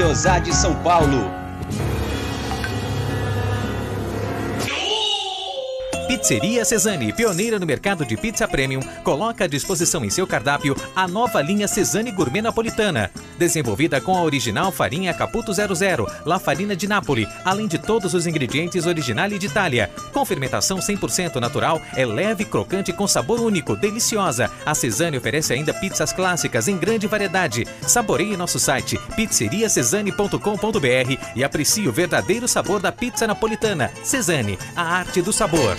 guiosá de São Paulo. Pizzeria Cesani, pioneira no mercado de pizza premium, coloca à disposição em seu cardápio a nova linha Cesani Gourmet Napolitana. Desenvolvida com a original farinha Caputo 00, La Farina de Nápoles, além de todos os ingredientes originais de Itália. Com fermentação 100% natural, é leve, crocante com sabor único, deliciosa. A Cesani oferece ainda pizzas clássicas em grande variedade. Saboreie nosso site pizzeriacesani.com.br e aprecie o verdadeiro sabor da pizza napolitana. Cesani, a arte do sabor.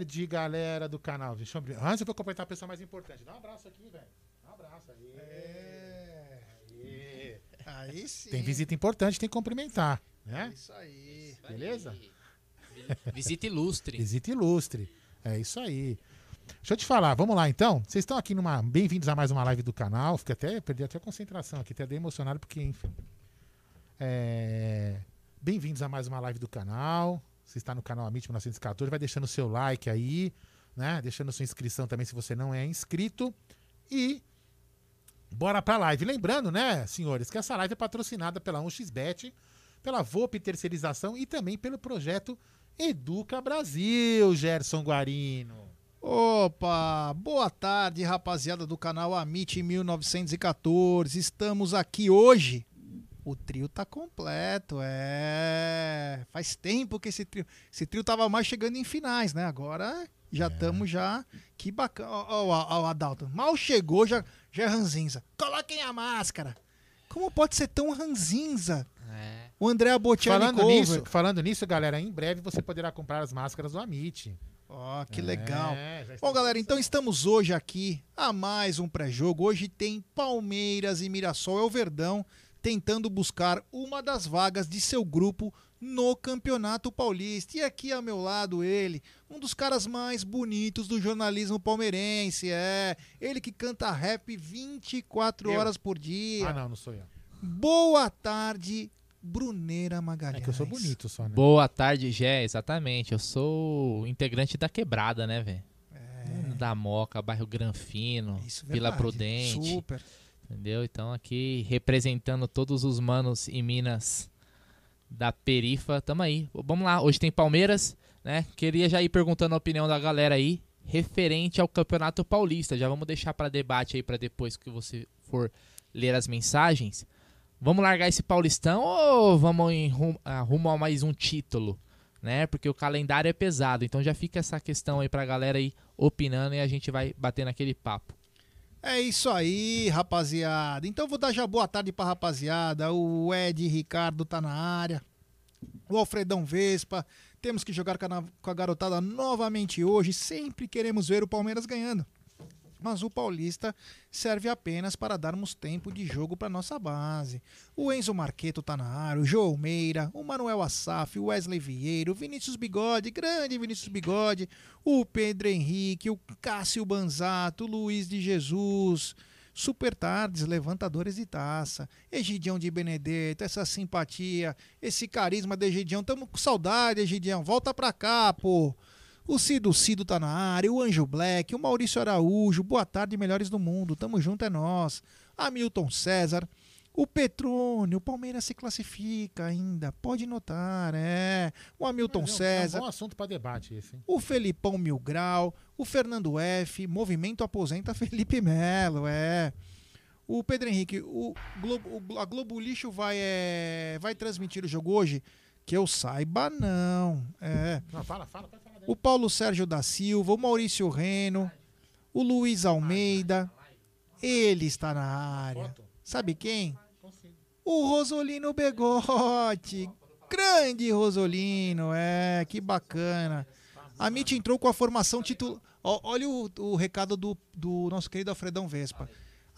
Tarde, galera do canal. Deixa eu abrir. Antes eu vou completar a pessoa mais importante. Dá um abraço aqui, velho. Dá um abraço aí. É. Aê. Aí sim. Tem visita importante, tem que cumprimentar, né? Isso aí. Beleza? Visita ilustre. Visita ilustre. É isso aí. Deixa eu te falar, vamos lá então. Vocês estão aqui numa. Bem-vindos a mais uma live do canal. Fiquei até. Perdi até a concentração aqui, até emocionado, porque, enfim. É, Bem-vindos a mais uma live do canal. Você está no canal Amit 1914, vai deixando o seu like aí, né? Deixando sua inscrição também se você não é inscrito. E bora pra live. Lembrando, né, senhores, que essa live é patrocinada pela 1xBet, pela VOP Terceirização e também pelo projeto Educa Brasil, Gerson Guarino. Opa, boa tarde, rapaziada do canal Amit 1914. Estamos aqui hoje. O trio tá completo, é. Faz tempo que esse trio. Esse trio tava mais chegando em finais, né? Agora já estamos já. Que bacana. Ó, ó, ó, o Adalto. Mal chegou, já, já é ranzinza. Coloquem a máscara. Como pode ser tão ranzinza? É. O André Bocelli Falando cover. nisso, falando nisso, galera, em breve você poderá comprar as máscaras do Amit. Ó, que legal. É, está Bom, galera, então estamos hoje aqui a mais um pré-jogo. Hoje tem Palmeiras e Mirassol é o Verdão tentando buscar uma das vagas de seu grupo no Campeonato Paulista. E aqui ao meu lado ele, um dos caras mais bonitos do jornalismo palmeirense, é, ele que canta rap 24 Eu? horas por dia. Ah, não, não sou eu. Boa tarde, Bruneira Magalhães. É que eu sou bonito só, né? Boa tarde, Gé, exatamente. Eu sou integrante da quebrada, né, velho? Da Moca, bairro Granfino, É. Isso, Vila verdade. Prudente. Super. Entendeu? Então aqui representando todos os manos e minas da perifa, tamo aí. Vamos lá, hoje tem Palmeiras, né? Queria já ir perguntando a opinião da galera aí referente ao Campeonato Paulista. Já vamos deixar para debate aí para depois que você for ler as mensagens. Vamos largar esse Paulistão ou vamos em rum, ah, rumo a mais um título, né? Porque o calendário é pesado. Então já fica essa questão aí pra galera aí opinando e a gente vai bater naquele papo. É isso aí, rapaziada. Então vou dar já boa tarde pra rapaziada. O Ed Ricardo tá na área. O Alfredão Vespa. Temos que jogar com a com a garotada novamente hoje. Sempre queremos ver o Palmeiras ganhando. Mas o Paulista serve apenas para darmos tempo de jogo para nossa base. O Enzo Marqueto tá na área, o João Meira, o Manuel Assaf, o Wesley Vieira, o Vinícius Bigode, grande Vinícius Bigode, o Pedro Henrique, o Cássio Banzato, o Luiz de Jesus, Super Tardes, levantadores de taça, Egidião de Benedetto, essa simpatia, esse carisma de Egidião. Tamo com saudade, Egidião. Volta pra cá, pô. O Cido Cido tá na área, o Anjo Black, o Maurício Araújo, boa tarde, melhores do mundo, tamo junto, é nós. Hamilton César, o Petrônio, o Palmeiras se classifica ainda, pode notar, é. O Hamilton Mas é um- César, É um bom assunto pra debate esse, hein? o Felipão Mil Grau, o Fernando F, Movimento Aposenta Felipe Melo, é. O Pedro Henrique, o Globo, a Globo Lixo vai, é, vai transmitir o jogo hoje? Que eu saiba, não. É. Não, fala, fala, falar. O Paulo Sérgio da Silva, o Maurício Reno, o Luiz Almeida, ele está na área. Sabe quem? O Rosolino Begote. Grande Rosolino, é, que bacana. A MIT entrou com a formação titular. Olha o, o recado do, do nosso querido Alfredão Vespa.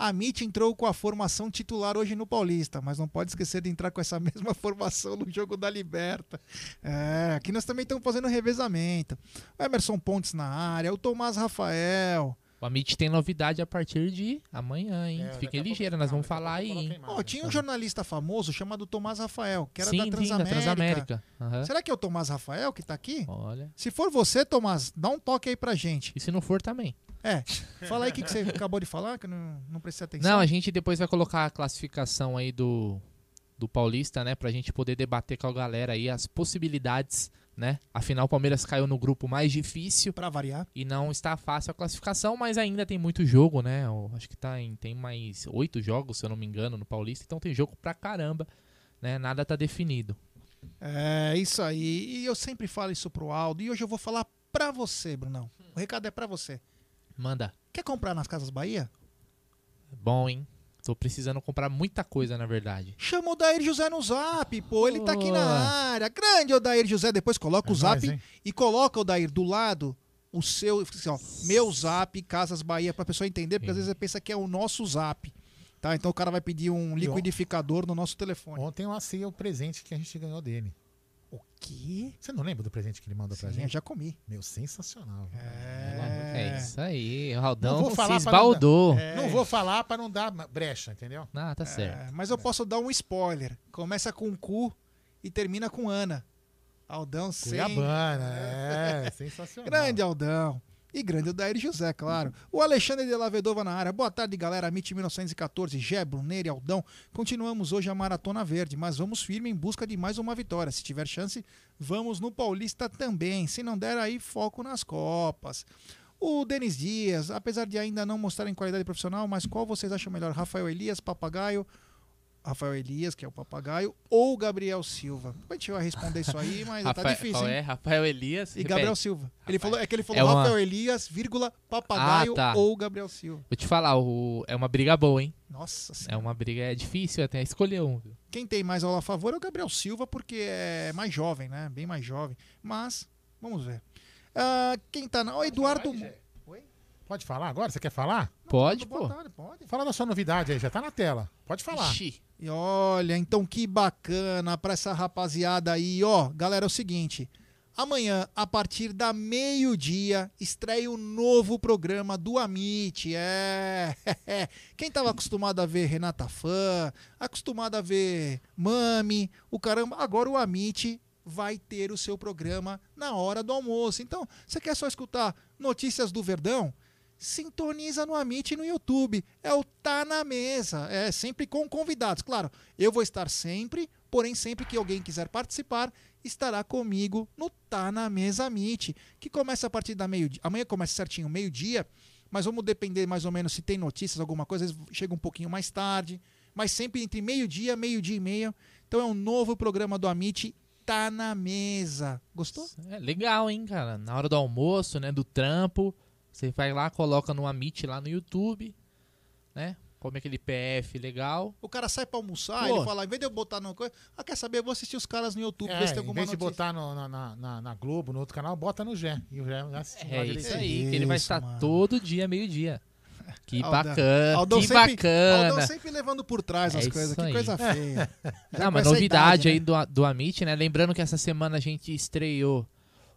A MIT entrou com a formação titular hoje no Paulista, mas não pode esquecer de entrar com essa mesma formação no jogo da Liberta. É, aqui nós também estamos fazendo revezamento. O Emerson Pontes na área, o Tomás Rafael. O Amit tem novidade a partir de amanhã, hein? É, Fiquem ligeiros, nós não, vamos falar aí, hein? Ó, tinha um jornalista famoso chamado Tomás Rafael, que era sim, da sim, Transamérica. da Transamérica. Aham. Será que é o Tomás Rafael que tá aqui? Olha. Se for você, Tomás, dá um toque aí pra gente. E se não for também. É, fala aí o que, que você acabou de falar, que eu não, não prestei atenção. Não, a gente depois vai colocar a classificação aí do, do Paulista, né? Pra gente poder debater com a galera aí as possibilidades, né? Afinal, o Palmeiras caiu no grupo mais difícil Pra variar. e não está fácil a classificação, mas ainda tem muito jogo, né? Eu acho que tá em, tem mais oito jogos, se eu não me engano, no Paulista. Então tem jogo pra caramba, né? Nada tá definido. É, isso aí. E eu sempre falo isso pro Aldo. E hoje eu vou falar pra você, Brunão. O recado é pra você. Manda. Quer comprar nas Casas Bahia? Bom, hein? Tô precisando comprar muita coisa, na verdade. Chama o Dair José no zap, pô. Ele tá aqui na área. Grande o Dair José. Depois coloca o É zap nóis, e coloca o Dair do lado. O seu, assim, ó, meu zap, Casas Bahia, pra pessoa entender, porque às vezes você pensa que é o nosso zap. Tá? Então o cara vai pedir um liquidificador no nosso telefone. Ontem eu assei o presente que a gente ganhou dele. Quê? Você não lembra do presente que ele mandou pra Sim, eu gente? já comi. Meu, sensacional. É, isso aí. O Raldão Não vou se falar pra esbaldou. Não vou falar pra não dar brecha, entendeu? Ah, tá certo. É, mas eu posso dar um spoiler. Começa com cu e termina com Ana. Aldão sem. Cuiabana, é, sensacional. Grande Aldão. E grande o Dair José, claro. O Alexandre de Lavedova na área. Boa tarde, galera. MIT 1914, Gé, Bruneiro e Aldão. Continuamos hoje a Maratona Verde, mas vamos firme em busca de mais uma vitória. Se tiver chance, vamos no Paulista também. Se não der, aí foco nas Copas. O Denis Dias, apesar de ainda não mostrarem qualidade profissional, mas qual vocês acham melhor? Rafael Elias, Papagaio, Rafael Elias, que é o papagaio, ou Gabriel Silva? A gente vai responder isso aí, mas tá Rafael, difícil, qual hein? é? Rafael Elias. E Gabriel Repete. Silva. Ele falou, é que ele falou É uma- Rafael Elias, vírgula, papagaio Ah, tá. ou Gabriel Silva. Vou te falar, o- é uma briga boa, hein? Nossa É senhora. uma briga, é difícil até escolher um. viu? Quem tem mais aula a favor é o Gabriel Silva, porque é mais jovem, né? Bem mais jovem. Mas, vamos ver. Ah, quem tá na. O Eduardo. Pode falar agora? Você quer falar? Pode, Boa pô. tarde, pode. Fala da sua novidade aí, já tá na tela. Pode falar. Ixi. E olha, então que bacana pra essa rapaziada aí, ó. Galera, é o seguinte. Amanhã, a partir da meio-dia, estreia o novo programa do Amit. É. Quem tava acostumado a ver Renata Fã, acostumado a ver Mami, o caramba, agora o Amit vai ter o seu programa na hora do almoço. Então, você quer só escutar notícias do Verdão? Sintoniza no Amit no YouTube. É o Tá na Mesa. É sempre com convidados. Claro, eu vou estar sempre, porém, sempre que alguém quiser participar, estará comigo no Tá na Mesa Amit, que começa a partir da meio-dia. Amanhã começa certinho, meio-dia, mas vamos depender mais ou menos se tem notícias, alguma coisa, chega um pouquinho mais tarde, mas sempre entre meio-dia, meio-dia e meio. Então é um novo programa do Amit, Tá na Mesa. Gostou? É legal, hein, cara? Na hora do almoço, né? Do trampo. Você vai lá, coloca no Amit lá no YouTube, né? Come aquele PF legal. O cara sai pra almoçar, Pô. ele fala, em vez de eu botar no coisa, ah, quer saber? Eu vou assistir os caras no YouTube, É, ver se tem em alguma vez de notícia. botar no- na, na- na- Globo, no outro canal, bota no Gé. E o Gé vai assistir lá É isso aí, que ele vai Isso, estar mano. todo dia, meio-dia. Que Aldão- bacana, Aldão que sempre- bacana. Aldão sempre levando por trás É as isso coisas, que aí. coisa feia. Já Não, mas novidade idade, aí né? do, do Amit, né? Lembrando que essa semana a gente estreou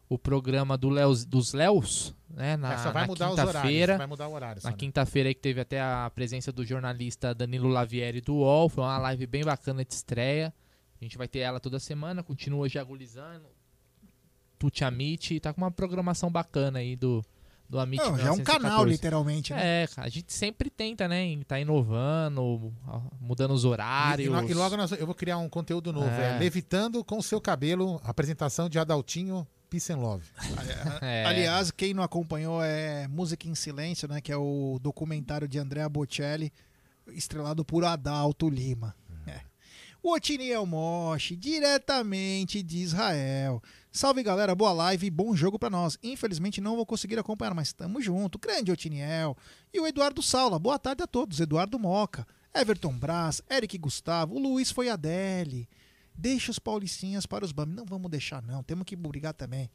o programa do dos Léos, né? Na, É, só vai na mudar os horários. Vai mudar o horário. Na né? quinta-feira que teve até a presença do jornalista Danilo Lavieri do UOL. Foi uma live bem bacana de estreia. A gente vai ter ela toda semana, continua já agulizando. Tuti Amit, tá com uma programação bacana aí do, do Amit. Não, já é um canal, 1914. literalmente, né? É, a gente sempre tenta, né? Tá inovando, mudando os horários. e e logo nós- eu vou criar um conteúdo novo. É. É. Levitando com seu cabelo, apresentação de Adaltinho Peace and Love. É. Aliás, quem não acompanhou é Música em Silêncio, né? Que é o documentário de Andrea Bocelli, estrelado por Adalto Lima. É. O Otiniel Moshi, diretamente de Israel. Salve galera, boa live e bom jogo pra nós. Infelizmente não vou conseguir acompanhar, mas tamo junto. Grande Otiniel. E o Eduardo Saula, boa tarde a todos. Eduardo Moca, Everton Braz, Eric Gustavo, o Luiz foi Adele. Deixa os paulistinhas para os BAM. Não vamos deixar, não. Temos que brigar também.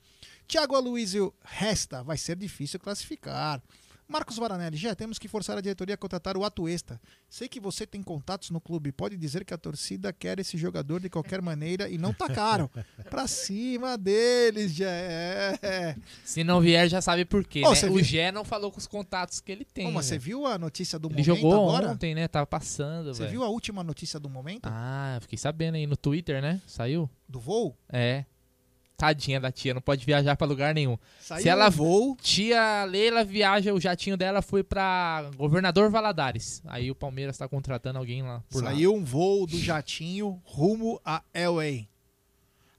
Tiago Aloysio resta. Vai ser difícil classificar. Marcos Varanelli, já temos que forçar a diretoria a contratar o Atuesta. Sei que você tem contatos no clube. Pode dizer que a torcida quer esse jogador de qualquer maneira e não tá caro. pra cima deles, já é. Se não vier, já sabe por quê, Ô, né? você O viu- Gé não falou com os contatos que ele tem. Ô, mas você né? viu a notícia do Ele momento jogou agora? ontem, né? Tava passando, Você viu a última notícia do momento? Ah, fiquei sabendo aí no Twitter, né? Saiu? Do voo? É. Tadinha da tia, não pode viajar pra lugar nenhum. Saiu Se ela voo. Tia Leila viaja, o jatinho dela foi pra Governador Valadares. Aí o Palmeiras tá contratando alguém lá por lá. Saiu um voo do jatinho rumo a LA.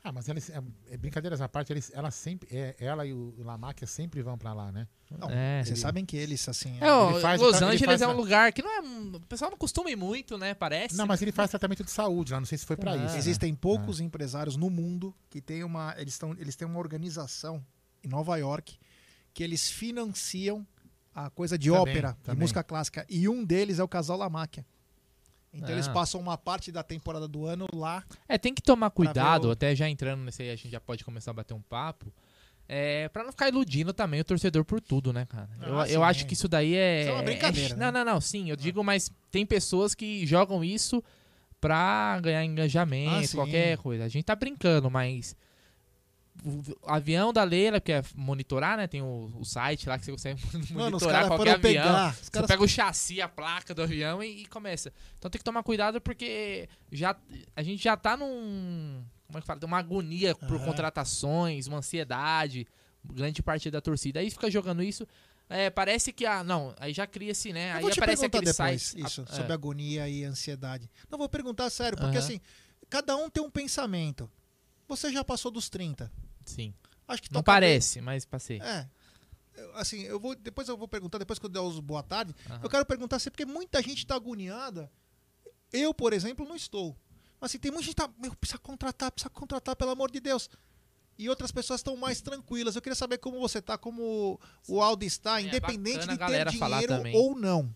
Ah, mas eles, é, é, brincadeiras à parte, eles, ela sempre, é, ela e o Lamáquia sempre vão pra lá, né? Não, É. vocês sabem que eles, assim... É, ó, Ele faz- Los ele Angeles faz é um lugar que não é. O pessoal não costuma ir muito, né? Parece. Não, mas ele faz tratamento de saúde lá, não sei se foi pra Ah. isso. né? Existem poucos empresários no mundo que têm uma. Eles, tão, eles têm uma organização em Nova York que eles financiam a coisa de Também, ópera, de também. música clássica. E um deles é o casal La Máquia. Então Ah. eles passam uma parte da temporada do ano lá. É, tem que tomar cuidado, o- até já entrando nesse aí, a gente já pode começar a bater um papo. É, pra não ficar iludindo também o torcedor por tudo, né, cara? Ah, eu eu sim. acho que isso daí é. Isso é uma brincadeira, é- né? Não, não, não, sim, eu digo, mas tem pessoas que jogam isso pra ganhar engajamento, Ah, qualquer coisa. A gente tá brincando, mas. O avião da Leila, que é monitorar, né? Tem o, o site lá que você consegue Mano, monitorar qualquer avião. pegar. Você caras pega o chassi, a placa do avião e, e começa. Então tem que tomar cuidado porque já, a gente já tá num. Como é que fala? Uma agonia por Aham. contratações, uma ansiedade, grande parte da torcida. Aí fica jogando isso. é, parece que. Ah, não, aí já cria-se, né? Eu Aí vou te aparece perguntar depois site. isso, ah, sobre é. agonia e ansiedade. Não, vou perguntar sério, porque Aham. assim, cada um tem um pensamento. Você já passou dos 30. Sim. Acho que Não cabe- parece, mas passei. É. Eu, Assim, eu vou, depois eu vou perguntar, depois que eu der os boa tarde, Aham. eu quero perguntar assim, porque muita gente tá agoniada. Eu, por exemplo, não estou. Mas assim, tem muita gente que tá, meu, precisa contratar, precisa contratar, pelo amor de Deus. E outras pessoas estão mais tranquilas. Eu queria saber como você tá, como o Aldo está, É, independente a de ter dinheiro ou não.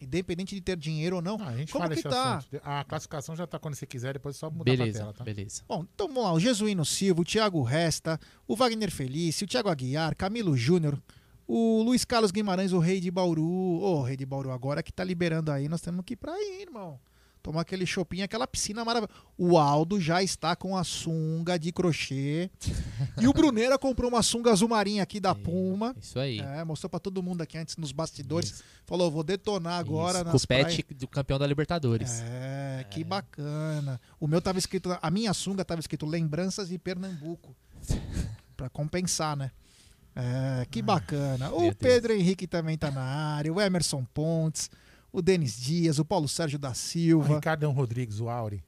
Independente de ter dinheiro ou não. Ah, a gente como que tá? assunto. A classificação já tá quando você quiser, depois é só mudar Beleza, tela, tá? beleza. Bom, então vamos lá. O Jesuíno Silva, o Thiago Resta, o Wagner Felício, o Thiago Aguiar, Camilo Júnior, o Luiz Carlos Guimarães, o Rei de Bauru. Ô, Rei de Bauru, agora que tá liberando aí, nós temos que ir pra aí, irmão. Tomar aquele shopping, aquela piscina maravilhosa. O Aldo já está com a sunga de crochê. e o Bruneira comprou uma sunga azul marinha aqui da Puma. Isso aí. É, mostrou pra todo mundo aqui antes nos bastidores. Falou, vou detonar agora Isso, nas com o praias. pet do campeão da Libertadores. É, que bacana. O meu tava escrito, a minha sunga tava escrito Lembranças de Pernambuco. Pra compensar, né? É, que bacana. O Meu Deus. Pedro Henrique também tá na área, o Emerson Pontes, o Denis Dias, o Paulo Sérgio da O Silva. Ricardão Rodrigues, o Auri.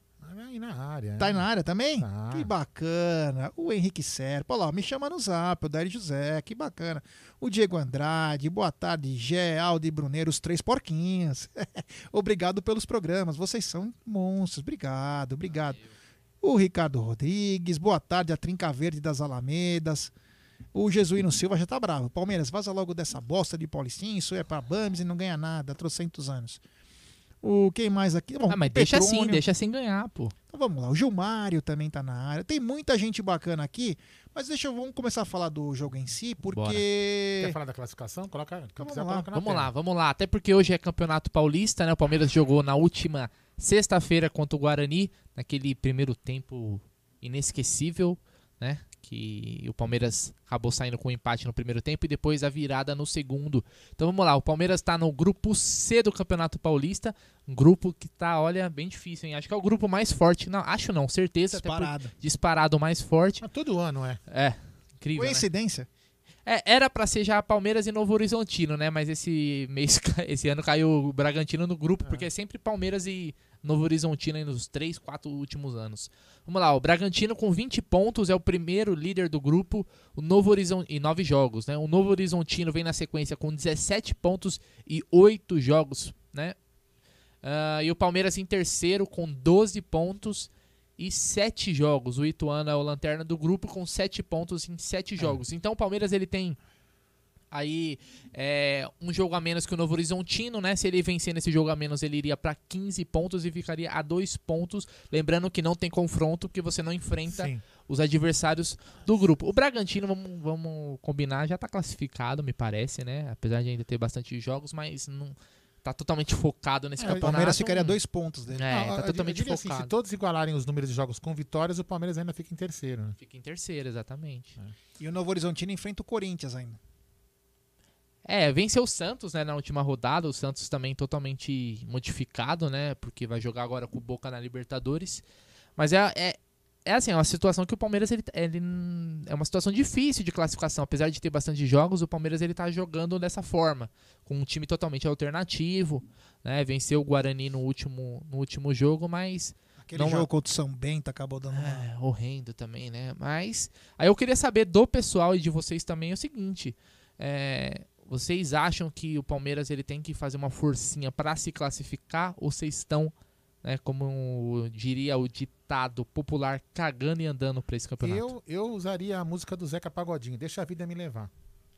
Aí na área. Tá aí na área também? Tá. Que bacana. O Henrique Serpa, olha lá, me chama no zap, o Dario José, que bacana. O Diego Andrade, boa tarde, Gé, Aldo e Bruneiro, os três porquinhos. obrigado pelos programas, vocês são monstros, obrigado, obrigado. O Ricardo Rodrigues, boa tarde, a Trinca Verde das Alamedas. O Jesuíno Silva já tá bravo. Palmeiras, vaza logo dessa bosta de Paulistinho, isso é pra Bams e não ganha nada, trocentos anos. O quem mais aqui? Bom, Ah, mas deixa assim, deixa assim ganhar, pô. Então vamos lá, o Gilmário também tá na área. Tem muita gente bacana aqui, mas deixa eu vamos começar a falar do jogo em si, porque Quer falar da classificação? Coloca, Então quiser, vamos lá. coloca na Vamos lá, vamos lá. Até porque hoje é Campeonato Paulista, né? O Palmeiras jogou na última sexta-feira contra o Guarani, naquele primeiro tempo inesquecível, né? Que o Palmeiras acabou saindo com um empate no primeiro tempo e depois a virada no segundo. Então vamos lá, o Palmeiras tá no grupo C do Campeonato Paulista, um grupo que tá, olha, bem difícil, hein? Acho que é o grupo mais forte. Não, acho não, certeza, até por- disparado. disparado mais forte. Mas todo ano é. É, incrível, né? Coincidência? É, era pra ser já Palmeiras e Novo Horizontino, né? Mas esse mês, esse ano caiu o Bragantino no grupo, porque é sempre Palmeiras e Novo Horizontino nos três, quatro últimos anos. Vamos lá, o Bragantino com 20 pontos é o primeiro líder do grupo, o Novo Horizon e nove jogos, né? O Novo Horizontino vem na sequência com 17 pontos e 8 jogos, né? Ah, e o Palmeiras em terceiro com 12 pontos e 7 jogos. O Ituano é o lanterna do grupo com 7 pontos em 7 jogos. Então o Palmeiras ele tem aí é, um jogo a menos que o Novo Horizontino, né? Se ele vencer nesse jogo a menos, ele iria para 15 pontos e ficaria a 2 pontos. Lembrando que não tem confronto, porque você não enfrenta Sim. os adversários do grupo. O Bragantino, vamos, vamos combinar, já tá classificado, me parece, né? Apesar de ainda ter bastante jogos, mas não tá totalmente focado nesse É, o O campeonato. Palmeiras ficaria dois pontos dele. É, Não, tá totalmente diria assim, focado. se todos igualarem os números de jogos com vitórias, o Palmeiras ainda fica em terceiro. Né? Fica em terceiro, exatamente. E o Novo Horizontino enfrenta o Corinthians ainda. É, venceu o Santos, né, na última rodada. O Santos também totalmente modificado, né? Porque vai jogar agora com o Boca na Libertadores. Mas é, é, é assim, é uma situação que o Palmeiras ele, ele é uma situação difícil de classificação, apesar de ter bastante jogos, o Palmeiras ele tá jogando dessa forma, com um time totalmente alternativo, né? Venceu o Guarani no último no último jogo, mas Aquele Não, jogo é- contra o São Bento acabou dando uma... é, horrendo também, né? Mas aí eu queria saber do pessoal e de vocês também o seguinte: é, vocês acham que o Palmeiras ele tem que fazer uma forcinha para se classificar ou vocês estão, né, como diria o ditado popular, cagando e andando para esse campeonato? Eu, eu usaria a música do Zeca Pagodinho, Deixa a Vida Me Levar.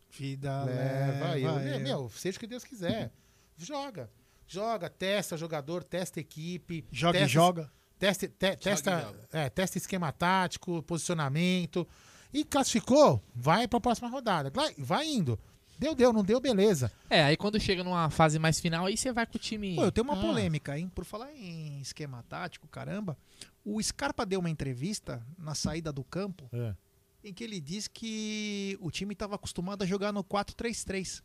Vida Leva eu. leva Meu, eu. Meu, seja o que Deus quiser. Joga. Joga, testa jogador, testa equipe. Joga e testa, joga. Testa, te- e testa, joga. é, testa esquema tático, posicionamento. E classificou, vai pra próxima rodada. Vai indo. Deu, deu, não deu, beleza. É, aí quando chega numa fase mais final, aí você vai com o time. Pô, eu tenho uma Ah. polêmica, hein? Por falar em esquema tático, caramba. O Scarpa deu uma entrevista na saída do campo É. em que ele disse que o time estava acostumado a jogar no 4-3-3.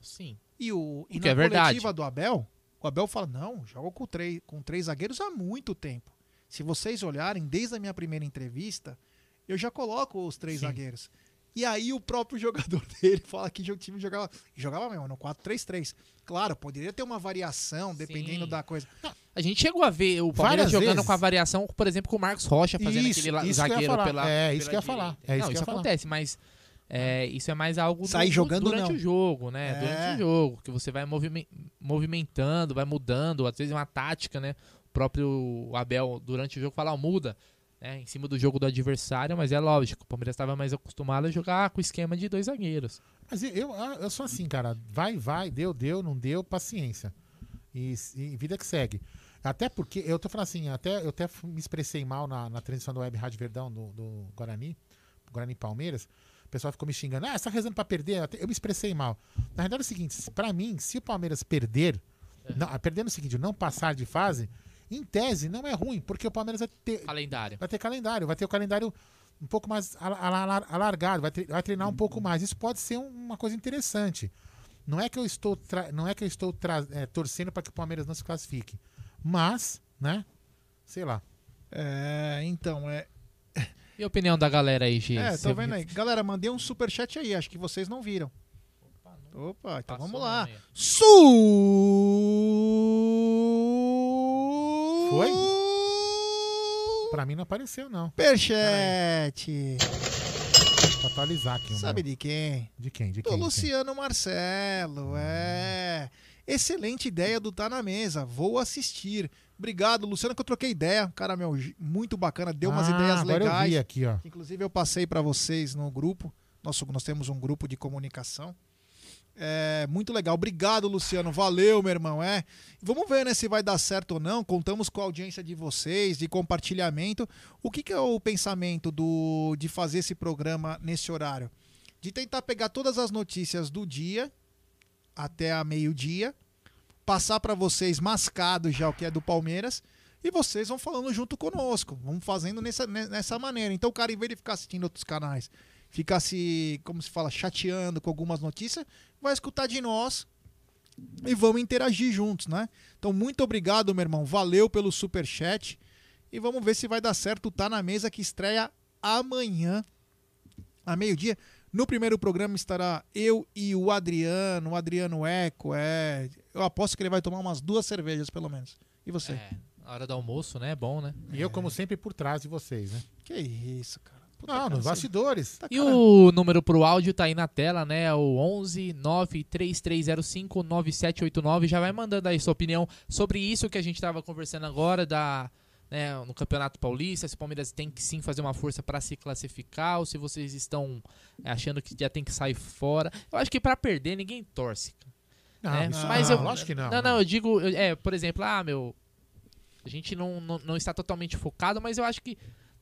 Sim. E, o, e O na que é verdade. coletiva do Abel, o Abel fala: não, jogo com três, com três zagueiros há muito tempo. Se vocês olharem, desde a minha primeira entrevista, eu já coloco os três Sim. zagueiros. E aí o próprio jogador dele fala que o time jogava, jogava mesmo no 4-3-3. Claro, poderia ter uma variação dependendo Sim. da coisa. A gente chegou a ver o Várias Palmeiras jogando vezes. com a variação, por exemplo, com o Marcos Rocha fazendo Isso, aquele isso zagueiro falar. pela. É, pela isso que eu ia falar. direita. É isso Não, isso ia falar. acontece, mas é, isso é mais algo Sair do- jogando, durante não. o jogo, né? É. Durante o jogo, que você vai movime- movimentando, vai mudando, às vezes é uma tática, né? O próprio Abel, durante o jogo, fala, ó, muda. Né, em cima do jogo do adversário, mas é lógico, o Palmeiras estava mais acostumado a jogar com o esquema de dois zagueiros. Mas eu, eu, eu sou assim, cara. Vai, vai, deu, deu, não deu, paciência. E, e vida que segue. Até porque, eu tô falando assim, até, eu até me expressei mal na, na transmissão do Web Rádio Verdão do, do Guarani, Guarani Palmeiras. O pessoal ficou me xingando. Ah, você tá rezando pra perder? Eu me expressei mal. Na verdade é o seguinte, se- pra mim, se o Palmeiras perder, não, ah, perder no seguinte, não passar de fase, em tese não é ruim, porque o Palmeiras vai ter, Calendário. vai ter calendário, vai ter o calendário um pouco mais ala- ala- alargado, vai, tre- vai treinar um pouco mais. Isso pode ser um- uma coisa interessante. Não é que eu estou, não é que eu estou é, torcendo para que o Palmeiras não se classifique, mas, né? Sei lá. É, então, é. E a opinião da galera aí, G? É, tô vendo aí. Galera, mandei um superchat aí, acho que vocês não viram. Opa, então passou vamos lá. Su. Foi? Pra mim não apareceu não. Superchat. Pra atualizar aqui. Sabe meu. de quem? de quem? De Do quem? quem? Luciano Marcelo, é. Excelente ideia do Tá na Mesa. Vou assistir. Obrigado, Luciano, que eu troquei ideia. Cara, meu, muito bacana. Deu umas Ah, ideias agora eu legais. vi aqui, ó. Inclusive, eu passei para vocês no grupo. Nosso, nós temos um grupo de comunicação. É muito legal. Obrigado, Luciano. Valeu, meu irmão. É. Vamos ver né, se vai dar certo ou não. Contamos com a audiência de vocês, de compartilhamento. O que, que é o pensamento do, de fazer esse programa nesse horário? De tentar pegar todas as notícias do dia até a meio-dia, passar para vocês mascado já o que é do Palmeiras e vocês vão falando junto conosco. Vamos fazendo nessa, nessa maneira. Então cara, em vez de ficar assistindo outros canais, ficar se, como se fala, chateando com algumas notícias, vai escutar de nós e vamos interagir juntos, né? Então muito obrigado, meu irmão. Valeu pelo super chat e vamos ver se vai dar certo. Tá na mesa que estreia amanhã a meio-dia. No primeiro programa estará eu e o Adriano, o Adriano Eco, é. Eu aposto que ele vai tomar umas duas cervejas, pelo menos. E você? É, hora do almoço, né? É bom, né? E eu, como sempre, por trás de vocês, né? Que isso, cara. Puta, Não, cara, nos bastidores. tá E cara- o número pro áudio tá aí na tela, né? É O 11 93305 9789. Já vai mandando aí sua opinião sobre isso que a gente tava conversando agora da né, no Campeonato Paulista, se o Palmeiras tem que sim fazer uma força para se classificar ou se vocês estão é, achando que já tem que sair fora. Eu acho que para perder ninguém torce. Não, né? isso Mas não, eu lógico que não. Não, não, eu digo, eu- é, por exemplo, ah, meu, a gente não, não, não está totalmente focado, mas eu acho que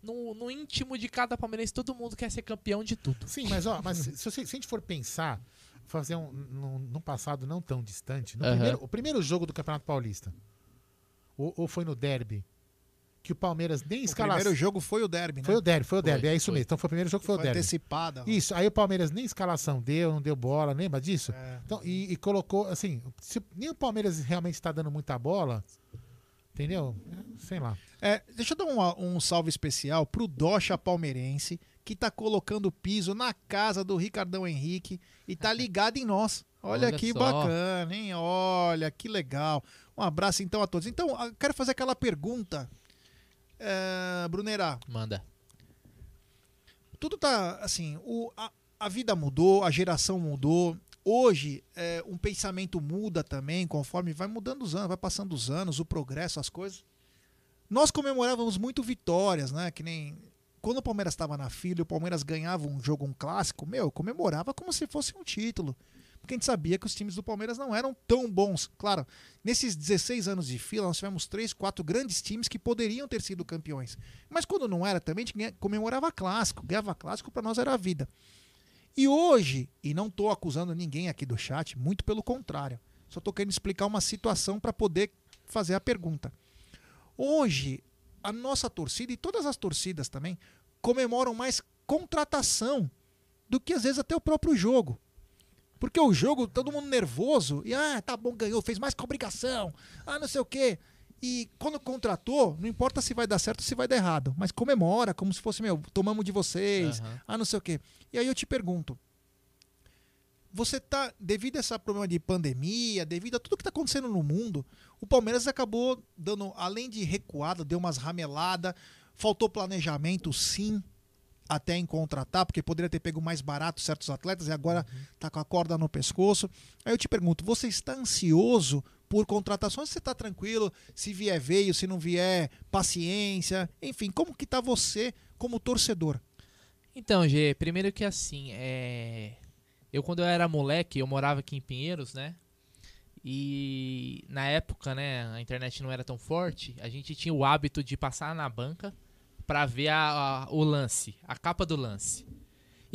no, no íntimo de cada palmeirense todo mundo quer ser campeão de tudo. Sim, mas ó, mas se, se, se a gente for pensar, fazer um num, num passado não tão distante, no Aham. primeiro, o primeiro jogo do Campeonato Paulista, ou, ou foi no derby, que o Palmeiras nem O escalação. primeiro jogo foi o derby, né? Foi o derby, foi o Foi, derby, é isso foi. mesmo. Então foi o primeiro jogo que foi, Foi o derby. antecipada. Isso, aí o Palmeiras nem escalação deu, não deu bola, lembra disso? É. Então, e, e colocou, assim, se nem o Palmeiras realmente está dando muita bola, entendeu? Sei lá. É, deixa eu dar um, um salve especial pro Docha palmeirense, que tá colocando piso na casa do Ricardão Henrique e tá ligado em nós. Olha, Olha que só. bacana, hein? Olha, que legal. Um abraço então a todos. Então, eu quero fazer aquela pergunta, é, Brunerá. Manda. tudo tá assim, o, a, a vida mudou, a geração mudou. Hoje, é, um pensamento muda também, conforme vai mudando os anos, vai passando os anos, o progresso, as coisas. Nós comemorávamos muito vitórias, né? Que nem quando o Palmeiras estava na fila o Palmeiras ganhava um jogo, um clássico, meu, eu comemorava como se fosse um título. porque a gente sabia que os times do Palmeiras não eram tão bons. Claro, nesses 16 anos de fila, nós tivemos três, quatro grandes times que poderiam ter sido campeões. Mas quando não era, também a gente comemorava clássico, ganhava clássico, para nós era a vida. E hoje, e não estou acusando ninguém aqui do chat, muito pelo contrário, só estou querendo explicar uma situação para poder fazer a pergunta. Hoje, a nossa torcida e todas as torcidas também comemoram mais contratação do que às vezes até o próprio jogo. Porque o jogo, todo mundo nervoso, e ah, tá bom, ganhou, fez mais que obrigação, ah, não sei o quê. E quando contratou, não importa se vai dar certo ou se vai dar errado, mas comemora como se fosse, meu, tomamos de vocês, uhum. ah, não sei o quê. E aí eu te pergunto, você tá, devido a esse problema de pandemia, devido a tudo que está acontecendo no mundo, o Palmeiras acabou dando, além de recuada, deu umas rameladas, faltou planejamento, sim, até em contratar, porque poderia ter pego mais barato certos atletas e agora está com a corda no pescoço. Aí eu te pergunto, você está ansioso por contratações? Você está tranquilo? Se vier, veio, se não vier, paciência. Enfim, como que está você como torcedor? Então, Gê, primeiro que assim, é... eu quando eu era moleque, eu morava aqui em Pinheiros, né? E na época, né, a internet não era tão forte, a gente tinha o hábito de passar na banca para ver a, a, o lance, a capa do lance.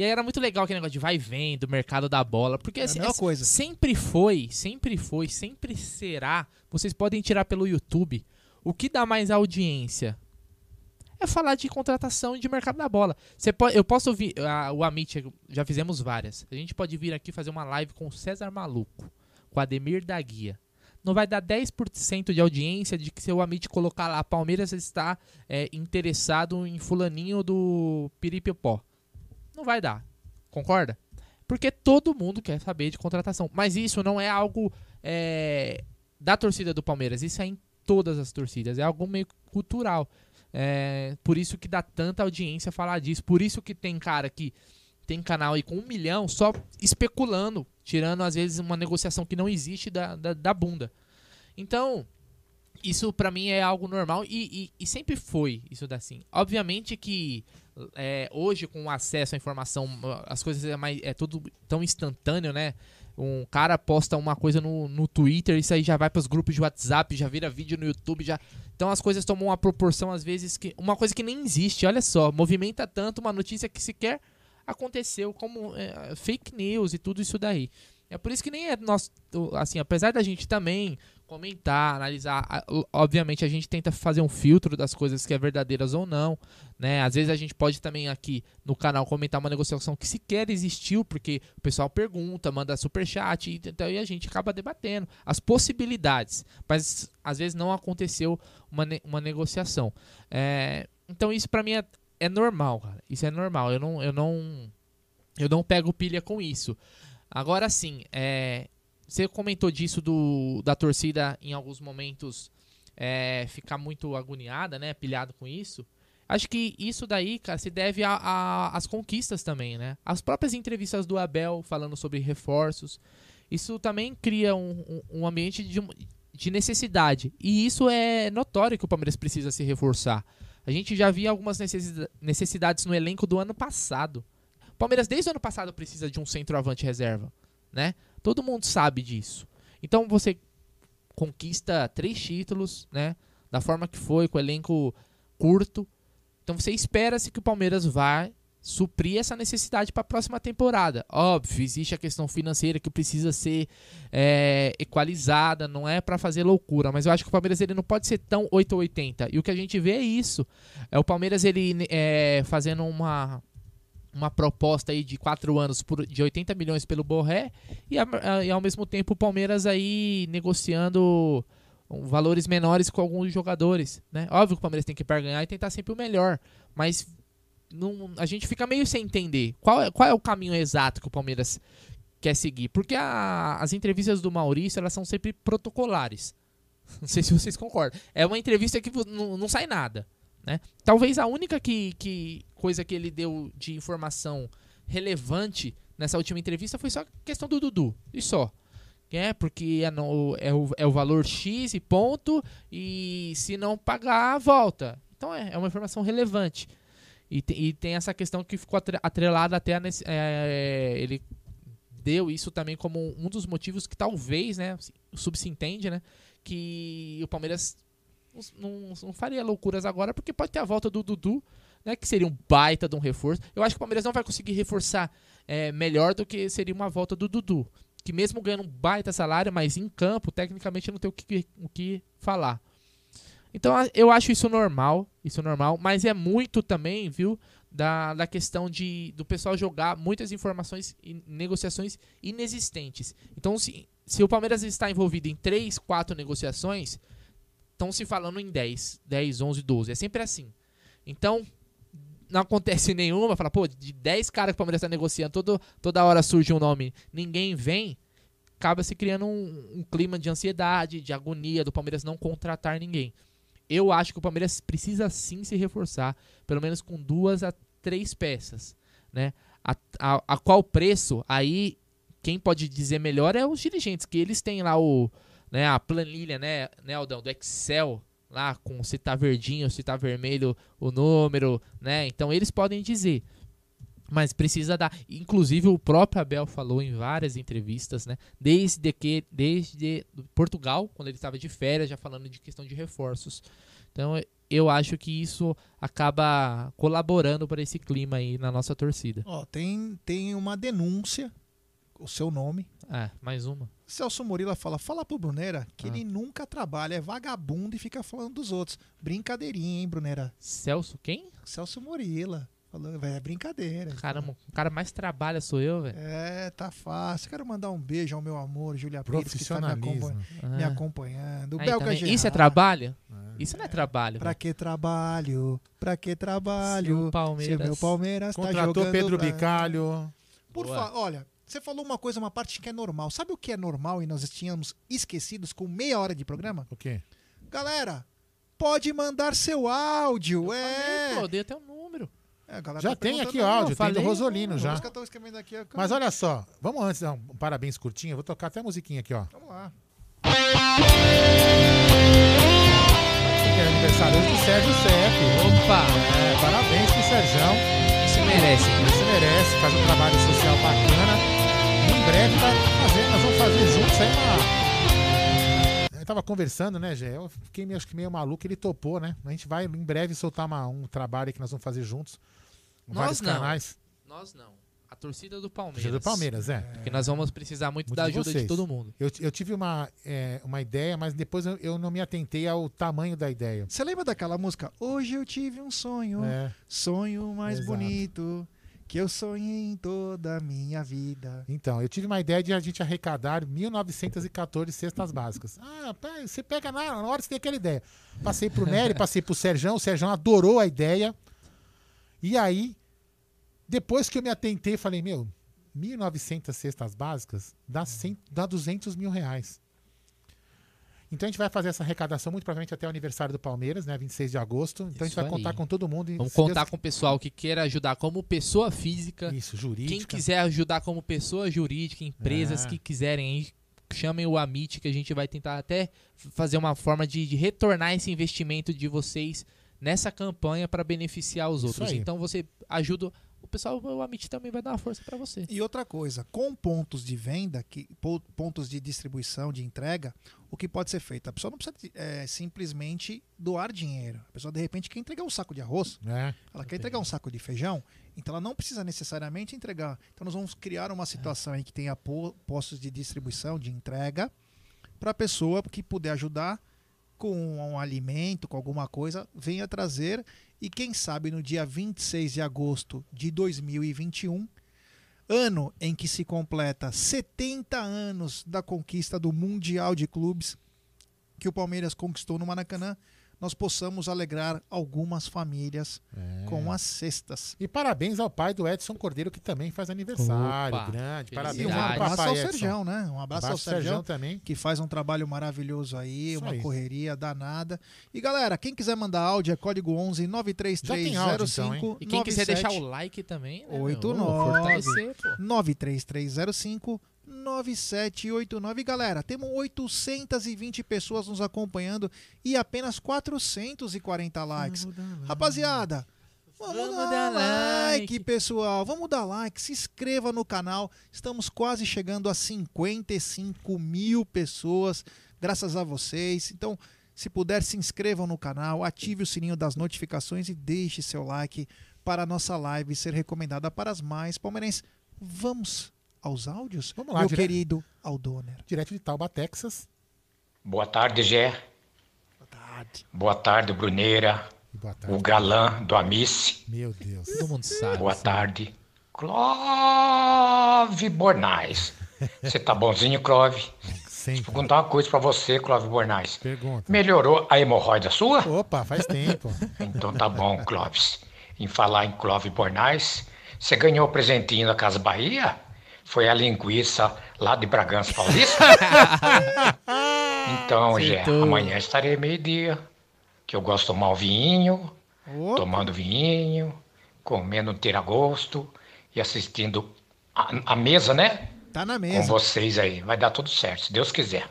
E aí era muito legal aquele negócio de vai e vem, do mercado da bola. Porque é a assim, coisa. sempre foi, sempre foi, sempre será. Vocês podem tirar pelo YouTube. O que dá mais audiência? É falar de contratação e de mercado da bola. Você pode, eu posso ouvir. A, o Amit, já fizemos várias. A gente pode vir aqui fazer uma live com o César Maluco, com o Ademir da Guia não vai dar 10% de audiência de que seu amigo colocar lá Palmeiras está é, interessado em fulaninho do Piripipó. Não vai dar. Concorda? Porque todo mundo quer saber de contratação. Mas isso não é algo é, da torcida do Palmeiras. Isso é em todas as torcidas. É algo meio cultural. É, por isso que dá tanta audiência falar disso. Por isso que tem cara que tem canal aí com um milhão só especulando, tirando às vezes uma negociação que não existe da, da, da bunda. Então, isso para mim é algo normal e, e, e, sempre foi isso assim. Obviamente que é, hoje com o acesso à informação, as coisas é, mais, é tudo tão instantâneo, né? Um cara posta uma coisa no, no Twitter, isso aí já vai para os grupos de WhatsApp, já vira vídeo no YouTube, já. Então as coisas tomam uma proporção às vezes que uma coisa que nem existe. Olha só, movimenta tanto uma notícia que sequer aconteceu como é, fake news e tudo isso daí. É por isso que nem é nosso, assim, apesar da gente também comentar, analisar, obviamente a gente tenta fazer um filtro das coisas que é verdadeiras ou não, né? Às vezes a gente pode também aqui no canal comentar uma negociação que sequer existiu, porque o pessoal pergunta, manda super chat, e, então, e a gente acaba debatendo as possibilidades, mas às vezes não aconteceu uma, uma negociação. É, então isso para mim é, é normal, cara. Isso é normal. Eu não, eu não, eu não pego pilha com isso. Agora sim, é, você comentou disso do, da torcida em alguns momentos é, ficar muito agoniada, né? Pilhado com isso. Acho que isso daí, cara, se deve às conquistas também, né? As próprias entrevistas do Abel falando sobre reforços. Isso também cria um, um, um ambiente de, de necessidade. E isso é notório que o Palmeiras precisa se reforçar. A gente já via algumas necessidades no elenco do ano passado. O Palmeiras, desde o ano passado, precisa de um centroavante reserva, né? Todo mundo sabe disso. Então você conquista três títulos, né? Da forma que foi, com o elenco curto. Então você espera-se que o Palmeiras vai suprir essa necessidade para a próxima temporada. Óbvio, existe a questão financeira que precisa ser é, equalizada, não é para fazer loucura, mas eu acho que o Palmeiras ele não pode ser tão 880. E o que a gente vê é isso. É o Palmeiras ele é, fazendo uma uma proposta aí de quatro anos por, de 80 milhões pelo Borré e, a, e ao mesmo tempo o Palmeiras aí negociando valores menores com alguns jogadores, né? Óbvio que o Palmeiras tem que ganhar e tentar sempre o melhor, mas a gente fica meio sem entender qual é, qual é o caminho exato que o Palmeiras quer seguir. Porque a, as entrevistas do Maurício, elas são sempre protocolares. Não sei se vocês concordam. É uma entrevista que não, não sai nada. Né? Talvez a única que, que coisa que ele deu de informação relevante nessa última entrevista foi só a questão do Dudu. E só. É, porque é, no, é, o, é o valor X e ponto. E se não pagar, volta. Então é, é uma informação relevante. E, te, e tem essa questão que ficou atrelada até a, é, ele deu isso também como um dos motivos que talvez, né, subsintende, né, que o Palmeiras não, não, faria loucuras agora, porque pode ter a volta do Dudu, né, que seria um baita de um reforço. Eu acho que o Palmeiras não vai conseguir reforçar é, melhor do que seria uma volta do Dudu, que mesmo ganhando um baita salário, mas em campo, tecnicamente não tem o que, o que falar. Então eu acho isso normal, isso normal, mas é muito também, viu, da, da questão de do pessoal jogar muitas informações e negociações inexistentes. Então, se, se o Palmeiras está envolvido em 3, 4 negociações, estão se falando em 10, 10, 11, 12. É sempre assim. Então, não acontece nenhuma, fala, pô, de 10 caras que o Palmeiras está negociando, todo, toda hora surge um nome, ninguém vem, acaba se criando um, um clima de ansiedade, de agonia do Palmeiras não contratar ninguém. Eu acho que o Palmeiras precisa sim se reforçar, pelo menos com duas a três peças, né? A, a, a qual preço? Aí quem pode dizer melhor é os dirigentes, que eles têm lá o, né, a planilha, né, né Aldão, do Excel, lá com se tá verdinho, se tá vermelho o número, né? Então eles podem dizer. Mas precisa dar. Inclusive o próprio Abel falou em várias entrevistas, né? Desde que desde Portugal, quando ele estava de férias, já falando de questão de reforços. Então eu acho que isso acaba colaborando para esse clima aí na nossa torcida. Ó, tem tem uma denúncia, o seu nome. Ah, mais uma. Celso Murila fala: fala pro Brunera que ah. ele nunca trabalha, é vagabundo e fica falando dos outros. Brincadeirinha, hein, Brunera? Celso quem? Celso Murila. Falou, velho, é brincadeira. Caramba, o cara mais trabalha sou eu, velho. É, tá fácil. Quero mandar um beijo ao meu amor, Julia Pires, que está me, acompanha, ah. me acompanhando. O Aí, Belga Isso é trabalho? É. Isso não é trabalho. Pra que trabalho? Pra que trabalho? Se o Palmeiras. Se o meu Palmeiras tá Contratou tá jogando Pedro Bicalho. Por favor, olha, você falou uma coisa, uma parte que é normal. Sabe o que é normal e nós tínhamos esquecidos com meia hora de programa? O quê? Galera, pode mandar seu áudio. Eu é. Falei, pô, dei até o um número. É, já tá tem aqui áudio, tem do Rosolino já. Aqui, Mas olha só, vamos antes dar um parabéns curtinho. Eu vou tocar até a musiquinha aqui, ó. Vamos lá. É aniversário hoje do Sérgio Cep. Opa! É, parabéns pro Sérgio. Isso merece. Isso merece, faz um trabalho social bacana. Em breve vai fazer, nós vamos fazer juntos aí uma eu tava conversando, né, Gé? Eu fiquei meio, acho que meio maluco, ele topou, né? A gente vai em breve soltar uma, um trabalho que nós vamos fazer juntos. Nós vários não. canais. Nós não. A torcida do Palmeiras. Torcida do Palmeiras, é. Porque nós vamos precisar muito, muito da ajuda de, de, todo mundo. Eu, eu tive uma, é, uma ideia, mas depois eu, eu, não me atentei ao tamanho da ideia. Você lembra daquela música? Hoje eu tive um sonho, é. sonho mais Exato. bonito que eu sonhei em toda a minha vida. Então, eu tive uma ideia de a gente arrecadar 1914 cestas básicas. Ah, você pega na hora você tem aquela ideia. Passei pro Nery, passei pro Serjão, o Serjão adorou a ideia. E aí, depois que eu me atentei, falei, meu, 1.900 cestas básicas dá, 100, dá 200 mil reais. Então a gente vai fazer essa arrecadação muito provavelmente até o aniversário do Palmeiras, né? 26 de agosto. Então Isso a gente vai aí. contar com todo mundo. Vamos contar Deus... com o pessoal que queira ajudar como pessoa física. Isso, jurídica. Quem quiser ajudar como pessoa jurídica, empresas é. que quiserem chamem o Amit que a gente vai tentar até fazer uma forma de, de retornar esse investimento de vocês nessa campanha para beneficiar os outros. Então você ajuda pessoal, o Amit também vai dar uma força para você. E outra coisa, com pontos de venda, que, pontos de distribuição, de entrega, o que pode ser feito? A pessoa não precisa é, simplesmente doar dinheiro. A pessoa, de repente, quer entregar um saco de arroz, é, ela quer entregar um saco de feijão, então ela não precisa necessariamente entregar. Então nós vamos criar uma situação é. em que tenha postos de distribuição, de entrega, para a pessoa que puder ajudar com um alimento, com alguma coisa, venha trazer e quem sabe no dia 26 de agosto de 2021, ano em que se completa 70 anos da conquista do Mundial de Clubes que o Palmeiras conquistou no Maracanã, nós possamos alegrar algumas famílias é. com as cestas. E parabéns ao pai do Edson Cordeiro, que também faz aniversário Opa, grande. Parabéns e um abraço ao Serjão, né? Um abraço, abraço ao Serjão também. Que faz um trabalho maravilhoso aí, Isso uma aí. correria danada. E galera, quem quiser mandar áudio é código 11 93305 então, E quem quiser deixar o like também, né? 89 93305 9789. Galera, temos 820 pessoas nos acompanhando e apenas 440 likes. Rapaziada, Vamos, Vamos dar, dar like, like. pessoal. Vamos dar like, se inscreva no canal. Estamos quase chegando a 55 mil pessoas, graças a vocês. Então, se puder, se inscrevam no canal, ative o sininho das notificações e deixe seu like para a nossa live ser recomendada para as mais palmeirenses. Vamos aos áudios? Vamos lá, meu dire- querido Aldoner. Direto de Tauba, Texas. Boa tarde, Gé. Boa tarde. Boa tarde, Bruneira. Boa O tarde. galã do Amice. Meu Deus. Todo mundo sabe. Boa assim. tarde, Clove Bornais. Você tá bonzinho, Clove? Sempre. Vou contar uma coisa pra você, Clove Bornais. Pergunta. Melhorou a hemorroida sua? Opa, faz tempo. Então tá bom, Clóvis. Em falar em Clove Bornais, você ganhou o presentinho da Casa Bahia? Foi a linguiça lá de Bragança Paulista? então, Gé, amanhã estarei meio-dia. Que eu gosto de tomar um vinho, Opa. tomando vinho, comendo um tiragosto e assistindo a, a mesa, né? Tá na Com mesa. vocês aí. Vai dar tudo certo, se Deus quiser.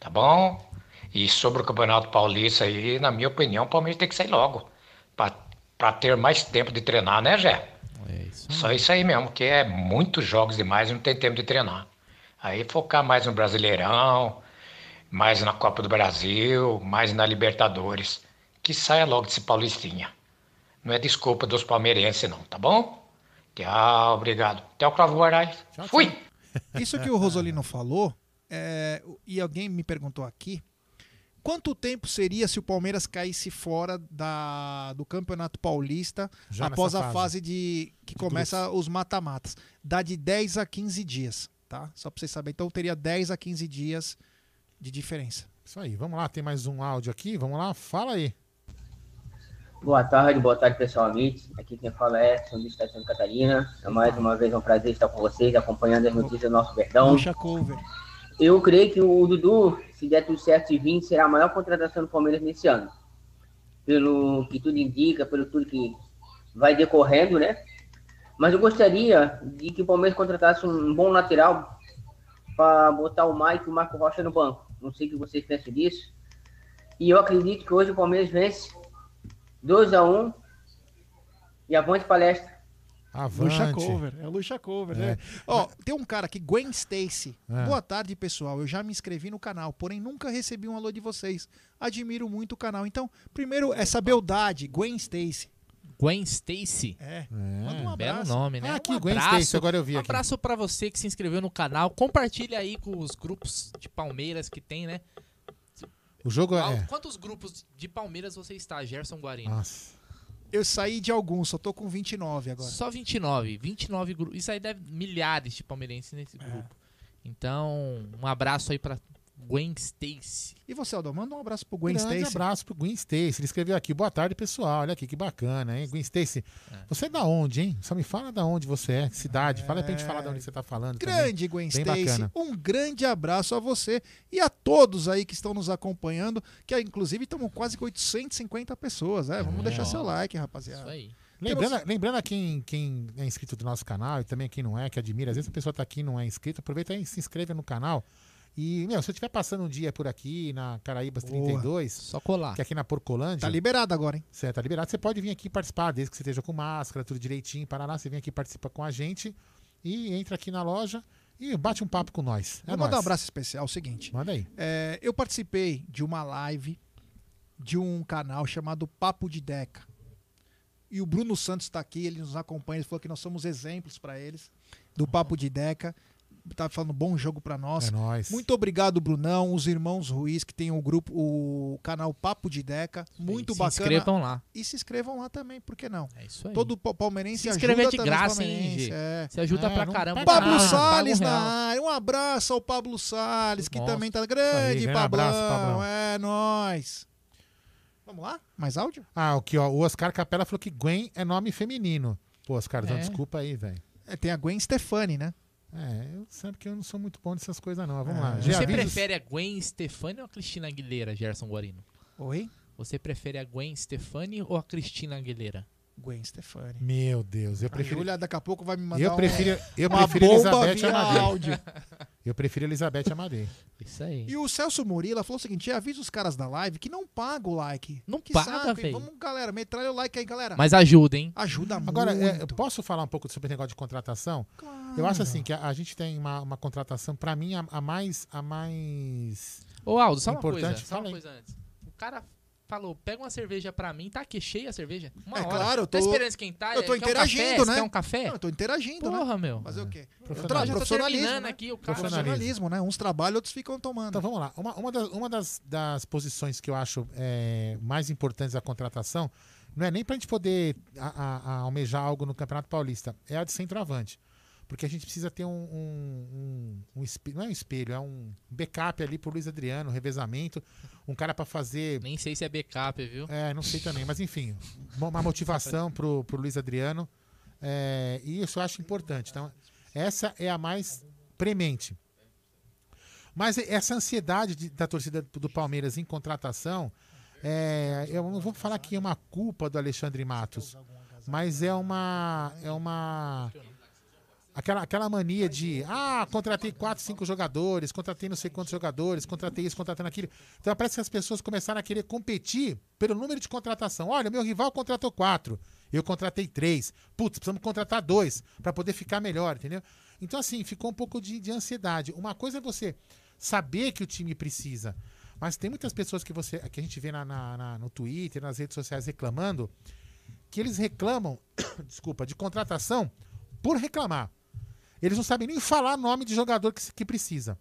Tá bom? E sobre o Campeonato Paulista aí, na minha opinião, o Palmeiras tem que sair logo. Pra ter mais tempo de treinar, né, Jé? É isso. Só isso aí mesmo, que é muitos jogos demais e não tem tempo de treinar. Aí focar mais no Brasileirão, mais na Copa do Brasil, mais na Libertadores. Que saia logo desse Paulistinha. Não é desculpa dos palmeirenses, não, tá bom? Tchau, obrigado. Até o Cláudio. Tchau, Fui! Isso que o Rosolino falou, é, e alguém me perguntou aqui, quanto tempo seria se o Palmeiras caísse fora da, do Campeonato Paulista Já após a fase. fase de que começa os mata-matas? Dá de 10 a 15 dias, tá? Só pra vocês saberem. Então teria 10 a 15 dias de diferença. Isso aí, vamos lá, tem mais um áudio aqui, vamos lá, fala aí. Boa tarde, boa tarde, pessoal amigos. Aqui quem fala é São Luís de Santa Catarina. É mais uma vez um prazer estar com vocês, acompanhando as notícias do nosso Verdão. Puxa cover. Eu creio que o Dudu, se der tudo certo e vir, será a maior contratação do Palmeiras nesse ano. Pelo que tudo indica, pelo tudo que vai decorrendo, né? Mas eu gostaria de que o Palmeiras contratasse um bom lateral para botar o Mike e o Marco Rocha no banco. Não sei o que vocês pensam disso. E eu acredito que hoje o Palmeiras vence 2 a 1 e avante palestra. Luxa Avante. Cover, é Luxa Cover, É. né? Ó, tem um cara aqui, Gwen Stacy. É. Boa tarde, pessoal. Eu já me inscrevi no canal, porém nunca recebi um alô de vocês. Admiro muito o canal. Então, primeiro, essa beldade, Gwen Stacy. Gwen Stacy. É. É. Manda um Belo nome, né? Ah, aqui, um Gwen Stacy, agora eu vi um aqui. abraço pra você que se inscreveu no canal. Compartilha aí com os grupos de Palmeiras que tem, né? O jogo Qual- é. Quantos grupos de Palmeiras você está, Gerson Guarino? Nossa. Eu saí de alguns, só tô com 29 agora. Só 29. 29 grupos. Isso aí deve milhares de palmeirenses É. nesse grupo. Então, um abraço aí pra Gwen Stacy. E você, Aldo, manda um abraço pro Gwen Grande Stacy. abraço pro Gwen Stacy. Ele escreveu aqui. Boa tarde, pessoal. Olha aqui que bacana, hein? Gwen Stacy. Você é da onde, hein? Só me fala da onde você é. Que cidade. Fala aí pra gente falar da onde você tá falando. também. Grande Gwen Bem Stacy, bacana. um grande abraço a você e a todos aí que estão nos acompanhando, que ah, inclusive estamos quase com 850 pessoas, né? Vamos deixar seu like, Isso rapaziada. aí. Lembrando, lembrando a quem, quem é inscrito do nosso canal e também quem não é, que admira, às vezes a pessoa tá aqui e não é inscrito, aproveita e se inscreva no canal. E, meu, se eu estiver passando um dia por aqui, na Caraíbas Boa. 32, Só colar. que é aqui na Porcolândia, Tá liberado agora, hein? Você tá liberado, você pode vir aqui participar, desde que você esteja com máscara, tudo direitinho, Paraná, você vem aqui participa com a gente e entra aqui na loja e bate um papo com nós. É Vou mandar um abraço especial, é o seguinte. Manda aí. É, eu participei de uma live de um canal chamado Papo de Deca. E o Bruno Santos está aqui, ele nos acompanha, ele falou que nós somos exemplos para eles do Papo de Deca. Tá falando bom jogo para nós. É nóis. Muito obrigado, Brunão, os irmãos Ruiz, que tem o grupo, o canal Papo de Deca. Muito se bacana. inscrevam lá. E se inscrevam lá também, por que não? É isso aí. Todo pa- palmeirense Se inscrever ajuda de graça, hein, Gê? é. Você ajuda É, pra caramba. Pablo nada, Paga Salles um na área. Um abraço ao Pablo Salles, que Monstro. também tá Isso grande, aí, Pablão. abraço, Pablão. É nóis. Vamos lá? Mais áudio? Ah, aqui, ó, o Oscar Capela falou que Gwen é nome feminino. Pô, Oscar, então É. desculpa aí, velho. É, tem a Gwen Stefani, né? É, eu sabe que eu não sou muito bom dessas coisas, não. Mas Vamos É. lá. Você avisos- prefere a Gwen Stefani ou a Cristina Aguilera, Gerson Guarino? Oi? Você prefere a Gwen Stefani ou a Cristina Aguilera? Gwen Stefani. Meu Deus, eu prefiro. Júlia daqui a pouco vai me mandar Eu um- prefiro, eu uma prefiro Elizabeth Amadei. áudio. Eu prefiro Elizabeth Amadei. Isso aí. E o Celso Murila falou o seguinte: avisa os caras da live que não paga o like. Não que paga, velho. Vamos, galera, metralha o like aí, galera. Mas ajuda, hein? Ajuda Agora, é, muito. eu posso falar um pouco sobre o negócio de contratação? Claro. Eu acho assim que a, a gente tem uma, uma contratação, pra mim, a, a mais. A mais. Ô, Aldo, só uma Importante, coisa. Só fala uma aí. coisa antes. O cara falou, pega uma cerveja pra mim, tá aqui cheia a cerveja. Uma É hora. claro, eu Tá tô- esperando esquentar? eu tô Quer um interagindo, café? Você né? Quer um café? Não, eu tô interagindo, né? Porra, meu. Fazer o quê? Profissionalismo. Tô Profissionalismo, né? aqui, o cara. Profissionalismo, né? Uns trabalham, outros ficam tomando. Então vamos lá. Uma, uma, das, uma das, das posições que eu acho é, mais importantes da contratação não é nem pra gente poder a- a- a almejar algo no Campeonato Paulista, é a de centroavante. Porque a gente precisa ter um. um, um, um espelho, não é um espelho, é um backup ali pro Luiz Adriano, um revezamento. Um cara pra fazer. Nem sei se é backup, viu? É, não sei também, mas enfim, uma uma motivação pro, pro Luiz Adriano. É, e isso eu acho importante. Então, essa é a mais premente. Mas essa ansiedade de- da torcida do Palmeiras em contratação, é, eu não vou falar que é uma culpa do Alexandre Matos, mas é uma. É uma. Aquela, aquela mania de, ah, contratei quatro, cinco jogadores, contratei não sei quantos jogadores, contratei isso, contratando aquilo. Então parece que as pessoas começaram a querer competir pelo número de contratação. Olha, meu rival contratou quatro, eu contratei três. Putz, precisamos contratar dois para poder ficar melhor, entendeu? Então, assim, ficou um pouco de, de ansiedade. Uma coisa é você saber que o time precisa, mas tem muitas pessoas que você que a gente vê na, na- na- no Twitter, nas redes sociais reclamando, que eles reclamam, desculpa, de contratação por reclamar. Eles não sabem nem falar nome de jogador que, que precisa.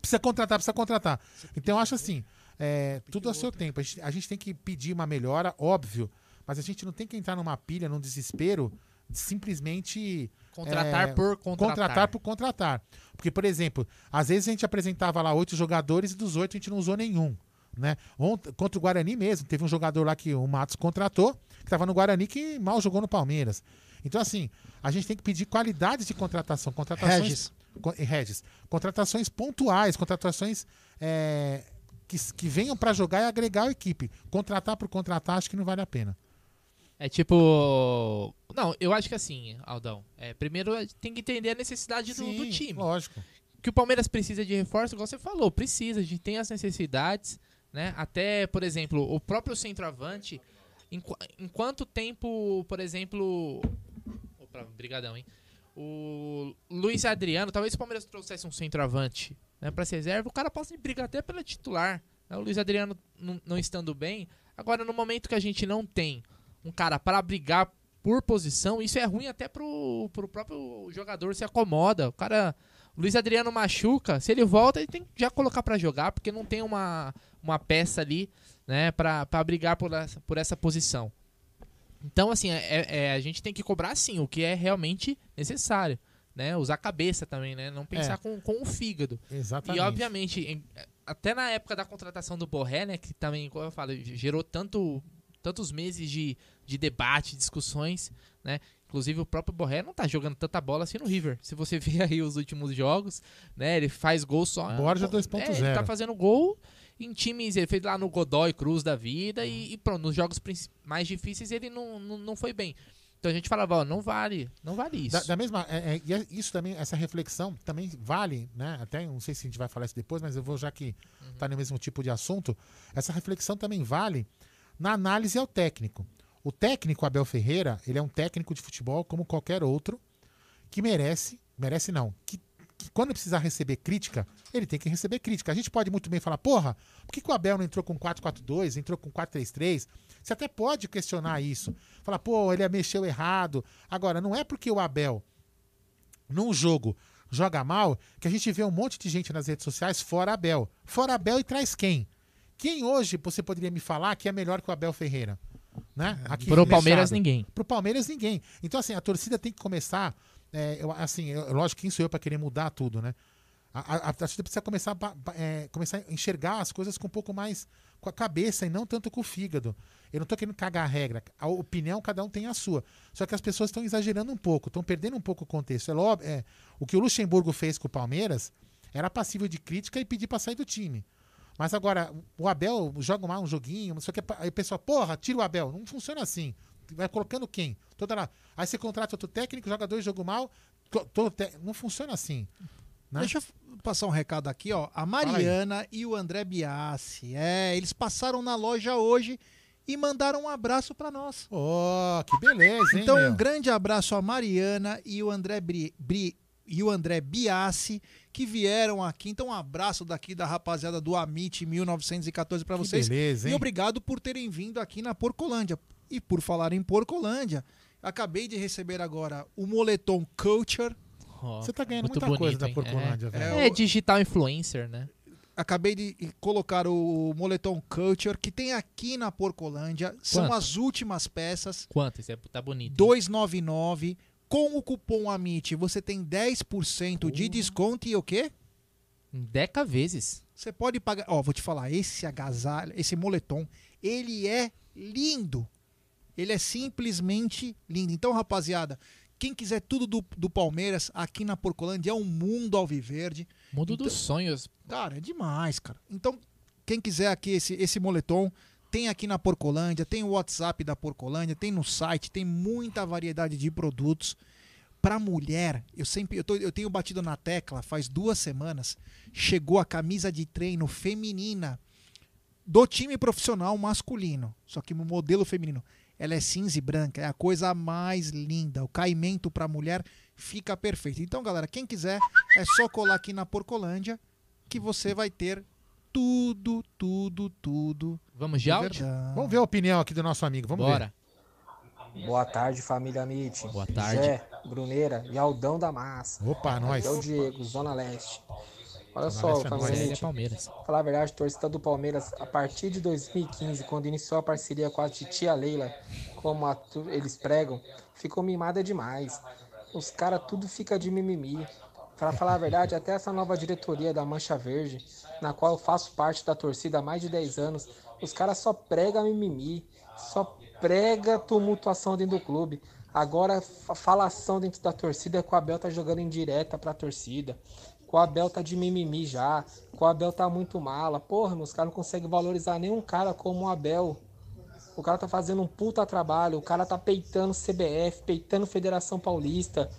Precisa contratar, precisa contratar. Então eu acho assim, é, tudo ao seu tempo. A gente, a gente tem que pedir uma melhora, óbvio, mas a gente não tem que entrar numa pilha, num desespero, de simplesmente Contratar é, por contratar. contratar por contratar. Porque, por exemplo, às vezes a gente apresentava lá oito jogadores e dos oito a gente não usou nenhum. Né? Ont- contra o Guarani mesmo, teve um jogador lá que o Matos contratou, que estava no Guarani, que mal jogou no Palmeiras. Então, assim, a gente tem que pedir qualidade de contratação. Contratações, Regis. Co- eh, Regis. Contratações pontuais, contratações é, que, que venham para jogar e agregar a equipe. Contratar por contratar, acho que não vale a pena. É tipo. Não, eu acho que assim, Aldão. É, primeiro tem que entender a necessidade do, do Sim, time. Lógico. Que o Palmeiras precisa de reforço, igual você falou, precisa, a gente tem as necessidades, né? Até, por exemplo, o próprio centroavante, em, em quanto tempo, por exemplo. Opa, brigadão, hein? O Luiz Adriano, talvez se o Palmeiras trouxesse um centroavante né, para ser reserva, o cara possa brigar até pela titular. né? O Luiz Adriano não, estando bem. Agora, no momento que a gente não tem um cara para brigar por posição, isso é ruim até pro, pro próprio jogador se acomoda. O cara. O Luiz Adriano machuca, se ele volta, ele tem que já colocar pra jogar, porque não tem uma, uma peça ali, né, pra, pra brigar por essa, por essa posição. Então, assim, é, é- a gente tem que cobrar, sim, o que é realmente necessário, né? Usar a cabeça também, né? Não pensar É. com, com o fígado. Exatamente. E, obviamente, em- até na época da contratação do Borré, né, que também, como eu falo, gerou tanto, tantos meses de, de debate, discussões, né? Inclusive o próprio Borré não tá jogando tanta bola assim no River. Se você ver aí os últimos jogos, né, ele faz gol só... Borja É, 2.0. ele tá fazendo gol em times, ele fez lá no Godoy Cruz da vida e, e pronto, nos jogos mais difíceis ele não, não, não foi bem. Então a gente falava, ó, não vale, não vale isso. Da, da mesma, é, é, e é- isso também, essa reflexão também vale, né? Até não sei se a gente vai falar isso depois, mas eu vou já que tá no mesmo tipo de assunto. Essa reflexão também vale na análise ao técnico. O técnico Abel Ferreira, ele é um técnico de futebol como qualquer outro que merece, merece não, que quando precisar receber crítica, ele tem que receber crítica. A gente pode muito bem falar, porra, por que, que o Abel não entrou com 4-4-2, entrou com 4-3-3? Você até pode questionar isso. Falar, pô, ele mexeu errado. Agora, não é porque o Abel, num jogo, joga mal, que a gente vê um monte de gente nas redes sociais fora Abel. Fora Abel e traz quem? Quem hoje você poderia me falar que é melhor que o Abel Ferreira? Né? Aqui Pro Palmeiras, ninguém. Pro Palmeiras, ninguém. Então, assim, a torcida tem que começar. É, eu- assim, eu- lógico, quem sou eu para querer mudar tudo, né? A, a- a torcida precisa começar a, é, começar a enxergar as coisas com um pouco mais com a cabeça e não tanto com o fígado. Eu não tô querendo cagar a regra. A opinião, cada um tem a sua. Só que as pessoas estão exagerando um pouco, estão perdendo um pouco o contexto. É, é, o que o Luxemburgo fez com o Palmeiras era passível de crítica e pedir para sair do time. Mas agora, o Abel joga mal um joguinho, o que. Aí o pessoal, porra, tira o Abel. Não funciona assim. Vai colocando quem? Toda lá. Aí você contrata outro técnico, joga dois, jogo mal. té- Não funciona assim. né? Deixa eu passar um recado aqui, ó. A Mariana e o André Biassi. É, eles passaram na loja hoje e mandaram um abraço pra nós. Ó, que beleza, hein, Então, meu? um grande abraço a Mariana e o André Bri, Bri- e o André Biassi que vieram aqui. Então, um abraço daqui da rapaziada do Amit 1914 pra Que vocês. beleza, E hein? obrigado por terem vindo aqui na Porcolândia. E por falar em Porcolândia, acabei de receber agora o moletom Culture. Você tá ganhando muito muita coisa bonito, da hein? Porcolândia, É. velho. É digital influencer, né? Acabei de colocar o moletom Culture que tem aqui na Porcolândia. São Quanto? as últimas peças. Quanto? Esse é, tá bonito. 299. Com o cupom AMIT, você tem 10% de desconto e o quê? Deca vezes. Você pode pagar. Ó, vou te falar, esse agasalho, esse moletom, ele é lindo. Ele é simplesmente lindo. Então, rapaziada, quem quiser tudo do, do Palmeiras, aqui na Porcolândia é um mundo alviverde. Mundo Então- dos sonhos. Cara, é demais, cara. Então, quem quiser aqui esse, esse moletom, tem aqui na Porcolândia, tem o WhatsApp da Porcolândia, tem no site, tem muita variedade de produtos. Pra mulher, eu sempre eu, tô- eu tenho batido na tecla faz duas semanas. Chegou a camisa de treino feminina do time profissional masculino, só que no modelo feminino. Ela é cinza e branca, é a coisa mais linda. O caimento pra mulher fica perfeito. Então, galera, quem quiser, é só colar aqui na Porcolândia que você vai ter tudo, tudo, tudo. Vamos de áudio? Vamos ver a opinião aqui do nosso amigo. Vamos Bora. Boa tarde, família Amit. Boa tarde. Jé, Bruneira e Aldão da Massa. ver. Opa, nós. É o Diego, Zona Leste. Olha Zona só, é. Ele é. Palmeiras. Falar a verdade, torcida do Palmeiras, a partir de 2015, quando iniciou a parceria com a titia Leila, como a tu- eles pregam, ficou mimada demais. Os caras tudo fica de mimimi. Pra falar a verdade, até essa nova diretoria da Mancha Verde, na qual eu faço parte da torcida há mais de 10 anos, os caras só pregam mimimi, só prega tumultuação dentro do clube. Agora, fa- falação dentro da torcida é que o Abel tá jogando em direta pra torcida. O Abel tá de mimimi já. O Abel tá muito mala. Porra, meus caras não conseguem valorizar nenhum cara como o Abel. O cara tá fazendo um puta trabalho. O cara tá peitando CBF, peitando Federação Paulista.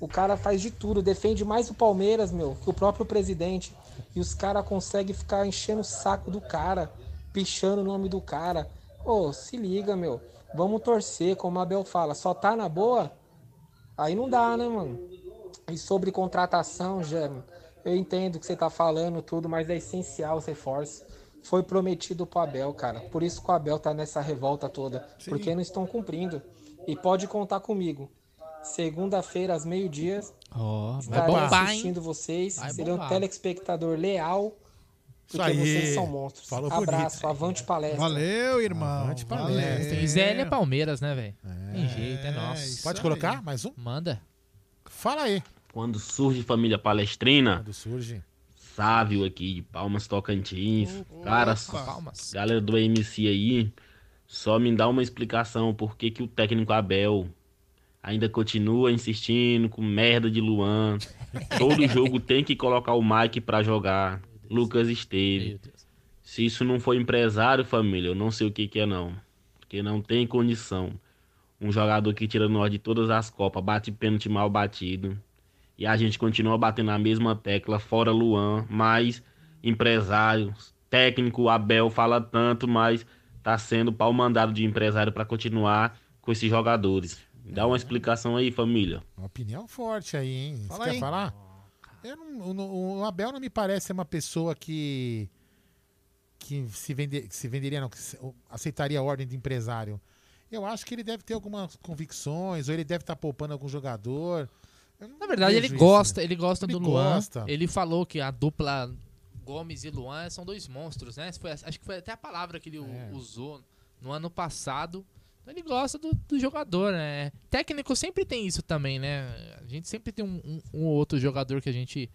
O cara faz de tudo, defende mais o Palmeiras, meu, que o próprio presidente. E os caras conseguem ficar enchendo o saco do cara, pichando o nome do cara. Ô, se liga, meu. Vamos torcer, como a Abel fala. Só tá na boa? Aí não dá, né, mano? E sobre contratação, já, eu entendo o que você tá falando, tudo, mas é essencial os reforços. Foi prometido pro Abel, cara. Por isso que o Abel tá nessa revolta toda. Porque não estão cumprindo. E pode contar comigo. Segunda-feira, às meio-dia, Ó, vai estarei bombar, hein? assistindo vocês. Vai Serei um bombar. telespectador leal. Isso Porque aí. vocês são monstros. Falou bonito. Abraço, avante palestra. Valeu, irmão. Avante palestra. Tem Zé é Palmeiras, né, velho? Tem jeito, é nosso. Pode aí. colocar mais um? Manda. Fala aí. Quando surge família palestrina, Quando surge. Sávio aqui de Palmas Tocantins. Cara, Palmas. galera do MC aí, só me dá uma explicação por que, que o técnico Abel ainda continua insistindo com merda de Luan. Todo jogo tem que colocar o Mike pra jogar. Lucas Deus. Se isso não for empresário, família, eu não sei o que, que é não. Porque não tem condição. Um jogador que tira nós de todas as copas, bate pênalti mal batido. E a gente continua batendo na mesma tecla, fora Luan, mas empresário, técnico, Abel fala tanto, mas tá sendo pau mandado de empresário para continuar com esses jogadores. Dá uma explicação aí, família. Uma opinião forte aí, hein? Fala Você aí. quer falar? Eu não- o- o, Abel não me parece ser uma pessoa que que se, vender, que se venderia, não, que se- aceitaria a ordem de empresário. Eu acho que ele deve ter algumas convicções, ou ele deve estar poupando algum jogador. Na verdade, ele gosta, né? ele gosta Ele do Luan. gosta. Ele falou que a dupla Gomes e Luan são dois monstros, né? Foi- acho que foi até a palavra que ele É. usou no ano passado. Então ele gosta do, do jogador, né? Técnico sempre tem isso também, né? A gente sempre tem um, um- um ou outro jogador que a gente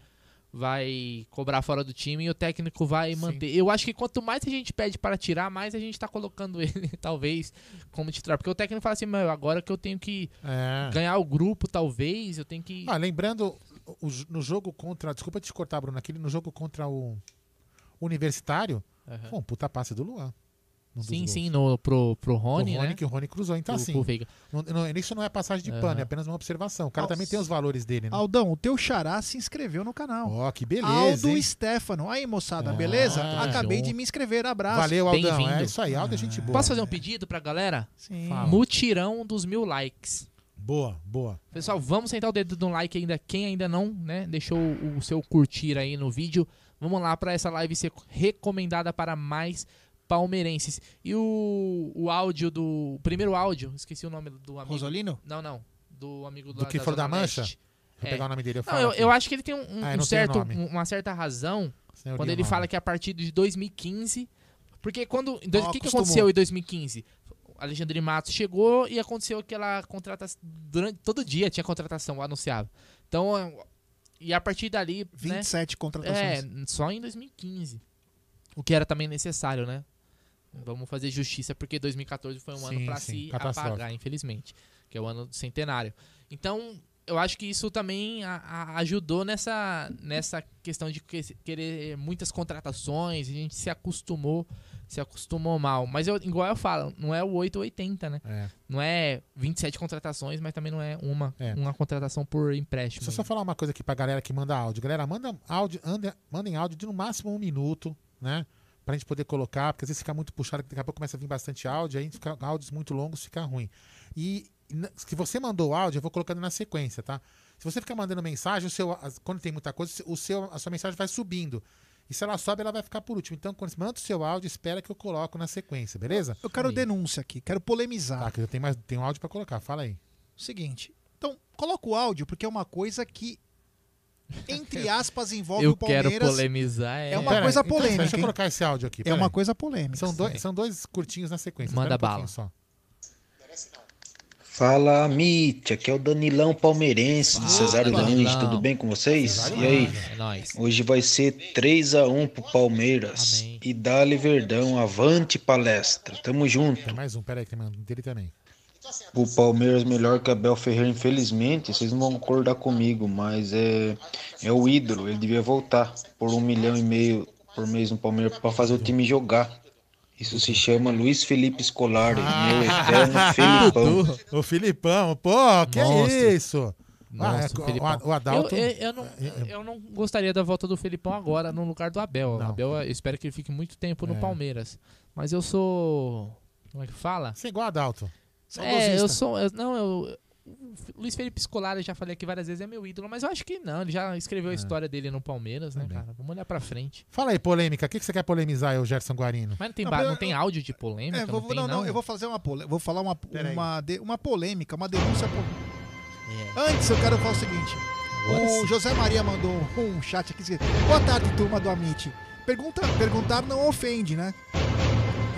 vai cobrar fora do time e o técnico vai Sim. manter. Eu acho que quanto mais a gente pede para tirar, mais a gente tá colocando ele, talvez, como titular. Porque o técnico fala assim, meu, agora que eu tenho que É. ganhar o grupo, talvez, eu tenho que. Ah, lembrando, no jogo contra. Desculpa te cortar, Bruno. Aquele no jogo contra o Universitário, Aham. foi um puta passe do Luan. Sim, gols. sim, no, pro, pro O Rony, Rony, né? que o Rony cruzou. Então, Pro- assim, pro Veiga. não, não- isso não é passagem de pano, é apenas uma observação. O cara Nossa. também tem os valores dele, né? Aldão, o teu xará se inscreveu no canal. Ó, que beleza, Aldo hein? Stefano. Aí, moçada, Ah, beleza? Acabei show. de me inscrever. Abraço. Valeu, Aldão. É isso aí, Aldo é gente boa. Posso fazer um pedido pra galera? Sim. Fala. Mutirão dos mil likes. Boa, boa. Pessoal, vamos sentar o dedo no like ainda. Quem ainda não, né, deixou o seu curtir aí no vídeo. Vamos lá para essa live ser recomendada para mais palmeirenses. E o, o áudio do. O primeiro áudio, esqueci o nome do amigo. Rosolino? Não, não. Do amigo Do que for da Mancha? Leste. Vou É. pegar o nome dele. Eu, Não, eu, eu acho que ele tem um, um Ah, o certo, um- uma certa razão Senão eu quando ele nome. fala que é a partir de 2015. Porque quando. O que, que aconteceu em 2015? Alexandre Matos chegou e aconteceu aquela contratação. Durante, todo dia tinha contratação anunciada. Então, e a partir dali. 27 né, contratações. É, só em 2015. O que era também necessário, né? Vamos fazer justiça, porque 2014 foi um ano Sim, pra sim, se apagar, infelizmente. Que é o ano do centenário. Então, eu acho que isso também a- a- ajudou nessa, nessa questão de que- querer muitas contratações. A gente se acostumou, se acostumou mal. Mas, eu, igual eu falo, não é o 8 ou 80, né? É. Não é 27 contratações, mas também não é uma, É. uma contratação por empréstimo. Deixa eu só falar uma coisa aqui pra galera que manda áudio. Galera, manda áudio, anda, mandem áudio de no máximo um minuto, né? Pra gente poder colocar, porque às vezes fica muito puxado, daqui a pouco começa a vir bastante áudio, aí fica áudios muito longos, fica ruim. E se você mandou áudio, eu vou colocando na sequência, tá? Se você ficar mandando mensagem, o seu, quando tem muita coisa, o seu, a sua mensagem vai subindo. E se ela sobe, ela vai ficar por último. Então, quando você manda o seu áudio, espera que eu coloco na sequência, beleza? Eu quero denúncia aqui, quero polemizar. Tá, que eu tenho mais um áudio pra colocar, fala aí. Seguinte, então, coloca o áudio, porque é uma coisa que, entre aspas, envolve Eu o Palmeiras. quero polemizar. É, É uma Pera coisa então, polêmica. deixa eu colocar esse áudio aqui. É uma aí. coisa polêmica. São dois, são dois curtinhos na sequência. Manda um bala. Só. Fala, Mitch, aqui é o Danilão Palmeirense, do Cesário. Lange, tudo bem com vocês? E aí? É. Hoje vai ser 3x1 pro Palmeiras. Amém. E dale Verdão, avante palestra. Tamo junto. Tem mais um, pera aí, que tem um dele também. O Palmeiras melhor que Abel Ferreira, infelizmente, vocês não vão concordar comigo, mas é, é o ídolo. Ele devia voltar por um milhão e meio por mês no Palmeiras pra fazer o time jogar. Isso se chama Luiz Felipe Scolari, meu eterno Felipão. O Filipão, pô, que é isso? Nossa, Ah, é, o o, o Adalto. Eu, eu- eu não, eu não gostaria da volta do Felipão agora no lugar do Abel. Não. Abel, eu espero que ele fique muito tempo no É. Palmeiras. Mas eu sou. Como é que fala? Você é igual Adalto. É, eu sou. eu- não, eu. o Luiz Felipe Scolari, eu já falei aqui várias vezes, é meu ídolo, mas eu acho que não. Ele já escreveu a É. história dele no Palmeiras, né, cara? Vamos olhar pra frente. Fala aí, polêmica. O que, que você quer polemizar o Gerson Guarino? Mas não tem, Não, eu- não tem áudio de polêmica? É, vou, não tem, não, não, eu vou fazer uma polêmica. Vou falar uma, Pera uma, de- uma polêmica, uma denúncia. É. Antes, eu quero falar o seguinte. O. José Maria mandou um chat aqui. Boa tarde, turma do Amit. Pergunta, perguntar não ofende, né?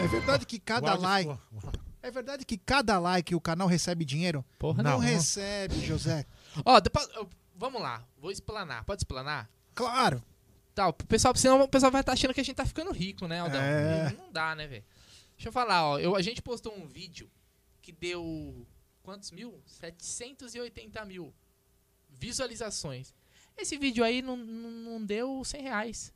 É verdade que cada like. ficou- É verdade que cada like o canal recebe dinheiro? Porra, não, não. recebe, José. Ó, depois, vamos lá. Vou explanar. Pode explanar? Claro. Tá, o pessoal, senão o pessoal vai estar achando que a gente tá ficando rico, né, Aldão? É. Não dá, né, velho? Deixa eu falar, ó. Eu, a gente postou um vídeo que deu. Quantos mil? 780 mil visualizações. Esse vídeo aí não, não, não deu 100 reais.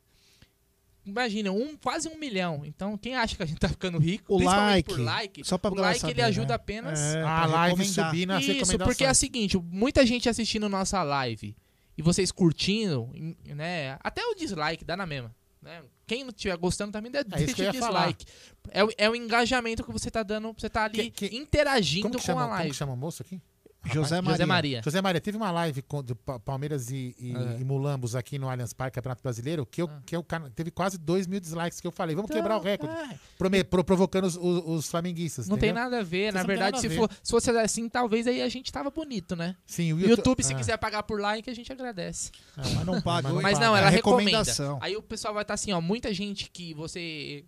Imagina, um, quase um milhão. Então, quem acha que a gente tá ficando rico, O principalmente like, por like, só pra o like ele saber, ajuda né? apenas É, A pra live subir nas isso, porque é o seguinte, muita gente assistindo nossa live e vocês curtindo, né? Até o dislike dá na mesma. Né? Quem não estiver gostando também dá É deixa falar. dislike. É, o- é o engajamento que você tá dando, você tá ali Que- que- interagindo Como com chama, a como live. que chama o moço aqui? José Maria. José Maria. José Maria, teve uma live com, do Palmeiras e, e, É. e Mulambos aqui no Allianz Parque, Campeonato Brasileiro, que, eu, que eu, teve quase 2 mil dislikes que eu falei, vamos quebrar o recorde. é. Prome- pro- provocando os, os- os flamenguistas. Não tem entendeu? nada a ver. Vocês Na tem verdade, se, ver. for, se fosse assim, talvez aí a gente tava bonito, né? Sim, o YouTube- YouTube, se Ah. quiser pagar por like, a gente agradece. Mas não paga. Mas não, ela É recomenda. recomendação. Aí o pessoal vai estar assim, ó, muita gente que você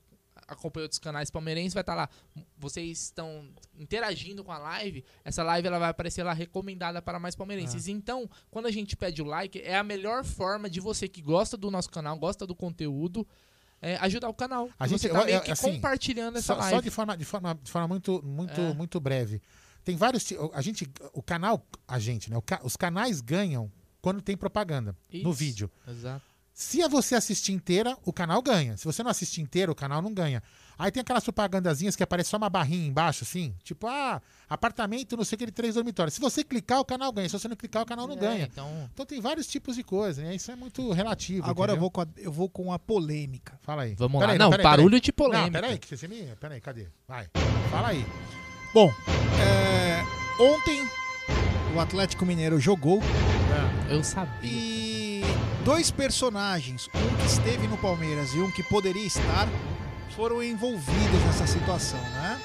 acompanha outros canais palmeirenses vai estar lá. Vocês estão interagindo com a live, essa live ela vai aparecer lá recomendada para mais Ah. palmeirenses. Então, quando a gente pede o like, é a melhor forma de você que gosta do nosso canal, gosta do conteúdo, é, ajudar o canal. A gente- tá eu- meio que assim, compartilhando essa Só, live. só de forma, de forma, de forma muito, muito, É. muito breve. Tem vários. A gente, o canal, a gente, né? os canais ganham quando tem propaganda no Isso, vídeo. Exato. Se você assistir inteira, o canal ganha. Se você não assistir inteira, o canal não ganha. Aí tem aquelas propagandazinhas que aparece só uma barrinha embaixo, assim. Tipo, ah, apartamento, não sei o que, de três dormitórios. Se você clicar, o canal ganha. Se você não clicar, o canal não É, ganha. então- Então tem vários tipos de coisa, né? Isso é muito relativo. Agora eu vou, com a, eu vou com a polêmica. Fala aí. Vamos Pera lá. aí, não, pera aí, barulho pera aí. de polêmica. Não, peraí, que você me. Peraí, cadê? Vai. Fala aí. Bom, é, ontem o Atlético Mineiro jogou Eu sabia. e dois personagens, um que esteve no Palmeiras e um que poderia estar, foram envolvidos nessa situação, né?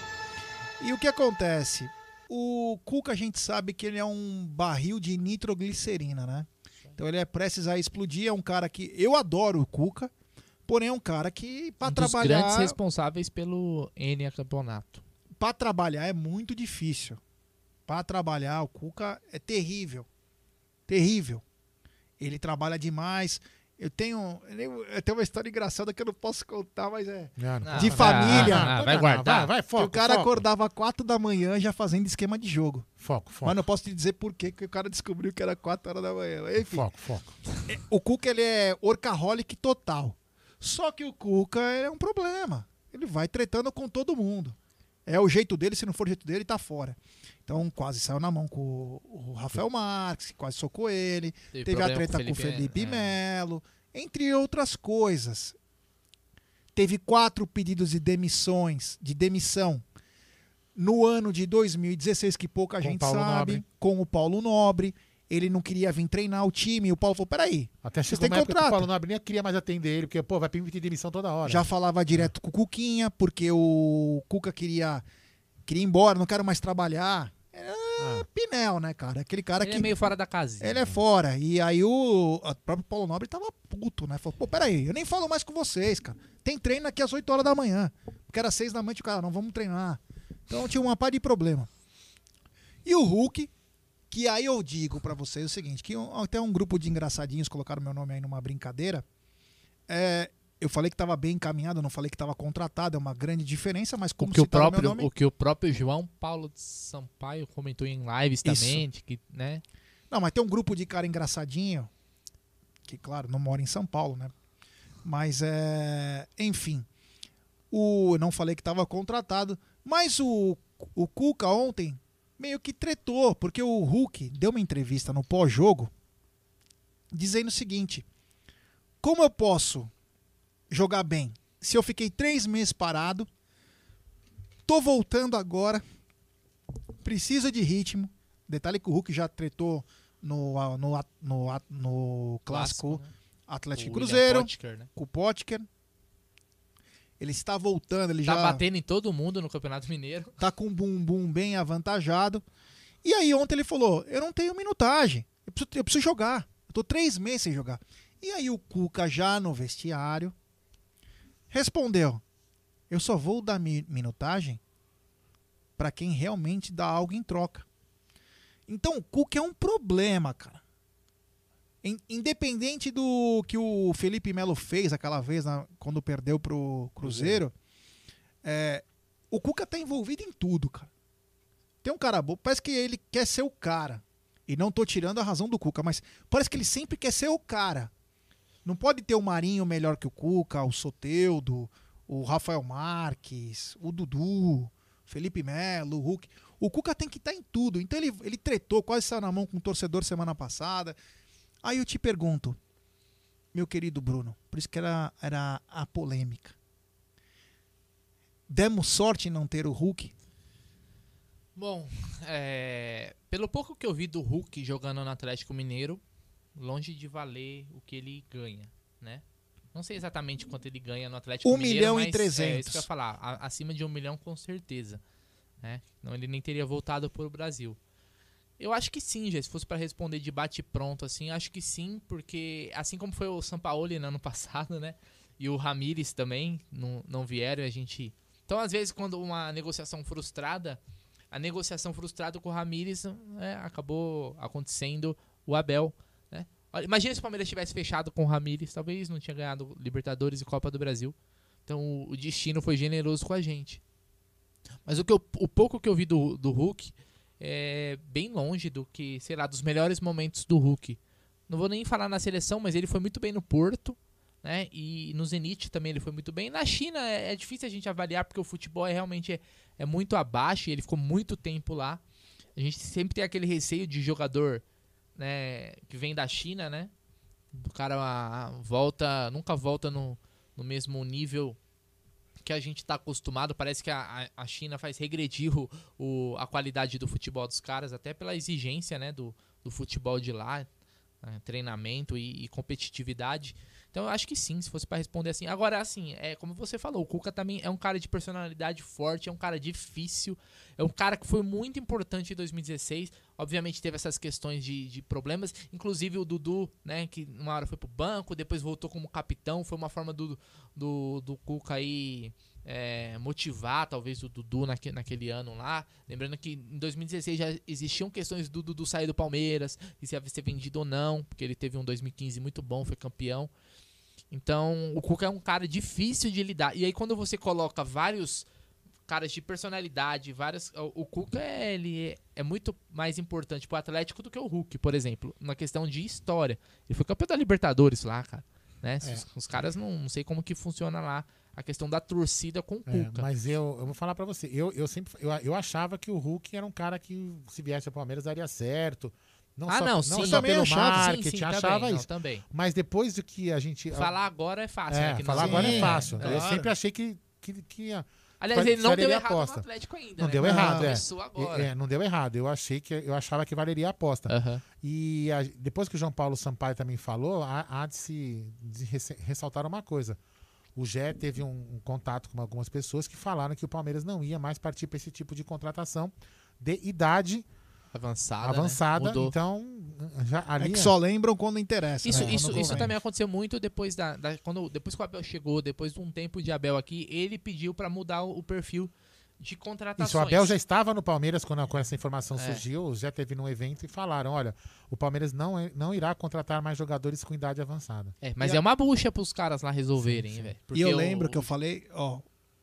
E o que acontece? O Cuca a gente sabe que ele é um barril de nitroglicerina, né? Então ele é prestes a explodir, é um cara que eu adoro o Cuca, porém é um cara que para um dos trabalhar grandes responsáveis pelo N campeonato. para trabalhar é muito difícil. Para trabalhar, o Cuca é terrível. Terrível. Ele trabalha demais. Eu tenho, eu tenho uma história engraçada que eu não posso contar, mas é. Não, não Ah, de conta, família. ah, ah, vai não, guardar? Vai, vai, foco. o cara foco. acordava 4 da manhã já fazendo esquema de jogo. Foco, foco. Mas não posso te dizer por quê, que o cara descobriu que era 4 horas da manhã. Enfim, Foco, foco. o Cuca ele é orcaholic total. Só que o Cuca é um problema. Ele vai tretando com todo mundo. É o jeito dele, se não for o jeito dele, tá fora. Então quase saiu na mão com o Rafael Marques, que quase socou ele. Teve Teve a treta com o Felipe, Felipe é. Melo, entre outras coisas. Teve quatro pedidos de demissões, de demissão no ano de 2016, que pouca Com gente sabe, Nobre. com o Paulo Nobre. Ele não queria vir treinar o time. O Paulo falou: peraí, Até Vocês chegou têm que o contrato. Paulo Nobre nem queria mais atender ele, porque, pô, vai pedir demissão toda hora. Já falava direto com o Cuquinha, porque o Cuca queria, queria ir embora, não quero mais trabalhar. É Ah. Pinel, né, cara? Aquele cara Ele que. é meio fora da casinha. Ele é fora. E aí o, o próprio Paulo Nobre tava puto, né? Falou, pô, peraí, eu nem falo mais com vocês, cara. Tem treino aqui às 8 horas da manhã. Porque era 6 da manhã, o cara, não, vamos treinar. Então tinha uma par de problema. E o Hulk, que aí eu digo pra vocês o seguinte, que um- até um grupo de engraçadinhos colocaram meu nome aí numa brincadeira. É, eu falei que tava bem encaminhado, não falei que tava contratado, é uma grande diferença, mas O como que, o próprio, nome... o que o próprio João Paulo de Sampaio comentou em lives Isso. também, que, né? Não, mas tem um grupo de cara engraçadinho, que, claro, não mora em São Paulo, né? Mas, é... enfim. O... eu Não falei que estava contratado, mas o, o Cuca ontem meio que tretou, porque o Hulk deu uma entrevista no pós-jogo dizendo o seguinte: como eu posso jogar bem se eu fiquei três meses parado, tô voltando agora, precisa de ritmo. Detalhe que o Hulk já tretou no, no, no, no clássico Clássico, né? Atlético O Cruzeiro, Potker, né? com o Potker. Ele está voltando, ele Tá já batendo em todo mundo no Campeonato Mineiro. tá com um bumbum bem avantajado. E aí ontem ele falou: eu não tenho minutagem, eu preciso, eu preciso jogar. Eu tô três meses sem jogar. E aí o Cuca, já no vestiário, respondeu: eu só vou dar mi- minutagem para quem realmente dá algo em troca. Então o Cuca é um problema, cara. In- Independente do que o Felipe Melo fez aquela vez na- quando perdeu pro Cruzeiro, é, o Cuca tá envolvido em tudo, cara. Tem um cara bom, parece que ele quer ser o cara. E não tô tirando a razão do Cuca, mas parece que ele sempre quer ser o cara. Não pode ter o Marinho melhor que o Cuca, o Soteudo, o Rafael Marques, o Dudu, Felipe Melo, o Hulk. O Cuca tem que estar em tudo. Então ele, ele tretou, quase saiu na mão com o torcedor semana passada. Aí eu te pergunto, meu querido Bruno, por isso que era, era a polêmica. Demos sorte em não ter o Hulk? Bom, é, pelo pouco que eu vi do Hulk jogando no Atlético Mineiro, longe de valer o que ele ganha, né? Não sei exatamente quanto ele ganha no Atlético Um Mineiro, milhão e mas É 300. isso que eu ia falar, a- acima de um milhão com certeza, né? Não, ele nem teria voltado para o Brasil. Eu acho que sim, já se fosse para responder de bate pronto assim, acho que sim, porque assim como foi o Sampaoli no ano passado, né? E o Ramires também não, não vieram, a gente Então, às vezes quando uma negociação frustrada, a negociação frustrada com o Ramires é, acabou acontecendo o Abel, né? Imagina se o Palmeiras tivesse fechado com o Ramires, talvez não tinha ganhado Libertadores e Copa do Brasil. Então o, o destino foi generoso com a gente. Mas o, que eu- o pouco que eu vi do, do Hulk é bem longe do que, sei lá, dos melhores momentos do Hulk. não vou nem falar na seleção, mas ele foi muito bem no Porto, né? E no Zenit também ele foi muito bem. Na China é, é difícil a gente avaliar porque o futebol é realmente é, é muito abaixo e ele ficou muito tempo lá. A gente sempre tem aquele receio de jogador, né, que vem da China, né? O cara ah, volta, nunca volta no, no mesmo nível que a gente está acostumado. Parece que a, a China faz regredir o, o, a qualidade do futebol dos caras, até pela exigência né, do, do futebol de lá, né, treinamento e, e, competitividade. Então eu acho que sim, se fosse para responder assim. Agora, assim, é como você falou, o Cuca também é um cara de personalidade forte, é um cara difícil, é um cara que foi muito importante em 2016. Obviamente teve essas questões de, de problemas, inclusive o Dudu, né, que uma hora foi pro banco, depois voltou como capitão, foi uma forma do, do, do Cuca aí é, motivar talvez o Dudu naque, naquele ano lá. Lembrando que em 2016 já existiam questões do Dudu sair do Palmeiras, e se ia ser vendido ou não, porque ele teve um 2015 muito bom, foi campeão. Então, o Cuca é um cara difícil de lidar. E aí, quando você coloca vários caras de personalidade, vários. O, o Cuca é, ele é, é, muito mais importante pro Atlético do que o Hulk, por exemplo, na questão de história. Ele foi campeão da Libertadores lá, cara. Né? É. Os, os, caras não, não sei como que funciona lá a questão da torcida com o é, Cuca. Mas eu, eu vou falar para você, eu, eu sempre eu, eu achava que o Hulk era um cara que se viesse ao Palmeiras daria certo. Não ah, só, não, sim. Não só pelo marketing, sim, sim, achava também, isso. Não, também. Mas depois do que a gente... Falar agora é fácil, é, né? falar agora é fácil. É, eu sempre achei que, que, que ia... Aliás, ele não deu errado aposta. no Atlético ainda, Não né? deu errado, é. Agora. é. Não deu errado. Eu achei que eu achava que valeria a aposta. Uhum. E a, depois que o João Paulo Sampaio também falou, há, há de se de ressaltar uma coisa. O Gé teve um, um, contato com algumas pessoas que falaram que o Palmeiras não ia mais partir para esse tipo de contratação de idade avançada. Avançada, né? então já ali é que só lembram quando interessa. Isso, né? isso, isso também aconteceu muito depois da, da, quando depois que o Abel chegou, depois de um tempo de Abel aqui, ele pediu para mudar o, o, perfil de contratações. Isso, o Abel já estava no Palmeiras quando, quando essa informação é. surgiu, já teve num evento e falaram, olha, o Palmeiras não, é, não irá contratar mais jogadores com idade avançada. É, mas e é a... uma bucha para os caras lá resolverem, velho. E eu lembro que eu falei, ó,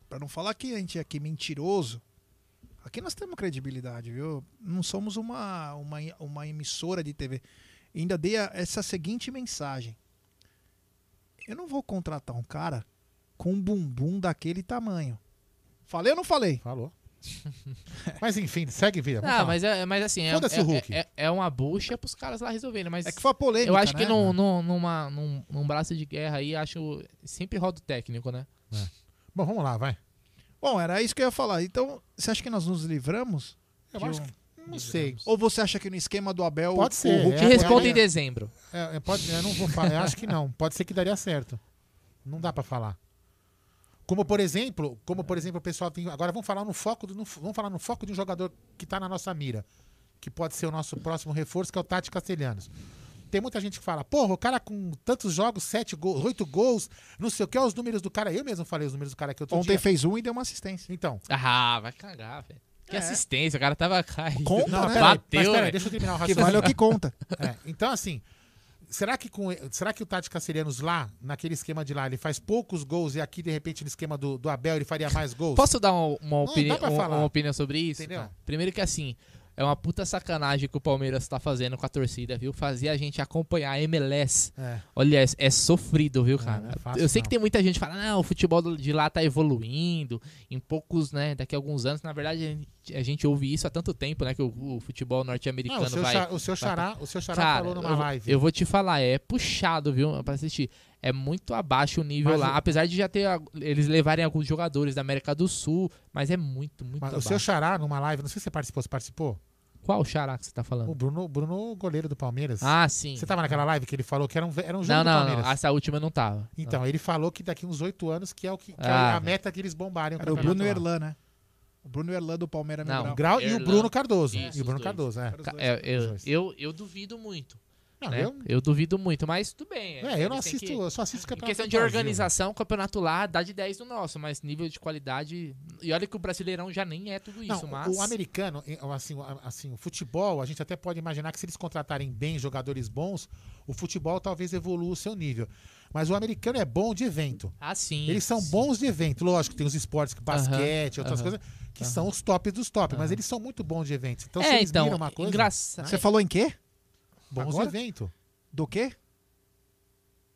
para não falar que a gente é aqui mentiroso, Aqui nós temos credibilidade, viu? Não somos uma, uma, uma emissora de TV. Ainda dei a, essa seguinte mensagem. Eu não vou contratar um cara com um bumbum daquele tamanho. Falei ou não falei? Falou. mas enfim, segue vida. Ah, mas, é, mas assim, é, é, é, é, uma bucha pros caras lá resolverem. Mas é que foi polêmica. Eu acho né? que num, num, numa, num, num braço de guerra aí, acho. Sempre roda o técnico, né? É. Bom, vamos lá, vai. Bom, era isso que eu ia falar. Então, você acha que nós nos livramos? Eu acho que. Não sei. Ou você acha que no esquema do Abel. Pode ser. O Hulk é, responde é, em dezembro. É, pode, eu não vou falar. Eu acho que não. Pode ser que daria certo. Não dá para falar. Como por exemplo, como por exemplo, o pessoal tem. Agora vamos falar no foco, do, no, vamos falar no foco de um jogador que está na nossa mira, que pode ser o nosso próximo reforço, que é o Tati Castelhanos. Tem muita gente que fala, porra, o cara com tantos jogos, sete gols, oito gols, não sei o que, é os números do cara. Eu mesmo falei os números do cara que eu tô Ontem dia. fez um e deu uma assistência. Então. Ah, vai cagar, velho. Que é. assistência, o cara tava caído. Conta, não, né? Bateu, mas peraí, deixa eu terminar o raciocínio. Que vale é o que conta. É, então, assim, será que, com, será que o Tati Cacerianos lá, naquele esquema de lá, ele faz poucos gols e aqui, de repente, no esquema do, do Abel, ele faria mais gols? Posso dar uma, uma, opini uma, uma opinião sobre isso? Entendeu? Primeiro que, assim, é uma puta sacanagem que o Palmeiras tá fazendo com a torcida, viu? Fazer a gente acompanhar a MLS. É. Olha, é, é, sofrido, viu, cara? É, fácil, eu sei não. que tem muita gente que fala, não, o futebol de lá tá evoluindo. Em poucos, né, daqui a alguns anos. Na verdade, a gente, a ouve isso há tanto tempo, né? Que o, o futebol norte-americano vai. O seu xará, o seu xará cara, falou numa eu, live. Eu vou te falar, é puxado, viu, pra assistir. É muito abaixo o nível Mas lá. o- Apesar de já ter. Eles levarem alguns jogadores da América do Sul, mas é muito, muito Mas o abaixo. seu xará, numa live, não sei se você participou, você participou? Qual xará que você tá falando? O Bruno, Bruno goleiro do Palmeiras. Ah, sim. Você tava naquela live que ele falou que era um, era um jogo Não, do não, Palmeiras? não. Essa última eu não tava. Então, ele falou que daqui uns oito anos que é, o que, que é Ah, a velho. meta que eles bombarem. Era o Bruno. Erlan, né? O Bruno Erlan do Palmeiras Não, Mil Grau. Grau e o Erlan. Bruno Cardoso. Isso, e o Bruno dois. Cardoso, é. É, Os eu, eu, eu duvido muito. Não, né? eu, Eu duvido muito, mas tudo bem. é, eu não assisto, que- eu só assisto Em campeonato questão do de organização, o campeonato lá dá de 10 do nosso, mas nível de qualidade. E olha que o Brasileirão já nem é tudo isso, Não, mas. o americano, assim, o- assim, o futebol, a gente até pode imaginar que se eles contratarem bem jogadores bons, o futebol talvez evolua o seu nível. Mas o americano é bom de evento. Ah, sim. Eles são sim. bons de evento. Lógico, tem os esportes, basquete, outras aham, coisas, que aham. são os tops dos tops. Mas Aham. eles são muito bons de eventos. Então, é, eles então, miram uma coisa, engraçado. Você falou em quê? bons Agora? de evento. Do quê?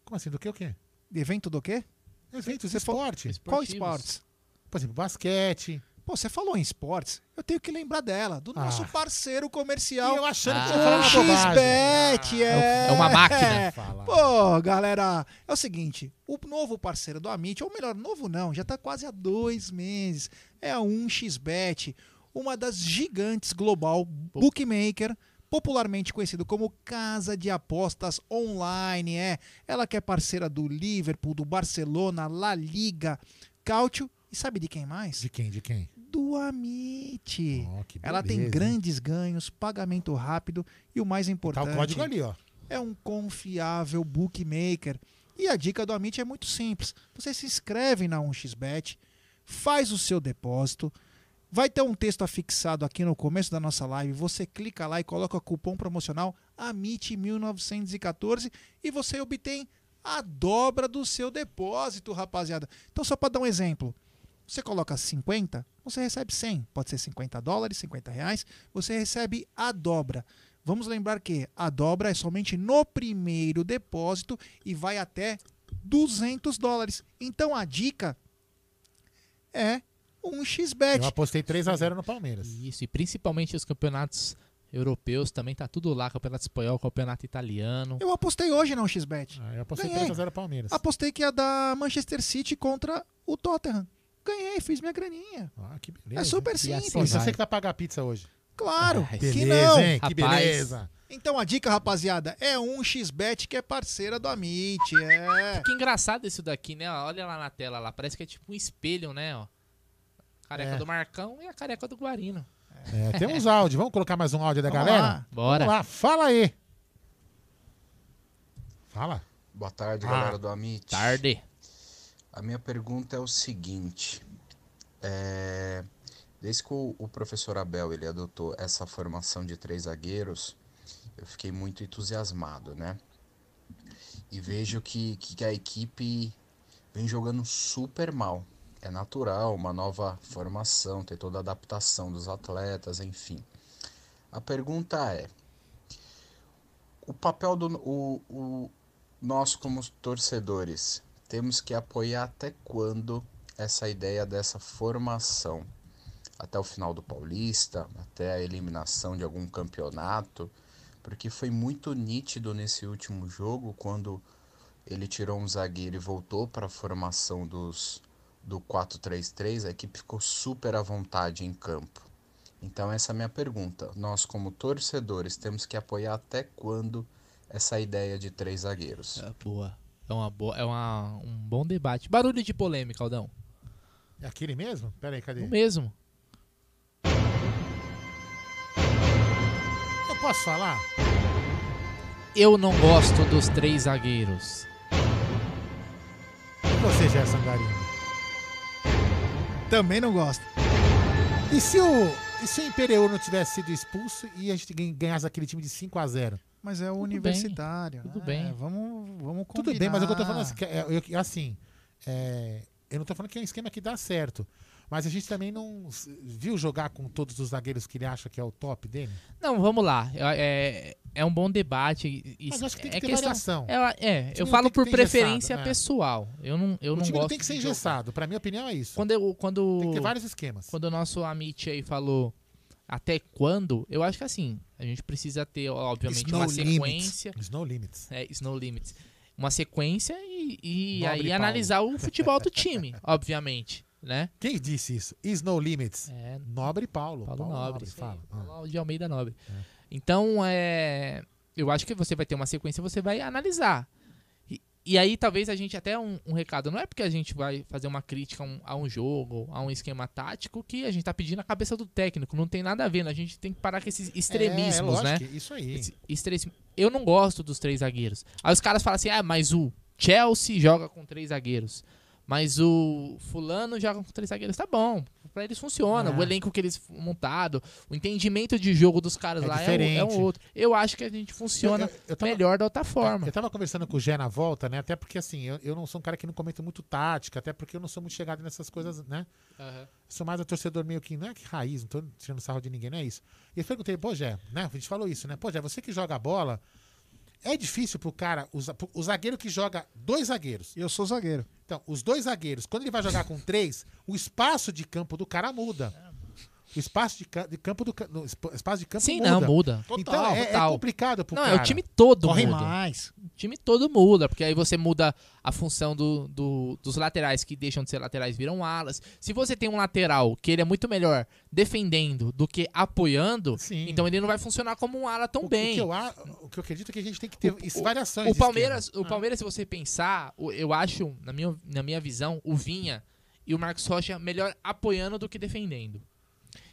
Como assim? Do que o quê? Evento do quê? Eventos de falou- esporte. Qual esportes? Por exemplo, basquete. Pô, você falou em esportes, eu tenho que lembrar dela, do nosso Ah. parceiro comercial. E eu achando que Ah. você ia falar uma bobagem. XBet, é. É uma máquina. Fala. Pô, galera, é o seguinte, o novo parceiro do Amit, ou melhor, novo não, já tá quase há dois meses, é a 1xBet, uma das gigantes global bookmaker, popularmente conhecido como Casa de Apostas Online, é. Ela que é parceira do Liverpool, do Barcelona, La Liga, Cautio, e sabe de quem mais? De quem? De quem? do Amit. Que Ela tem grandes ganhos, pagamento rápido e o mais Tá importante o código ali, ó. é um confiável bookmaker. E a dica do Amit é muito simples. Você se inscreve na 1xBet, faz o seu depósito, vai ter um texto afixado aqui no começo da nossa live. Você clica lá e coloca o cupom promocional AMIT1914 e você obtém a dobra do seu depósito, rapaziada. Então, só para dar um exemplo, você coloca 50, você recebe 100. Pode ser 50 dólares, 50 reais, você recebe a dobra. Vamos lembrar que a dobra é somente no primeiro depósito e vai até 200 dólares. Então a dica é um xbet. Eu apostei 3x0 no Palmeiras. Isso, e principalmente os campeonatos europeus também tá tudo lá, campeonato espanhol, campeonato italiano. Eu apostei hoje no xbet. Ah, eu apostei Ganhei. 3x0 Palmeiras. Apostei que ia dar Manchester City contra o Tottenham. Ganhei, fiz minha graninha. Ah, que beleza. É super simples. assim Pô, você que vai pagar a pizza hoje. Claro, Ah, que Beleza, não. hein? Que Rapaz. beleza. Então a dica, rapaziada, é um xbet que é parceira do Amit. É. Que engraçado isso daqui, né? Olha lá na tela lá, parece que é tipo um espelho, né? Ó. Careca É. do Marcão e a careca do Guarino. É, temos áudio. Vamos colocar mais um áudio da Vamos galera? lá. Bora. Vamos lá, fala aí. Fala. Boa tarde, Ah. galera do Amit. Tarde. A minha pergunta é o seguinte: é, desde que o, o professor Abel ele adotou essa formação de três zagueiros, eu fiquei muito entusiasmado, né? E vejo que, que a equipe vem jogando super mal. É natural, uma nova formação, tem toda a adaptação dos atletas, enfim. A pergunta é: o papel do o, o, nós como torcedores temos que apoiar até quando essa ideia dessa formação? Até o final do Paulista, até a eliminação de algum campeonato, porque foi muito nítido nesse último jogo quando ele tirou um zagueiro e voltou para a formação dos do 4-3-3, a equipe ficou super à vontade em campo. Então essa é a minha pergunta. Nós como torcedores temos que apoiar até quando essa ideia de três zagueiros? É boa. É, uma boa, é uma, um bom debate. Barulho de polêmica, Aldão. É aquele mesmo? Pera aí, cadê? O mesmo. Posso falar? Eu não gosto dos três zagueiros. E você, Gerson Garimbo? Também não gosto. E se o, e se o Imperial não tivesse sido expulso e a gente gan- ganhasse aquele time de 5x0? Mas é o Tudo universitário. Tudo né? bem. Vamos, vamos combinar. Tudo bem, mas o que eu tô falando assim, é- eu- assim, é, eu não tô falando que é um esquema que dá certo. Mas a gente também não viu jogar com todos os zagueiros que ele acha que é o top dele. Não, vamos lá. É, é um bom debate. Mas acho que tem que é ter questão- variação. É, é, eu falo por preferência engessado, é. pessoal. Eu não, eu o não time gosto não tem que ser engessado. Pra minha opinião é isso. Quando, eu, quando, Tem que ter vários esquemas. quando o nosso Amit aí falou até quando, eu acho que assim, a gente precisa ter, obviamente, Snow uma limits. sequência. Snow limits. É, Snow Limits. Uma sequência e, e aí Paulo. analisar o futebol do time, obviamente, né? Quem disse isso? Snow limits. É, Nobre Paulo. Paulo, Nobre, isso aí, fala. Ah. Paulo de Almeida Nobre. Então, é, eu acho que você vai ter uma sequência, você vai analisar. E, e aí, talvez a gente até um, um recado, não é porque a gente vai fazer uma crítica a um, a um jogo, a um esquema tático, que a gente tá pedindo a cabeça do técnico. Não tem nada a ver, né? A gente tem que parar com esses extremismos, é, né? lógico, Isso aí. Esse extremismo. Eu não gosto dos três zagueiros. Aí os caras falam assim: ah, mas o Chelsea joga com três zagueiros. Mas o fulano joga com três zagueiros. Tá bom. Pra eles funciona. É. O elenco que eles montado, o entendimento de jogo dos caras É lá é, o- é um outro. Eu acho que a gente funciona Eu- eu- eu tava- melhor da outra forma. Eu tava conversando com o Gé na volta, né? Até porque, assim, eu, eu não sou um cara que não comenta muito tática, até porque eu não sou muito chegado nessas coisas, né? Eu sou mais um torcedor meio que, não é que raiz, não tô tirando sarro de ninguém, não é isso. E eu perguntei, pô, Gé, né? A gente falou isso, né? Pô, Gé, você que joga bola, É difícil pro cara, o, o zagueiro que joga dois zagueiros. Eu sou zagueiro. Então, os dois zagueiros, quando ele vai jogar com três, o espaço de campo do cara muda. O espaço de, ca- de campo do no, esp- espaço de campo Sim, muda. não, muda. Então Total, é, é total. complicado pro Não, cara. é o time todo Corre muda. mais. O time todo muda, porque aí você muda a função do, do- dos laterais que deixam de ser laterais viram alas. Se você tem um lateral que ele é muito melhor defendendo do que apoiando, então ele não vai funcionar como um ala tão O, bem. o que eu, a- o que eu acredito é que a gente tem que ter isso, variações. O Palmeiras, o Palmeiras, se você pensar, o- eu acho, na minha, na minha visão, o Vinha e o Marcos Rocha melhor apoiando do que defendendo.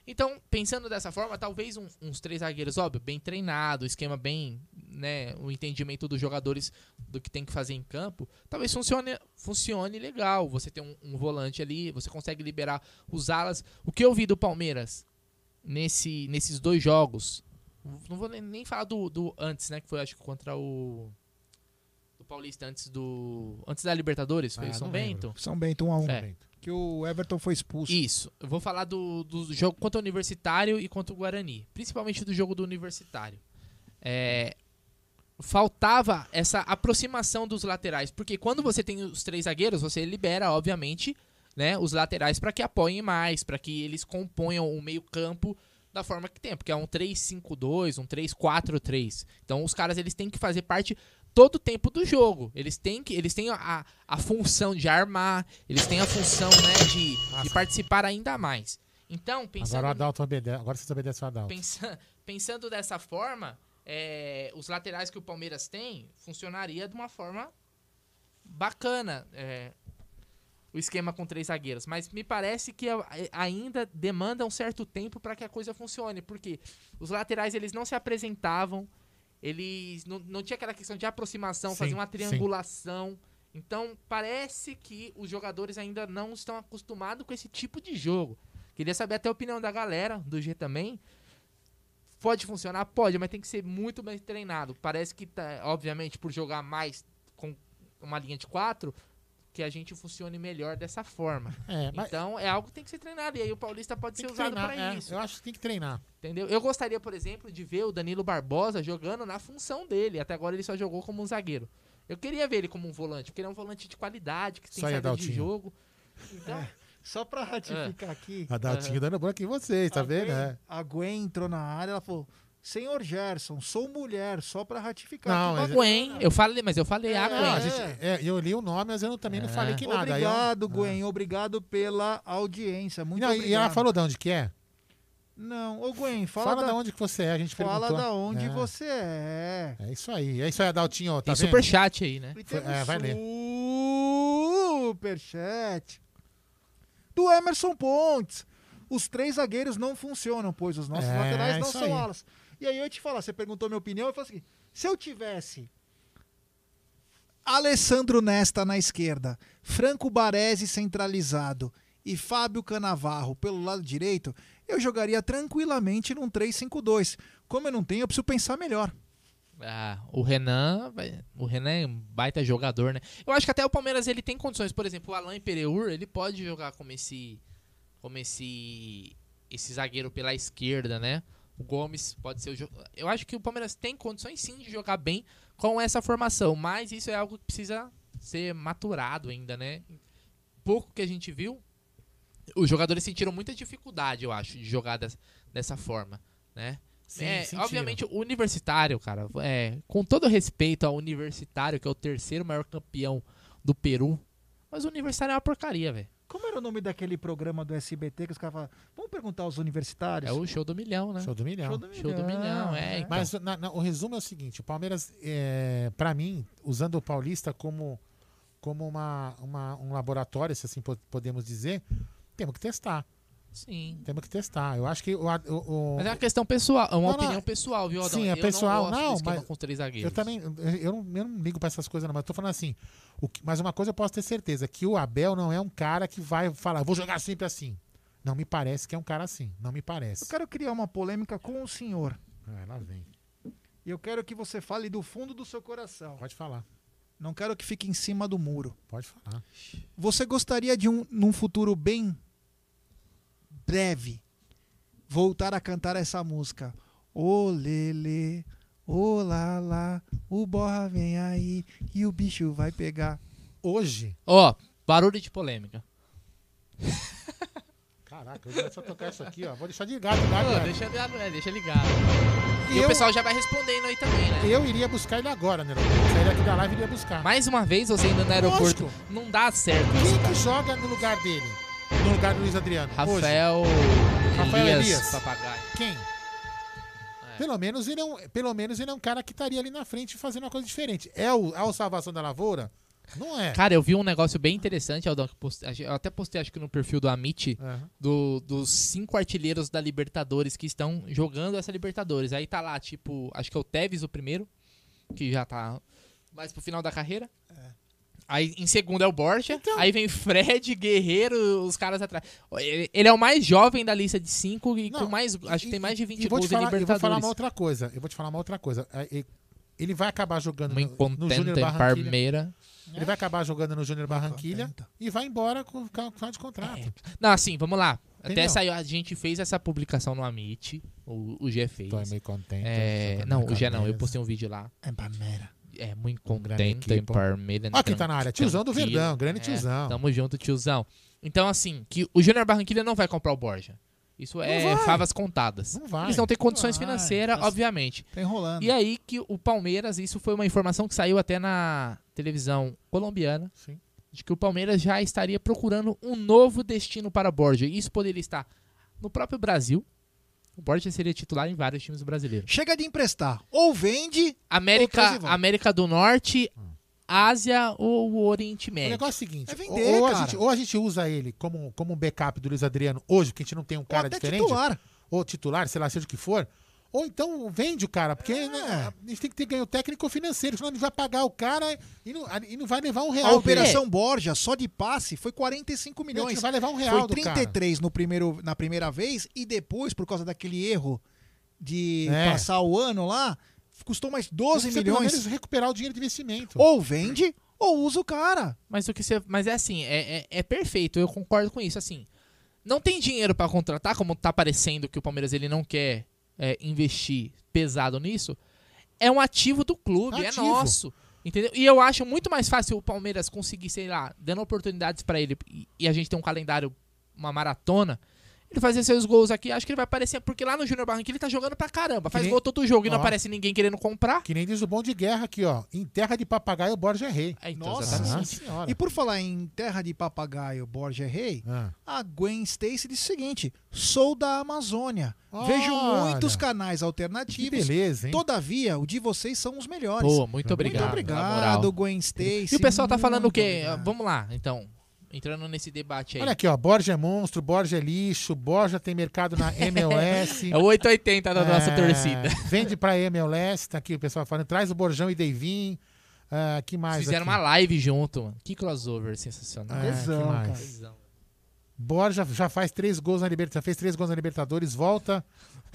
Então, pensando dessa forma, talvez um- uns três zagueiros, óbvio, bem treinado, esquema bem, né, o entendimento dos jogadores do que tem que fazer em campo, talvez funcione, funcione legal. Você tem um, um volante ali, você consegue liberar os alas. O que eu vi do Palmeiras nesse, nesses dois jogos, não vou nem- nem falar do, do antes, né, que foi acho que contra o do Paulista antes do antes da Libertadores, foi Ah, o São Bento. lembro. São Bento 1 a 1 É. Que o Everton foi expulso. Isso. Eu vou falar do, do jogo contra o Universitário e contra o Guarani. Principalmente do jogo do Universitário. É, faltava essa aproximação dos laterais. Porque quando você tem os três zagueiros, você libera, obviamente, né, os laterais para que apoiem mais, para que eles componham o meio-campo da forma que tem. Porque é um 3-5-2, um 3-4-3. Então os caras eles têm que fazer parte todo o tempo do jogo. Eles têm que eles têm a, a função de armar, eles têm a função né, de, de participar ainda mais. Então, pensando Agora o Adalto obedece. Agora vocês obedecem o Adalto. Pensa- pensando dessa forma, é, os laterais que o Palmeiras tem funcionaria de uma forma bacana. é, o esquema com três zagueiros. Mas me parece que ainda demanda um certo tempo para que a coisa funcione. Porque os laterais eles não se apresentavam, eles não, não tinha aquela questão de aproximação, Sim, fazer uma sim. triangulação. Então parece que os jogadores ainda não estão acostumados com esse tipo de jogo. Queria saber até a opinião da galera, do G também. Pode funcionar? Pode, mas tem que ser muito bem treinado. Parece que, tá, obviamente, por jogar mais com uma linha de quatro, que a gente funcione melhor dessa forma. É, mas- Então é algo que tem que ser treinado. E aí o Paulista pode ser usado para é, isso. eu acho que tem que treinar. Entendeu? Eu gostaria, por exemplo, de ver o Danilo Barbosa jogando na função dele. Até agora ele só jogou como um zagueiro. Eu queria ver ele como um volante, porque ele é um volante de qualidade, que tem Só aí, saída de jogo. Então, Só pra ratificar aqui. Adaltinho dando branco em vocês, tá a vendo? Gwen, É. a Gwen entrou na área, ela falou: Senhor Gerson, sou mulher, só pra ratificar. Não, mas-. Gwen, eu falei, mas eu falei a Não, Gwen. a gente- é, eu li o nome, mas eu também não falei que nada. Aí eu- Obrigado, Gwen. Obrigado pela audiência. Muito Não, obrigado. e ela falou de onde que é? Não, ô Gwen, fala, Fala da, de onde que você é, a gente Fala perguntou. da onde É. você é. É isso aí, é isso aí, Adaltinho. Tá Tem vendo? superchat aí, né? E é, vai ler. Superchat do Emerson Pontes. Os três zagueiros não funcionam, pois os nossos É, laterais não são aí. alas. E aí eu te falar, você perguntou minha opinião, eu falei assim: se eu tivesse Alessandro Nesta na esquerda, Franco Baresi centralizado e Fábio Canavarro pelo lado direito, eu jogaria tranquilamente num 3-5-2. Como eu não tenho, eu preciso pensar melhor. Ah, o Renan, o Renan é um baita jogador, né? Eu acho que até o Palmeiras ele tem condições, por exemplo, o Alain Pereur, ele pode jogar como esse como esse esse zagueiro pela esquerda, né? O Gomes pode ser o Eu acho que o Palmeiras tem condições sim de jogar bem com essa formação, mas isso é algo que precisa ser maturado ainda, né? Pouco que a gente viu, os jogadores sentiram muita dificuldade, eu acho, de jogar des- dessa forma, né? Sim, É, sentiram. obviamente, o universitário, cara, é, com todo respeito ao universitário, que é o terceiro maior campeão do Peru, mas o universitário é uma porcaria, velho. Como era o nome daquele programa do SBT que os caras falavam, vamos perguntar aos universitários? É o show do milhão, né? Show do milhão. Show do Show do milhão, é. então. Mas na- na- o resumo é o seguinte: o Palmeiras, é, para mim, usando o Paulista como, como uma, uma- um laboratório, se assim po- podemos dizer, temos que testar. Sim. Temos que testar. Eu acho que o. o- o- Mas é uma questão pessoal, é uma Não, não, opinião pessoal, viu, Adão? Sim, é Eu pessoal. Não, Não, mas com três zagueiros. eu também. Eu não, eu não ligo pra essas coisas, não. Mas eu tô falando assim. o que- mas uma coisa eu posso ter certeza: que o Abel não é um cara que vai falar, vou jogar sempre assim. Não me parece que é um cara assim. Não me parece. Eu quero criar uma polêmica com o senhor. Ah, lá vem. E eu quero que você fale do fundo do seu coração. Pode falar. Não quero que fique em cima do muro. Pode falar. Você gostaria de, um, num futuro bem breve, voltar a cantar essa música? Ô lele, ô lá lá, O Borra vem aí e o bicho vai pegar. Hoje. Ó, barulho de polêmica. Caraca, eu vou só tocar isso aqui, ó. Vou deixar de ligado, ligado, Pô, deixa, ligado, é, deixa ligado. E, Eu- o pessoal já vai respondendo aí também, né? Eu iria buscar ele agora, né? Sairia aqui da live e iria buscar. Mais uma vez, você indo no aeroporto. Lógico. Não dá certo Quem que joga no lugar dele? No lugar do Luiz Adriano? Rafael Hoje? Rafael Elias, Elias. Papagaio. Quem? Pelo menos, ele é um, pelo menos ele é um cara que estaria ali na frente fazendo uma coisa diferente. É o, é o Salvação da Lavoura? Não é. Cara, eu vi um negócio bem interessante, Aldão, que post- eu até postei acho que no perfil do Amit, Aham. do- dos cinco artilheiros da Libertadores que estão jogando essa Libertadores. Aí tá lá, tipo, acho que é o Tevez o primeiro, que já tá mais pro final da carreira. Aí em segundo é o Borja, Então. aí vem Fred, Guerreiro, os caras atrás. Ele, é o mais jovem da lista de cinco e Não, com mais, acho que tem mais de 20 E vou, gols te em falar, eu vou Libertadores. falar uma outra coisa. Eu vou te falar uma outra coisa. É, e- Ele vai acabar jogando Uma no, no Júnior Barranquilha. Parmeira. Ele vai acabar jogando no Júnior Barranquilha e vai embora com com final de contrato. Não, assim, vamos lá. Até saiu, a gente fez essa publicação no Amit, o, o G fez. Tô meio contente. É, não, o G não, eu postei um vídeo lá. É Palmeira. É muito grande contente em equipe. Parmeira. Ó quem tá na área, tiozão do. Verdão, grande É, tiozão. Tamo junto, tiozão. Então, assim, que o Júnior Barranquilha não vai comprar o Borja. Isso é vai. favas contadas. Não vai. Eles não têm condições Vai. financeiras, Tá- obviamente. Tá enrolando. E aí que o Palmeiras, isso foi uma informação que saiu até na televisão colombiana, Sim. de que o Palmeiras já estaria procurando um novo destino para Borja. Isso poderia estar no próprio Brasil. O Borja seria titular em vários times brasileiros. Chega de emprestar. Ou vende. América, Ou. América do Norte, Ásia ou o Oriente O Médio. negócio é o seguinte, É ou, vender, ou a cara. gente, ou a gente usa ele como, como um backup do Luiz Adriano hoje, porque a gente não tem um cara até diferente. titular. Ou titular, sei lá, seja o que for. Ou então vende o cara, porque É. né, a gente tem que ter ganho técnico ou financeiro, senão a gente vai pagar o cara e não, e não vai levar um A real. operação Borja, só de passe, foi 45 dele. A milhões. gente vai levar um real Foi do cara. 33 no primeiro, na primeira vez e depois, por causa daquele erro de É. passar o ano lá, custou mais 12 Precisa pelo milhões. menos recuperar o dinheiro de investimento. Ou vende ou usa o cara. Mas o que você. Mas é assim, é, é, é perfeito, eu concordo com isso. Assim, não tem dinheiro pra contratar, como tá parecendo que o Palmeiras ele não quer é, investir pesado nisso. É um ativo do clube, é Ativo. nosso. Entendeu? E eu acho muito mais fácil o Palmeiras conseguir, sei lá, dando oportunidades pra ele e, e a gente ter um calendário, uma maratona. Ele fazer seus gols aqui, acho que ele vai aparecer. Porque lá no Júnior Barranquilla ele tá jogando pra caramba. Faz nem- gol todo jogo e não Ó. aparece ninguém querendo comprar. Que nem diz o bom de guerra aqui, ó. Em terra de papagaio, o Borja é rei. É, então, Nossa exatamente. senhora. E por falar em terra de papagaio Borja é Rei, Ah. a Gwen Stacy disse o seguinte: sou da Amazônia. Vejo Olha. muitos canais Que alternativos. beleza, hein? Todavia, o de vocês são os melhores. Pô, muito obrigado. Muito obrigado, Gwen Stacy. E o pessoal tá falando o quê? obrigado. Vamos lá, então. Entrando nesse debate aí. Olha aqui, ó. Borja é monstro, Borja é lixo, Borja tem mercado na MLS. É o 880 da nossa É, torcida. Vende pra MLS, tá aqui o pessoal falando. Traz o Borjão e Deivin. Ah, que mais? Fizeram aqui? uma live junto, mano. Que crossover sensacional. É, mais? cara. Tesão. Borja já faz três gols na Libertadores, fez três gols na Libertadores, volta.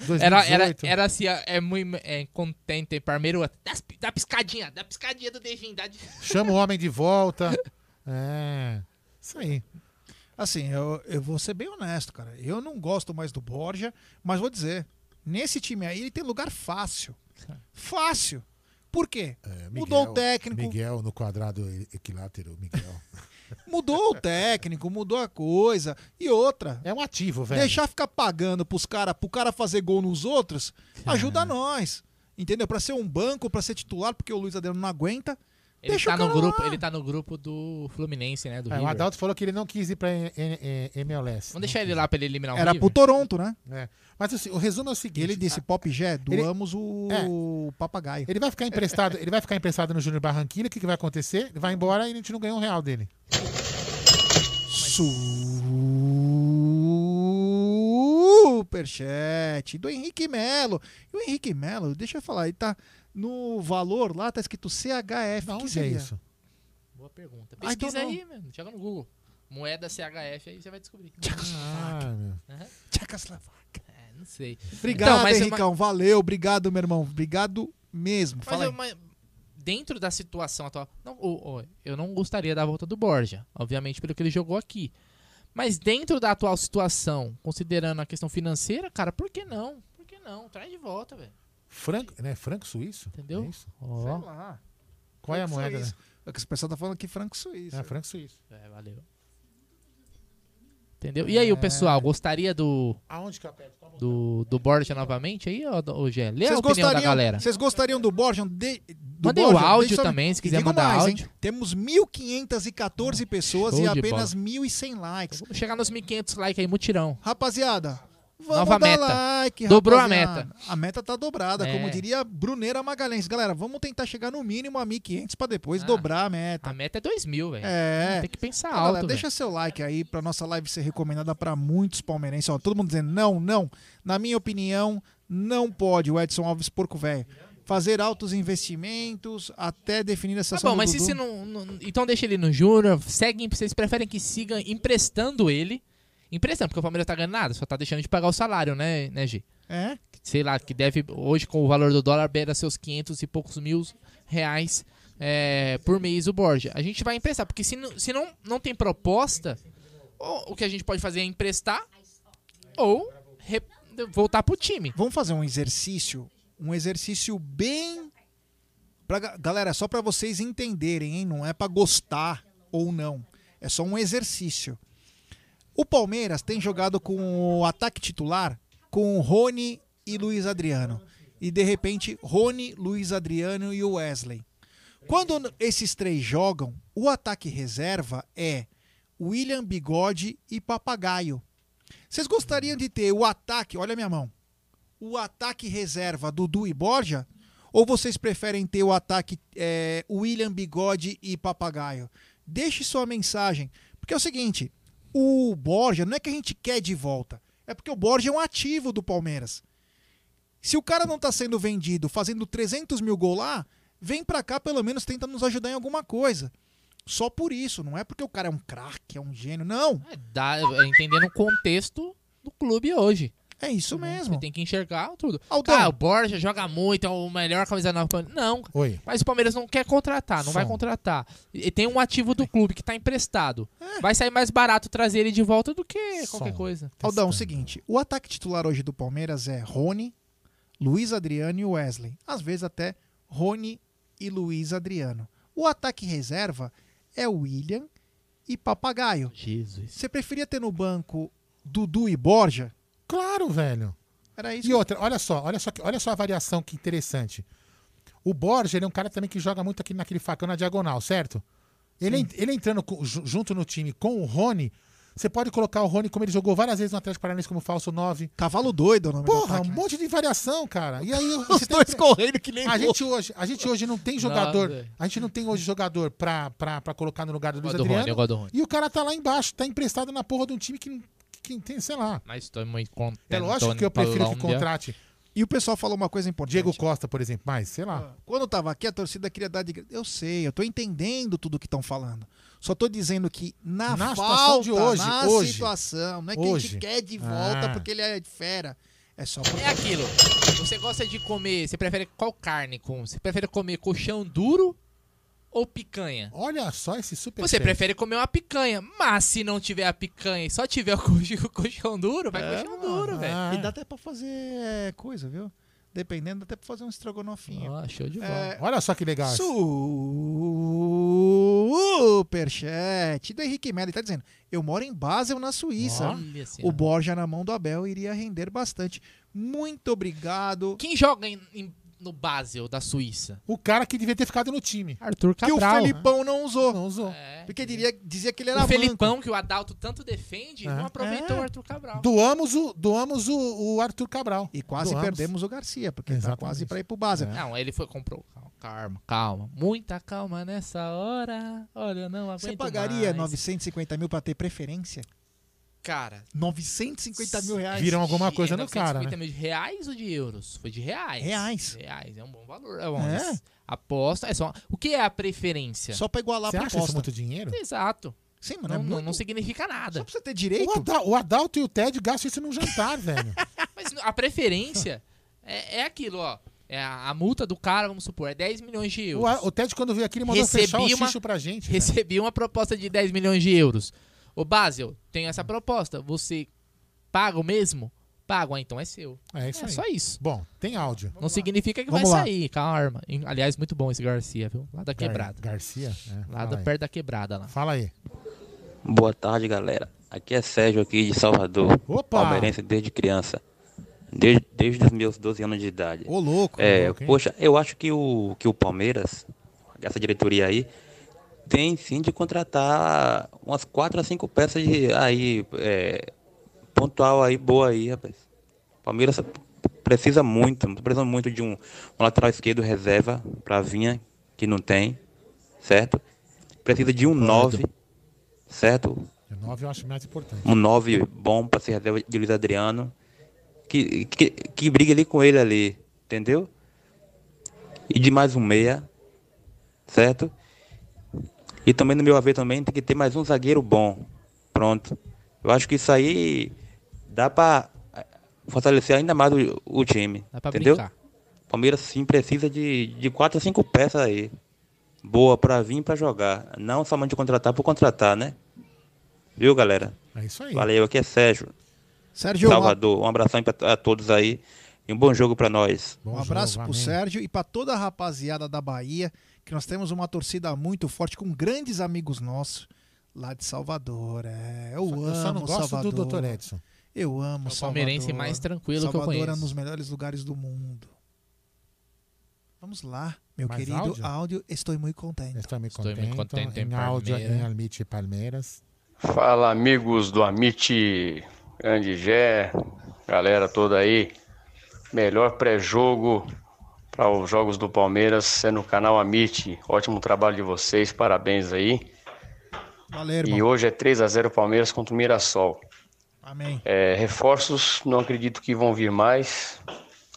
2018. Era, era, era assim, é muito é, contente, Parmeiro. Dá, dá piscadinha, dá piscadinha do Devin. Dá de... Chama o homem de volta. É. Isso aí. Assim, eu, eu vou ser bem honesto, cara. Eu não gosto mais do Borja, mas vou dizer, nesse time aí ele tem lugar fácil. Fácil. Por quê? É, Mudou o técnico. Miguel no quadrado equilátero, Miguel. Mudou o técnico, mudou a coisa. E outra. É um ativo, velho. Deixar ficar pagando pros cara, pro cara fazer gol nos outros, ajuda nós. Entendeu? Pra ser um banco, pra ser titular, porque o Luiz Adriano não aguenta. Ele Deixa tá, no grupo, lá. ele tá no grupo do Fluminense, né? Do É, o. Adalto falou que ele não quis ir pra MLS. Vamos deixar ele lá pra ele eliminar o Era River? pro Toronto, né? É. Mas assim, o resumo é o seguinte. Ele disse, Pop Gé, doamos o É. papagaio. Ele vai ficar emprestado, ele vai ficar emprestado no Júnior Barranquilla, o que, que vai acontecer? Ele vai embora e a gente não ganha um real dele. Superchat do Henrique Melo. E o Henrique Melo, deixa eu falar, ele tá no valor lá, tá escrito CHF. Que onde é isso? Boa pergunta. Pesquisa aí, mano. Joga no Google. Moeda CHF, aí você vai descobrir. Ah, meu. Aham. Tchecoslováquia. É, não sei. Obrigado, Então, mas é uma- Henricão. Valeu, obrigado, meu irmão. Obrigado mesmo. Mas, Fala eu- mas dentro da situação atual, não, eu não gostaria da volta do Borja, obviamente pelo que ele jogou aqui. Mas dentro da atual situação, considerando a questão financeira, cara, por que não? Por que não? Traz de volta, velho. Franco, né? Franco suíço? Entendeu? É isso? Ó. Sei lá. Qual é a Franco moeda, né? É que o pessoal tá falando aqui franco suíço. É, franco suíço. É, valeu. Entendeu? E aí, o pessoal, gostaria do. Aonde que eu aperto? Do, do Borja novamente aí, ô, Gé? Lê a Vocês opinião da gostariam, galera. vocês gostariam do Borja? De, do Mandem o Borja? áudio Deixa eu- também, se e quiser mandar mais, hein? áudio. Temos 1.514 pessoas Show e apenas bola. 1.100 likes. Vamos chegar nos 1.500 likes aí, mutirão. Rapaziada, vamos Nova meta. like, Dobrou a meta. A meta tá dobrada, É. como diria Bruneira Magalhães. Galera, vamos tentar chegar no mínimo a 1.500 pra depois dobrar a meta. A meta é 2 mil, velho. É. Tem que pensar Então, alto, galera, deixa seu like aí pra nossa live ser recomendada pra muitos palmeirenses. Ó, todo mundo dizendo não, não. Na minha opinião, não pode o Edson Alves Porco Velho fazer altos investimentos até definir a Tá bom, mas se você não, não- Então deixa ele no Júnior. Seguem, vocês preferem que siga emprestando ele. Emprestando, porque o Palmeiras tá ganhando nada, só tá deixando de pagar o salário, né, né, Gi? É? Sei lá, que deve, hoje com o valor do dólar, beira seus 500 e poucos mil reais é, por mês o Borja. A gente vai emprestar, porque se, não- se não, não tem proposta, ou o que a gente pode fazer é emprestar ou re- voltar pro time. Vamos fazer um exercício, um exercício bem pra, ga- galera, só pra vocês entenderem, hein? Não é pra gostar ou não. É só um exercício. O Palmeiras tem jogado com o ataque titular com Rony e Luiz Adriano. E de repente, Rony, Luiz Adriano e o Wesley. Quando esses três jogam, o ataque reserva é William Bigode e Papagaio. Vocês gostariam de ter o ataque, olha minha mão, o ataque reserva Dudu e Borja? Ou vocês preferem ter o ataque é, William Bigode e Papagaio? Deixe sua mensagem. Porque é o seguinte, o Borja não é que a gente quer de volta. É porque o Borja é um ativo do Palmeiras. Se o cara não tá sendo vendido fazendo 300 mil gol lá, vem pra cá pelo menos tenta nos ajudar em alguma coisa. Só por isso, não é porque o cara é um craque, é um gênio, não. Dá, é, entendendo o contexto do clube hoje. É isso mesmo. Você tem que enxergar tudo. Aldão. Ah, o Borja joga muito, é o melhor camisa nova. Não, Oi. mas o Palmeiras não quer contratar, não vai Som. contratar. E tem um ativo do clube que tá emprestado. É. Vai sair mais barato trazer ele de volta do que qualquer Som. coisa. Aldão, é o seguinte, o ataque titular hoje do Palmeiras é Rony, Luiz Adriano e Wesley. Às vezes até Rony e Luiz Adriano. O ataque reserva é William e Papagaio. Jesus. Você preferia ter no banco Dudu e Borja? Claro, velho. Era isso. E outra, olha só, olha só, olha só a variação que interessante. O Borja, ele é um cara também que joga muito aqui naquele facão na diagonal, certo? Ele, ele entrando junto no time com o Rony, você pode colocar o Rony como ele jogou várias vezes no Atlético Paranaense como falso 9. Cavalo doido, o nome do Porra, ataque, um né? monte de variação, cara. E aí Os você tem- dois correndo que nem a gol. gente hoje, a gente hoje não tem jogador, Nossa. a gente não tem hoje jogador pra, pra, pra colocar no lugar do Luiz Adriano. Rony. E o cara tá lá embaixo, tá emprestado na porra de um time que, que tem, sei lá. Mas estou muito contente. É lógico que eu prefiro que contrate E o pessoal falou uma coisa importante. Diego Costa, por exemplo, mas sei lá. Quando eu tava aqui, a torcida queria dar de. Eu sei, eu tô entendendo tudo que estão falando. Só tô dizendo que na, Na falta, situação de hoje, na hoje, situação, não é que a gente hoje. quer de volta Ah. porque ele é fera. É só porque... É aquilo. Você gosta de comer. Você prefere qual carne? Com, você prefere comer colchão duro ou picanha? Olha só esse super Você chat. prefere comer uma picanha, mas se não tiver a picanha e só tiver o colchão, o colchão duro, vai É, colchão duro, velho. Ah. E dá até pra fazer é, coisa, viu? Dependendo, dá até pra fazer um estrogonofinho. Ah, show de bola. É, Olha só que legal. Superchat do Henrique Melo. Ele tá dizendo: Eu moro em Basel, na Suíça. Olha assim, o. Borja na mão do Abel iria render bastante. Muito obrigado. Quem joga em- em- no Basel da Suíça? O cara que devia ter ficado no time. Arthur Que o Cabral. Felipão não usou. Não usou. É. Porque diria, dizia que ele era O Felipão, manco. que o Adalto tanto defende, É. não aproveitou É. o Arthur Cabral. Doamos o, doamos o, o Arthur Cabral. E quase Doamos. perdemos o Garcia, porque tá Exatamente. quase pra ir pro Basel. Não, ele foi comprou. Calma, calma. Muita calma nessa hora. Olha, não aguento Você pagaria mais. 950 mil pra ter preferência? Cara, 950 mil reais. Viram alguma de- coisa é no cara, 950 né? mil de reais ou de euros? Foi de reais. Reais. Reais, é um bom valor. É, bom, É? Aposta. É só, o que é a preferência? Só pra igualar Você a acha isso proposta. muito dinheiro? Exato. Sim, mano. Não, é não, muito... não significa nada. Só pra você ter O, direito. Ada- o Adalto e o Ted gastam isso num jantar, velho. Mas a preferência é, é aquilo, ó. É a, a multa do cara, vamos supor, é 10 milhões de O, euros. A- o Ted, quando veio aqui, ele mandou Recebi fechar o uma- xixo pra gente. velho. Recebi uma proposta de 10 milhões de euros. Ô, Basel, tenho essa proposta. Você paga o mesmo? pagam, ah, então é seu. É isso é aí. só isso. Bom, tem áudio. Não significa que Vamos vai lá. sair, calma. Aliás, muito bom esse Garcia, viu? Lá da Gar- quebrada. Garcia? É, Lá fala da, aí. perto da quebrada lá. Fala aí. Boa tarde, galera. Aqui é Sérgio aqui de Salvador. Opa! Palmeirense desde criança. Desde, desde os meus 12 anos de idade. Ô, louco. É, louco, poxa, eu acho que o, que o Palmeiras, essa diretoria aí, tem sim de contratar umas quatro a cinco peças de aí, é, pontual aí, boa aí, rapaz. Palmeiras precisa muito, precisa muito de um, um lateral esquerdo reserva pra Vinha, que não tem, certo? Precisa de um nove, certo? O 9 eu acho mais importante. um 9 bom para ser reserva de Luiz Adriano. Que, que, que brigue ali com ele ali, entendeu? E de mais um meia, certo? E também no meu haver também tem que ter mais um zagueiro bom. Pronto. Eu acho que isso aí dá para fortalecer ainda mais o, o time. Dá pra entendeu? brincar. Palmeiras sim precisa de, de quatro a cinco peças aí. Boa para vir para jogar. Não somente contratar por contratar, né? Viu, galera? É isso aí. Valeu, aqui é Sérgio. Sérgio, Salvador. Um abração a todos aí. E um bom jogo pra nós. Um abraço pro Sérgio e para toda a rapaziada da Bahia, que nós temos uma torcida muito forte com grandes amigos nossos lá de Salvador. É, eu Só- amo eu só não gosto do Salvador. Dr. Edson. Eu amo É o Salvador. palmeirense mais tranquilo que eu Salvador é um conheço. dos melhores lugares do mundo. Vamos lá, meu Mais querido áudio? áudio. Estou muito contente. Estou muito Estou muito contente. contente em em áudio Palmeiras. em Almite Palmeiras. Fala amigos do Amit Grande Gé, galera toda aí. Melhor pré-jogo para os jogos do Palmeiras é no canal Amit. Ótimo trabalho de vocês, parabéns aí. Valeu, irmão. E hoje é 3 a 0 Palmeiras contra o Mirassol. Amém. É, reforços, não acredito que vão vir mais.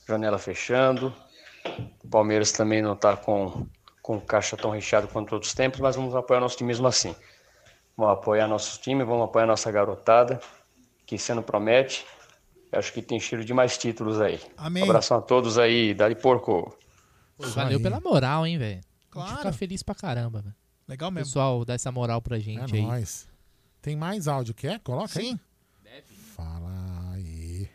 Janela fechando. O Palmeiras também não está com, com caixa tão recheado quanto outros tempos, mas vamos apoiar nosso time mesmo assim. Vamos apoiar nosso time, vamos apoiar nossa garotada, que sendo promete. Acho que tem cheiro de mais títulos aí. Amém. Abração a todos aí, Dali Porco. Valeu pela moral, hein, velho. A gente Claro. fica feliz pra caramba, velho. Legal mesmo. Pessoal, dá essa moral pra gente É aí. nóis. Tem mais áudio, quer? Coloca Sim. aí. Fala aí.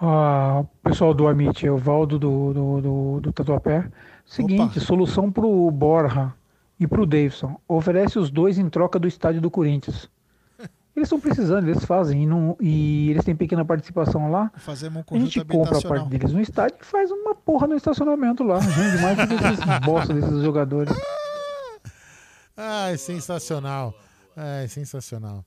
Ah, pessoal do Amit, é o Valdo do, do, do, do Tatuapé. Seguinte, solução pro Borja e pro Davidson. Oferece os dois em troca do estádio do Corinthians. Eles estão precisando, eles fazem. E, não- e eles têm pequena participação lá. Fazemos um A conjunto gente compra a parte deles no estádio e faz uma porra no estacionamento lá. Rende mais do que esses bosta desses jogadores. Ai, sensacional. Ai, sensacional.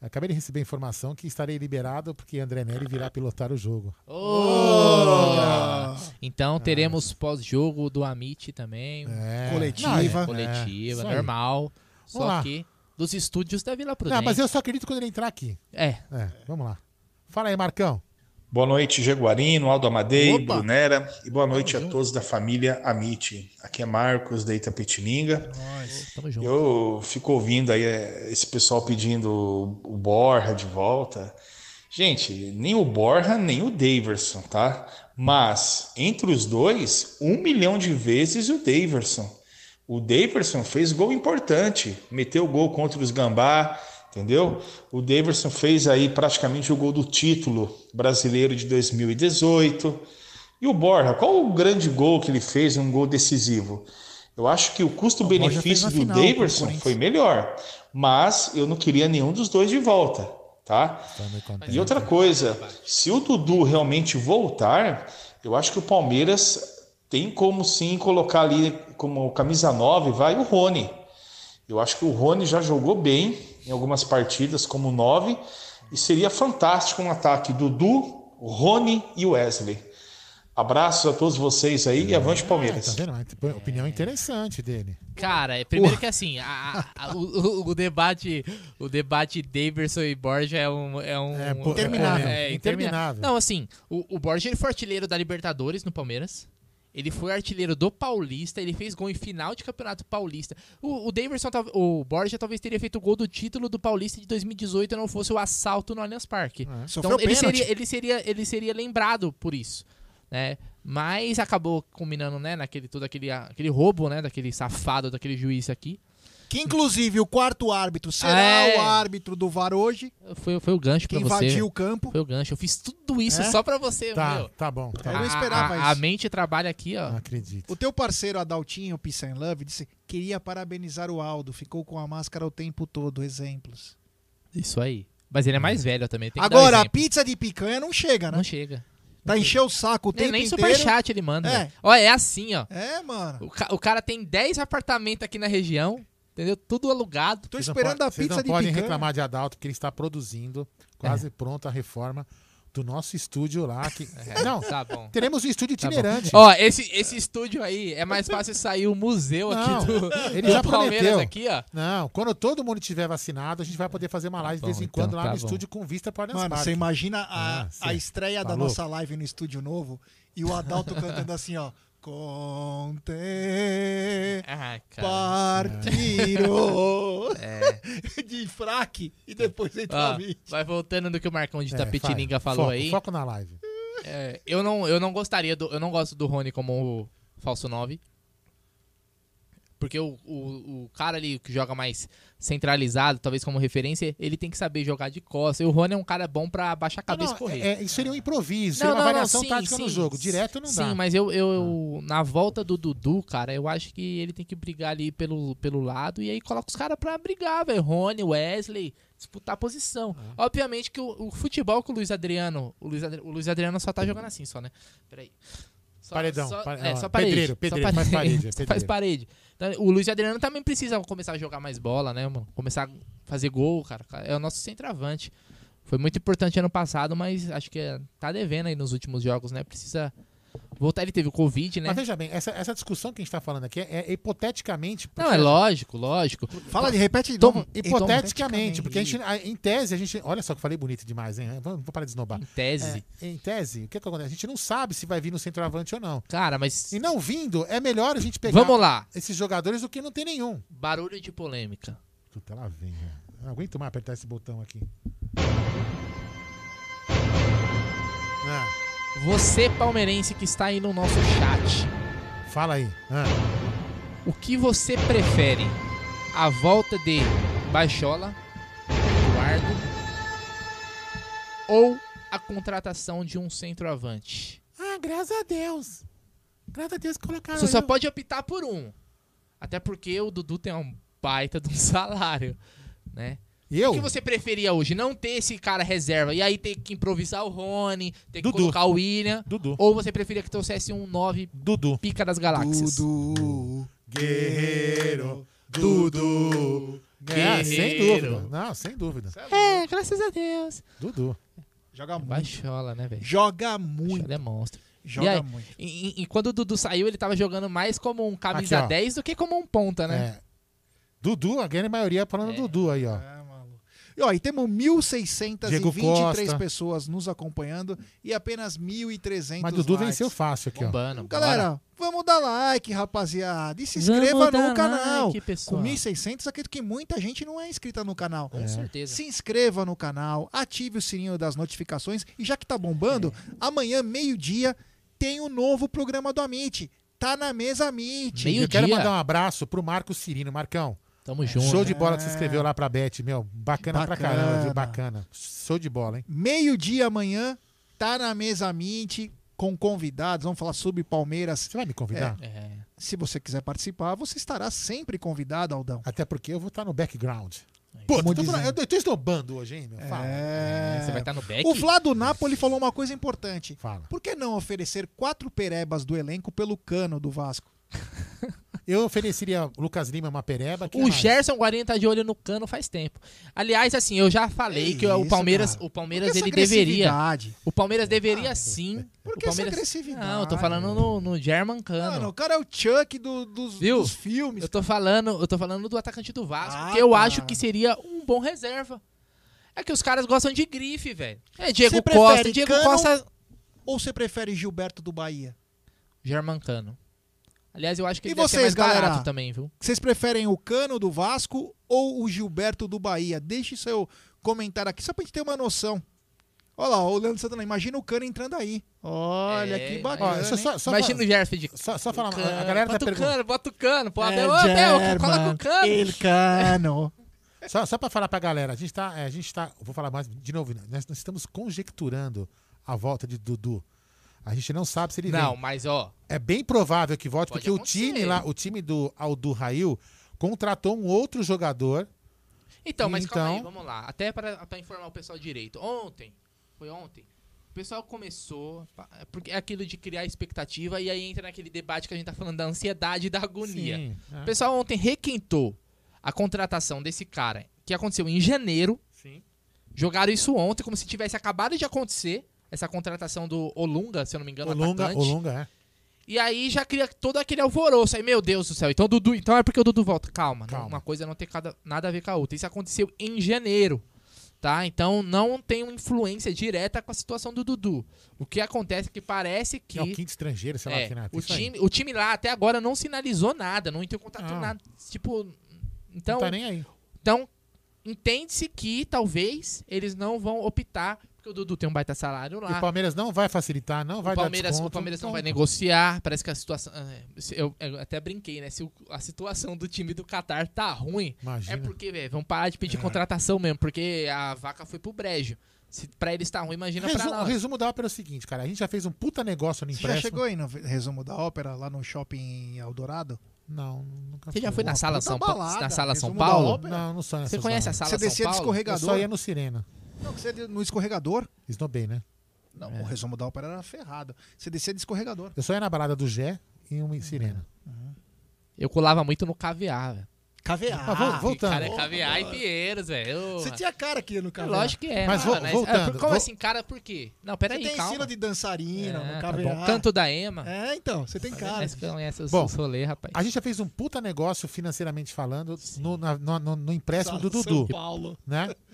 Acabei de receber informação que estarei liberado porque André Neri virá pilotar o jogo. Oh! Então teremos pós-jogo do Amit também. É. Coletiva. Não, é, Coletiva, é, normal. Só Vamos lá. que dos estúdios da Vila Prudente. Não, mas eu só acredito quando ele entrar aqui. É. É, vamos lá. Fala aí, Marcão. Boa noite, Jaguarino, Aldo Amadei, Opa! Brunera e boa noite a todos da família Amit. Aqui é Marcos da Itapetininga. Tamo junto. Eu fico ouvindo aí é, esse pessoal pedindo o Borja de volta. Gente, nem o Borja, nem o Daverson, tá? Mas entre os dois, um milhão de vezes o Daverson. O Daverson fez gol importante, meteu gol contra os Gambá, entendeu? O Daverson fez aí praticamente o gol do título brasileiro de 2018. E o Borja, qual o grande gol que ele fez, um gol decisivo? Eu acho que o custo-benefício do Daverson foi melhor, mas eu não queria nenhum dos dois de volta, tá? E outra coisa, se o Dudu realmente voltar, eu acho que o Palmeiras tem como sim colocar ali como camisa 9, vai o Rony. Eu acho que o Rony já jogou bem em algumas partidas como 9 e seria fantástico um ataque Dudu, Rony e Wesley. Abraços a todos vocês aí e avante Palmeiras. Tá vendo? Opinião interessante dele. Cara, é, primeiro que assim, a- a- o, o- debate, o debate Daverson e Borja é um, é um É, pô, interminável, é, interminável. Não, assim, o, o Borja ele foi artilheiro da Libertadores no Palmeiras. Ele foi artilheiro do Paulista, ele fez gol em final de Campeonato Paulista. O, o Daverson, tal- o Borja talvez teria feito o gol do título do Paulista de 2018 não fosse o assalto no Allianz Parque. Então Sofreu ele pênalti. seria, ele seria, ele seria lembrado por isso, né? Mas acabou combinando, né, naquele todo aquele, aquele roubo, né, daquele safado daquele juiz aqui. Que inclusive o quarto árbitro será É. o árbitro do VAR hoje. Foi, foi o gancho Que pra você. invadiu o campo. Foi o gancho. Eu fiz tudo isso É? só pra você, Tá, meu. tá bom. Tá Eu não esperava a, isso. a mente trabalha aqui, ó. Não acredito. O teu parceiro Adaltinho, Peace and Love, disse queria parabenizar o Aldo. Ficou com a máscara o tempo todo. Exemplos. Isso aí. Mas ele é mais velho também. Tem que dar Agora, a pizza de picanha não chega, né? Não chega. Pra encher o saco o Nem, tempo nem inteiro. superchat ele manda. É. Ó, é assim, ó. É, mano. O, ca- o cara tem 10 apartamentos aqui na região, entendeu? Tudo alugado. Tô Vocês não esperando po- a Vocês pizza não de podem picanha. reclamar de Adalto, que ele está produzindo, quase pronta a reforma do nosso estúdio lá. Que... Não, Tá bom. teremos um estúdio Tá bom. itinerante. Ó, esse, esse estúdio aí é mais fácil sair o museu Não, aqui do, ele do já Palmeiras prometeu. aqui, ó. Não, quando todo mundo tiver vacinado, a gente vai poder fazer uma live de vez bom, em quando então, lá tá no bom. estúdio com vista para o Mano, Parque. você imagina a, Ah, a estreia tá da nossa live no estúdio novo e o Adalto cantando assim, ó. Conte Ah, cara. partido É. de fraque e depois entra Ó, vai voltando do que o Marcão de É, Tapetininga vai. falou Foco, aí. Foco na live. É, eu, não, eu não gostaria do. Eu não gosto do Rony como o falso 9. Porque o, o, o cara ali que joga mais centralizado, talvez como referência, ele tem que saber jogar de costas. E o Rony é um cara bom pra baixar a cabeça Não, e correr. é- é- isso seria um improviso, Não, seria uma não, variação sim, tática no sim. jogo. Direto não dá. Sim, mas eu, eu, eu- na volta do Dudu, cara, eu acho que ele tem que brigar ali pelo, pelo lado e aí coloca os caras pra brigar, velho. Rony, Wesley, disputar a posição. É. Obviamente que o, o futebol com o Luiz Adriano, o Luiz, Adri- o Luiz Adriano só tá jogando assim, só, né? Peraí. Só, Paredão, Só, pare- é, ó, só parede. pedreiro, só pedreiro, faz parede, é Só faz pedreiro. parede. Então, o Luiz Adriano também precisa começar a jogar mais bola, né, mano? Começar a fazer gol, cara. É o nosso centroavante. Foi muito importante ano passado, mas acho que é- tá devendo aí nos últimos jogos, né? Precisa voltar. Ele teve o Covid, né? Mas veja bem, essa, essa discussão que a gente está falando aqui é, é hipoteticamente. Não, é lógico, lógico. Fala de repete de Toma- novo. Hipoteticamente, porque a gente, a- em tese, a gente. Olha só que eu falei bonito demais, hein? Vamos vou parar de esnobar. Em tese. É, em tese, o que, que acontece? A gente não sabe se vai vir no centroavante ou não. Cara, mas. E não vindo, é melhor a gente pegar Vamos lá. esses jogadores do que não tem nenhum. Barulho de polêmica. Puta, lá vem, velho. Não aguento mais apertar esse botão aqui. Ah, Você, palmeirense que está aí no nosso chat, fala aí. Ah. o que você prefere? A volta de Baixola, Eduardo ou a contratação de um centroavante? Ah, graças a Deus. Graças a Deus colocaram. Você só pode optar por um. Até porque o Dudu tem um baita de um salário, né? Eu? O que você preferia hoje? Não ter esse cara reserva e aí ter que improvisar o Rony, ter que Dudu. colocar o William? Dudu. Ou você preferia que trouxesse um 9 Dudu. pica das galáxias? Dudu. Guerreiro. Dudu. É, sem Guerreiro. dúvida. Não, sem dúvida. É, graças a Deus. Dudu. Joga muito. Baixola, né, velho? Joga muito. Baixola é monstro. Joga e, aí, muito. E, e- quando o Dudu saiu, ele tava jogando mais como um camisa Aqui, ó. 10 do que como um ponta, né? É. Dudu, a grande maioria falando Dudu aí, ó. E, ó, e temos Diego 1.623 Costa. pessoas nos acompanhando e apenas 1.300 Mas Dudu likes. venceu fácil aqui, ó. Bombando. Galera, vamos dar like, rapaziada. E se inscreva no canal. like, pessoal. Com 1.600, acredito que muita gente não é inscrita no canal. Com certeza. Se inscreva no canal, ative o sininho das notificações. E já que tá bombando, amanhã, meio-dia, tem o novo programa do Amit. Tá na mesa Amit. Eu quero mandar um abraço pro Marcos Cirino. Marcão. Tamo junto. Show de bola que você É. escreveu lá pra Beth, meu. Bacana, pra Bacana. caramba, viu? Bacana. Show de bola, hein? Meio-dia amanhã, tá na mesa Mint com convidados. Vamos falar sobre Palmeiras. Você vai me convidar? É. Se você quiser participar, você estará sempre convidado, Aldão. Até porque eu vou estar no background. É Pô, eu tô, eu tô esnobando hoje, hein, meu? Fala. É. Você vai estar no back? O Vlado Napoli falou uma coisa importante. Fala. Por que não oferecer quatro perebas do elenco pelo cano do Vasco? Eu ofereceria o Lucas Lima uma pereba. que O? Gerson Guarino tá de olho no cano faz tempo. Aliás, assim, eu já falei que o isso, Palmeiras, cara? o Palmeiras que essa ele deveria. O Palmeiras deveria sim. Por o que essa Palmeiras... agressividade? Não, eu tô falando no, no German Cano. Mano, o cara é o Chuck do- dos, Viu? dos filmes. Eu tô falando, eu tô falando do atacante do Vasco, Ah, que eu tá. acho que seria um bom reserva. É que os caras gostam de grife, velho. É Diego Você Costa, Diego Costa, Ou você prefere Gilberto do Bahia? German Cano. Aliás, eu acho que E ele ser vocês, mais barato galera? também, viu? Vocês preferem o Cano do Vasco ou o Gilberto do Bahia? Deixe seu comentário aqui só pra gente ter uma noção. Olha lá, o Leandro Santana, imagina o Cano entrando aí. Olha É, que bacana. Ó, só- só Imagina falar- o Gerson de Só, só falar, a galera tá bota o perguntando. cano, bota o cano, pô, É, Abel, ô, Abel, coloca o cano. El Cano. Só, só pra falar pra galera, a gente tá. é, a gente tá. Vou falar mais de novo, né? nós, nós estamos conjecturando a volta de Dudu. A gente não sabe se ele Não, vem. mas ó, É bem provável que volte, Pode porque o acontecer. time lá, o time do Aldo Rail, contratou um outro jogador. Então, mas calma aí, Então- vamos lá. Até para pra informar o pessoal direito. Ontem, foi ontem, o pessoal começou, pa- porque é aquilo de criar expectativa e aí entra naquele debate que a gente tá falando da ansiedade e da agonia. Sim, é. O pessoal ontem requentou a contratação desse cara, que aconteceu em janeiro. Sim. Jogaram isso ontem como se tivesse acabado de acontecer, essa contratação do Olunga, se eu não me engano, Olunga, atacante. Olunga, é. E aí já cria todo aquele alvoroço. Aí, meu Deus do céu. Então, Dudu, então é porque o Dudu volta. Calma, não- Calma. uma coisa não tem cada- nada a ver com a outra. Isso aconteceu em janeiro. Tá? Então não tem uma influência direta com a situação do Dudu. O que acontece é que parece que. É o quinto estrangeiro, sei lá É, que nada. o, aí. time, o time lá até agora não sinalizou nada, não entrou em contato Não. nada. Tipo. Então. Não tá nem aí. Então, entende-se que talvez eles não vão optar, porque o Dudu tem um baita salário E lá. o Palmeiras não vai facilitar, não vai O Palmeiras, dar desconto. o Palmeiras não então- vai negociar. Parece que a situação. é, Eu, eu até brinquei, né? Se o- a situação do time do Qatar tá ruim, Imagina. é porque, velho, vão parar de pedir contratação mesmo, porque a vaca foi pro brejo. Se pra eles tá ruim, imagina Resu- pra o nós. resumo da ópera é o seguinte, cara. A gente já fez um puta negócio no Você já empréstimo. chegou aí no resumo da ópera, lá no shopping Eldorado? Não, nunca Você já foi na sala São Paulo? balada, Na sala São resumo da Paulo? Não, não sou nessa Você conhece a sala Você descia São de Paulo? Eu escorregador? só ia no Sirena. Não, você ia no escorregador? Snowbay, né? Não, É. o resumo da ópera era ferrado. Você descia de escorregador. Eu só ia na balada do Gé e uma em Sirena. Eu colava muito no caviar, velho. Caviar. Mas vol- voltando. Cara, é caviar e Pinheiros, velho. Você tinha cara que ia no É caviar. Lógico que é. Mas mano, vo- voltando, como assim, cara, por quê? Não, Você peraí, tem calma. de dançarina É, no tá caviar. bom. Canto da Ema. É, então, você tem cara. Que conhece os, Bom, rolê, rapaz. A gente já fez um puta negócio financeiramente falando no, na- no, no- no empréstimo do São Dudu. Paulo. Né?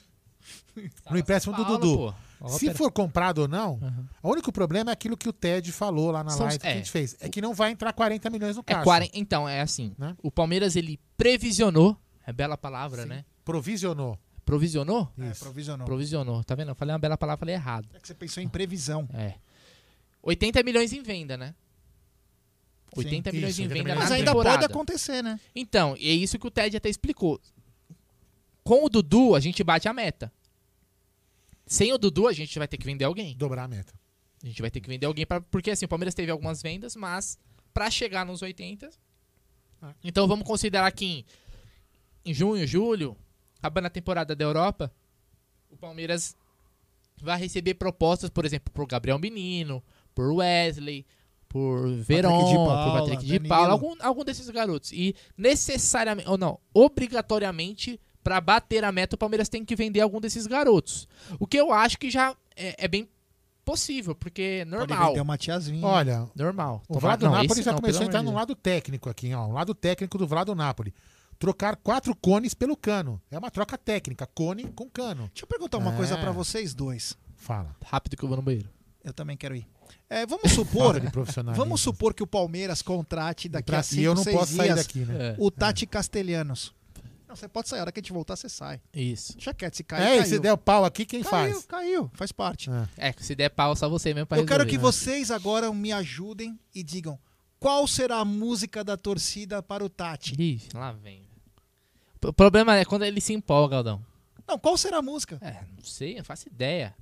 No empréstimo do Dudu. pô. Se for comprado ou não, o único problema é aquilo que o Ted falou lá na São- live que a é. gente fez. É que não vai entrar 40 milhões no É caixa. 40, então, é assim. Né? O Palmeiras, ele previsionou. É bela palavra, Sim. né? Provisionou. Provisionou? É, provisionou. Provisionou. Tá vendo? Eu falei uma bela palavra, falei errado. É que você pensou em previsão. É. 80 milhões em venda, né? 80 Sim, milhões isso, em 80 venda milhões Mas ainda temporada. pode acontecer, né? Então, é isso que o Ted até explicou. Com o Dudu, a gente bate a meta. Sem o Dudu, a gente vai ter que vender alguém. Dobrar a meta. A gente vai ter que vender alguém pra, porque assim, o Palmeiras teve algumas vendas, mas pra chegar nos 80, Ah. então vamos considerar que em, em junho, julho, acabando a temporada da Europa, o Palmeiras vai receber propostas, por exemplo, por Gabriel Menino, por Wesley, por Paula, por Patrick de. Paula, algum, algum desses garotos. E necessariamente, ou não, obrigatoriamente, pra bater a meta, o Palmeiras tem que vender algum desses garotos. O que eu acho que já é, é bem possível, porque é Pode normal. vender uma tiazinha. Olha, Normal. o Tomara- Vlado não, Napoli já não, começou a entrar no lado técnico aqui, ó. O lado técnico do Vlado Napoli. Trocar quatro cones pelo cano. É uma troca técnica. Cone com cano. Deixa eu perguntar uma É. coisa pra vocês dois. Fala. Rápido que eu vou no banheiro. Eu também quero ir. É, vamos supor, vamos supor que o Palmeiras contrate daqui pra- a e 5, eu não 6 posso sair dias daqui, né? É. o Tati Castelhanos. Não, você pode sair. A hora que a gente voltar, você sai. Isso. Deixa quieto, se cair, É, caiu. se der o pau aqui, quem caiu, faz? caiu, faz parte. É. É, se der pau, só você mesmo pra Eu quero resolver. que vocês agora me ajudem e digam qual será a música da torcida para o Tati. Ixi, lá vem. O problema é quando ele se empolga, Aldão. Não, qual será a música? É, não sei, não faço ideia.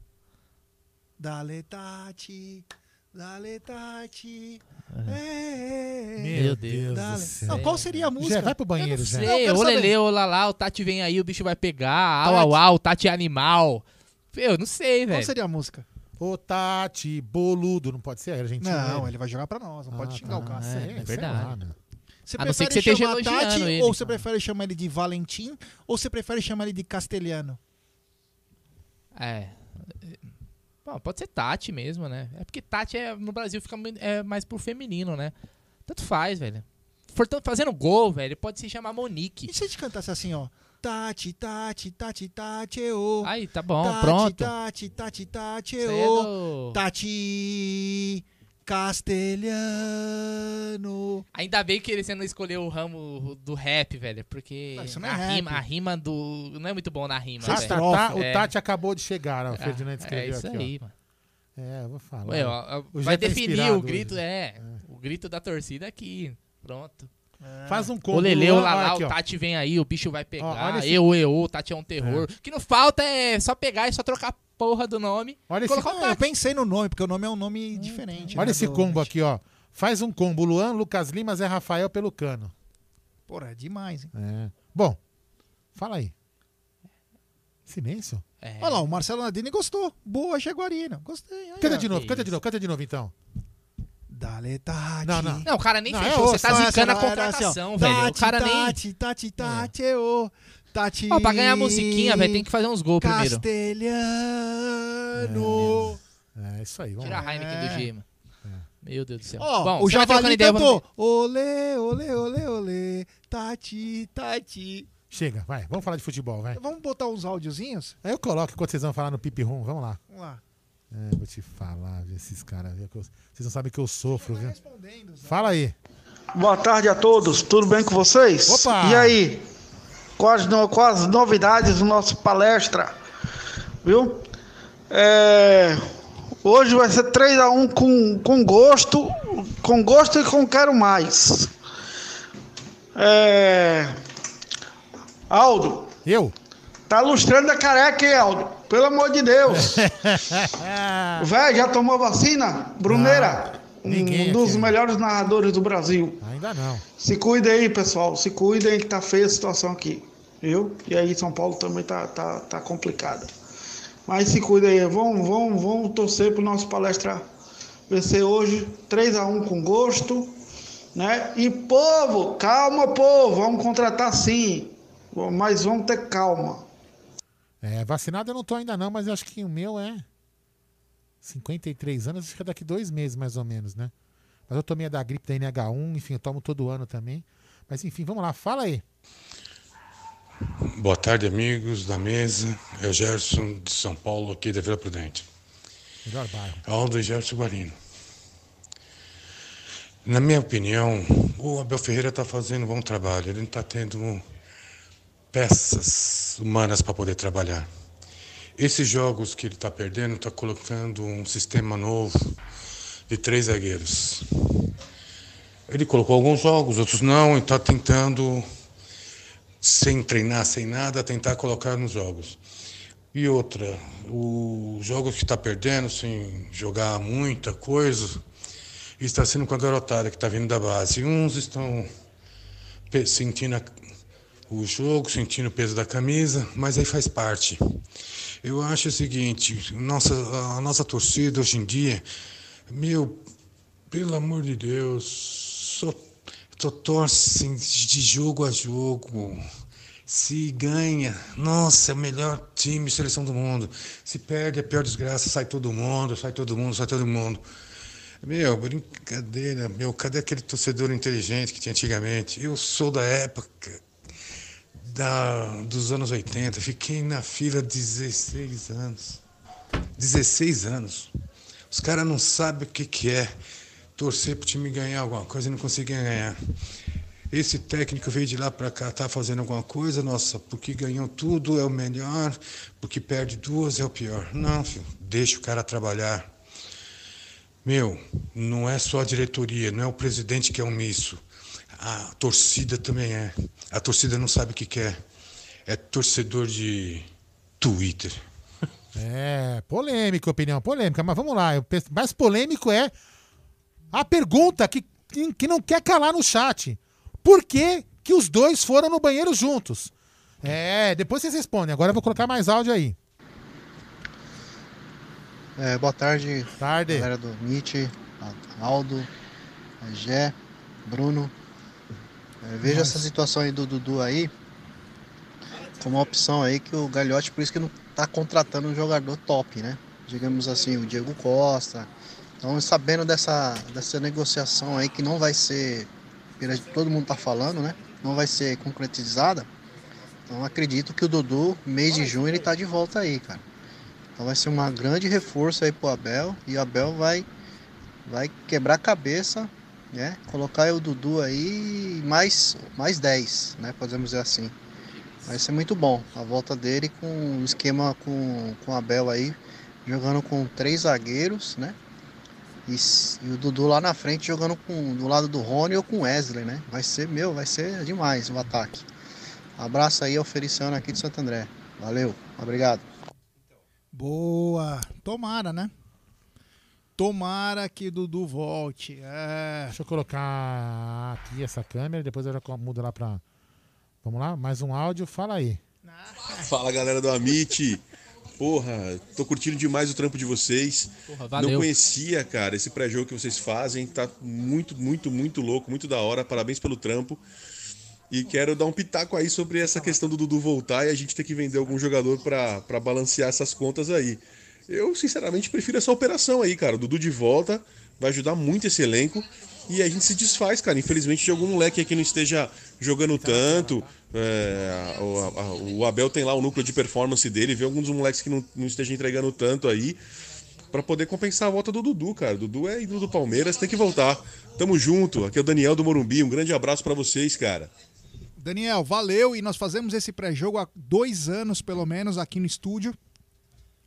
Dale Tati, dale Tati. é, Meu Deus dale. do céu. Não, qual seria a música? Zé, vai pro banheiro, Eu não Zé. sei, ô. Lele, ô Lalá, o Tati vem aí, o bicho vai pegar. Au, Tati. au, au, Tati é animal. Eu não sei, Qual velho. seria a música? Ô, Tati, boludo. Não pode ser argentino? Não, ele. ele vai jogar pra nós, não Ah, pode xingar tá. o cara. É, é sei verdade. lá, né? Você A não ser prefere que você esteja chamar Tati ele, ou você cara. prefere chamar ele de Valentim ou você prefere chamar ele de Castelhano? É. Bom, pode ser Tati mesmo, né? É porque Tati é, no Brasil fica é mais pro feminino, né? Tanto faz, velho. Portanto, fazendo gol, velho, pode se chamar Monique. E se a gente cantasse assim, ó? Tati, Tati, Tati, Tati, ô. Aí, tá bom, Tati, pronto. Tati, Tati, Tati, aí é Tati, Castelhano. Ainda bem que ele você não escolheu o ramo do rap, velho. Porque Isso não é a, rap. rima, a rima do. Não é muito bom na rima. Ah, velho. tá, tá, o É. Tati acabou de chegar, ó, o Ah, Ferdinand escreveu É isso aqui. aí, ó. mano. É, eu vou falar. Ué, ó, O vai tá definir o grito, hoje. é, O grito da torcida aqui. Pronto. Faz um combo. O Leleu lá, lá, aqui, o ó. Tati vem aí, o bicho vai Ó, pegar. olha esse- eu, eu, o Tati é um terror. O que não falta é só pegar e só trocar porra do nome. Olha esse- o Ah, eu Tati. pensei no nome, porque o nome é um nome diferente. Olha né, esse do- combo aqui, ó. Faz um combo. Luan, Lucas Lima, Zé Rafael pelo cano. Porra, é demais, hein? É. Bom, fala aí. Silêncio? É. Olha lá, o Marcelo Nadini gostou. Boa, Jaguarina. Gostei. aí, Canta ó. de novo, canta de novo, canta de novo então. Dale, Tati. Não, não. Não, o cara nem Não, fechou. é Você tá zicando a assim, contratação, velho. O Tati, cara nem. Tati, Tati, Tati, ô. Tati. Ó, pra ganhar a musiquinha, velho, tem que fazer uns gols primeiro. Castelhano. É isso aí, vamos Tira lá. a Heineken do G, mano. Meu Deus do céu. Ó, Bom, o Javali ideia, vamos cantou. Olê, olê, olê, olê. Tati, Tati. Chega, vai. Vamos falar de futebol, vai. Vamos botar uns áudiozinhos? Aí eu coloco enquanto vocês vão falar no pipi rum. Vamos lá. Vamos lá. É, vou te falar, viu, esses caras. Vocês não sabem que eu sofro, viu? Fala aí. Boa tarde a todos, tudo bem com vocês? Opa! E aí? Quais, no, quais novidades do nosso palestra? Viu? É, hoje vai ser 3x1 com, com gosto, com gosto e com quero mais. É, Aldo. Eu? Tá lustrando a careca, hein, Aldo? Pelo amor de Deus. Véi, já tomou vacina? Bruneira? Ninguém um dos aqui. melhores narradores do Brasil. Ainda não. Se cuidem aí, pessoal. Se cuidem que tá feia a situação aqui. Viu? E aí São Paulo também tá, tá, tá complicada. Mas se cuidem aí. Vamos, vamos, vamos torcer pro nosso palestra vencer hoje 3 a 1 com gosto. Né? E povo, calma, povo. Vamos contratar sim. Mas vamos ter calma. É, vacinado eu não tô ainda não, mas acho que o meu é 53 anos, acho que é daqui dois meses mais ou menos, né? Mas eu tomei a da gripe da NH1, enfim, eu tomo todo ano também. Mas enfim, vamos lá, fala aí. Boa tarde, amigos da mesa. É Gerson de São Paulo, aqui da Vila Prudente. Melhor bairro. Aldo e Gerson Guarino. Na minha opinião, o Abel Ferreira está fazendo um bom trabalho. Ele não está tendo peças humanas para poder trabalhar. Esses jogos que ele está perdendo, está colocando um sistema novo de três zagueiros. Ele colocou alguns jogos, outros não, e está tentando, sem treinar, sem nada, tentar colocar nos jogos. E outra, os jogos que está perdendo, sem jogar muita coisa, está sendo com a garotada que está vindo da base. Uns estão sentindo o jogo, sentindo o peso da camisa, mas aí faz parte. Eu acho o seguinte, nossa, a nossa torcida hoje em dia, meu, pelo amor de Deus, só, só de jogo a jogo. Se ganha, nossa, é o melhor time, seleção do mundo. Se perde, é a pior desgraça, sai todo mundo, sai todo mundo, sai todo mundo. Meu, brincadeira, meu, cadê aquele torcedor inteligente que tinha antigamente? Eu sou da época da, dos anos 80, fiquei na fila 16 anos. 16 anos. Os caras não sabem o que, que é torcer pro time ganhar alguma coisa e não conseguir ganhar. Esse técnico veio de lá para cá, tá fazendo alguma coisa, nossa, porque ganhou tudo é o melhor, porque perde duas é o pior. Não, filho, deixa o cara trabalhar. Meu, não é só a diretoria, não é o presidente que é omisso. A torcida também é. A torcida não sabe o que quer. É torcedor de Twitter. É, polêmica, opinião, polêmica. Mas vamos lá, o mais polêmico é a pergunta que, que não quer calar no chat. Por que, que os dois foram no banheiro juntos? É, depois vocês respondem. Agora eu vou colocar mais áudio aí. É, boa tarde, tarde, galera do Nietzsche, Aldo, Gé, Bruno. É, veja Nossa. essa situação aí do Dudu aí como uma opção aí que o Gagliotti, por isso que não tá contratando um jogador top, né? Digamos assim, o Diego Costa. Então, sabendo dessa, dessa negociação aí que não vai ser, pela- todo mundo tá falando, né? Não vai ser concretizada. Então, acredito que o Dudu, mês de junho, ele tá de volta aí, cara. Então vai ser uma grande reforço aí pro Abel e o Abel vai vai quebrar a cabeça, né? Colocar o Dudu aí mais, mais 10, né? Podemos dizer assim. Vai ser muito bom a volta dele com um esquema com, com o Abel aí, jogando com três zagueiros, né? E, e o Dudu lá na frente jogando com, do lado do Rony ou com o Wesley, né? Vai ser, meu, vai ser demais o ataque. Abraço aí ao Feliciano aqui de Santo André. Valeu, obrigado. Boa. Tomara, né? Tomara que Dudu volte. É. Deixa eu colocar aqui essa câmera, depois eu já mudo lá pra. Vamos lá? Mais um áudio, fala aí. Fala galera do Amit. Porra, tô curtindo demais o trampo de vocês. Porra, valeu. Não conhecia, cara, esse pré-jogo que vocês fazem. Tá muito, muito, muito louco, muito da hora. Parabéns pelo trampo. E quero dar um pitaco aí sobre essa questão do Dudu voltar e a gente ter que vender algum jogador pra pra balancear essas contas aí. Eu, sinceramente, prefiro essa operação aí, cara. O Dudu de volta vai ajudar muito esse elenco. E a gente se desfaz, cara. Infelizmente, de algum moleque aí que não esteja jogando tanto. É, o, a- o Abel tem lá o núcleo de performance dele. Vê alguns moleques que não, não estejam entregando tanto aí. Pra poder compensar a volta do Dudu, cara. Dudu é ídolo do Palmeiras, tem que voltar. Tamo junto. Aqui é o Daniel do Morumbi. Um grande abraço pra vocês, cara. Daniel, valeu. E nós fazemos esse pré-jogo há dois anos, pelo menos, aqui no estúdio.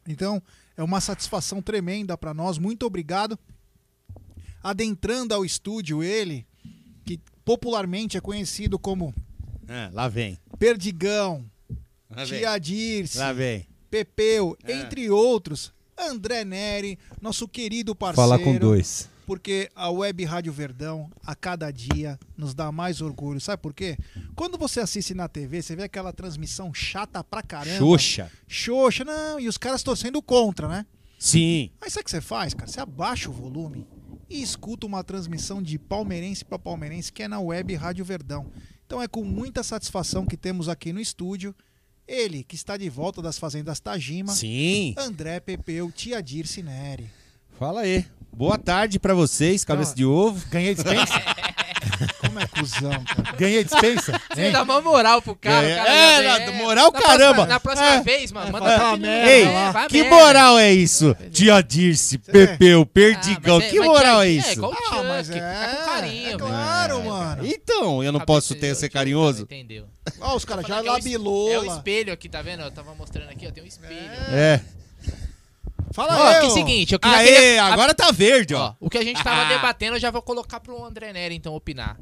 Então, é uma satisfação tremenda para nós. Muito obrigado. Adentrando ao estúdio, ele, que popularmente é conhecido como Ah, lá vem. Perdigão, Lá vem. Tia Dirce, Lá vem. Pepeu, É. entre outros. André Neri, nosso querido parceiro. Fala com dois. Porque a Web Rádio Verdão, a cada dia, nos dá mais orgulho. Sabe por quê? Quando você assiste na TV, você vê aquela transmissão chata pra caramba. Xoxa. Xoxa, não. E os caras torcendo contra, né? Sim. Aí sabe o que você faz, cara? Você abaixa o volume e escuta uma transmissão de palmeirense para palmeirense que é na Web Rádio Verdão. Então é com muita satisfação que temos aqui no estúdio ele, que está de volta das fazendas Tajima. Sim. André Pepeu, Tia Dirce Neri. Fala aí. Boa tarde pra vocês, cabeça de ovo. Ganhei dispensa? Como é cuzão, cara. Ganhei dispensa? Você dá uma moral pro cara. É, o cara é, já vem, na- moral, na caramba. Próxima, na próxima É. vez, mano, manda Ah, pra todo mundo. Ei, É, vai que merda. moral é isso? Tia Dirce, Pepeu, Perdigão, Ah, mas é- que mas moral é Tia- isso? É igual o Ah, Chuck, mas é, é, com carinho. é claro, mano. Então, eu não posso ter ser carinhoso? Entendeu? Ó, os caras já Falando que é o es- labilou. É o espelho aqui, tá vendo? Eu tava mostrando aqui, ó, tem um espelho. É. Fala Ó, aí, que ô. seguinte, eu queria... Aê, queria- agora tá verde, ó. O que a gente tava Ah. debatendo, eu já vou colocar pro André Neri, então, opinar.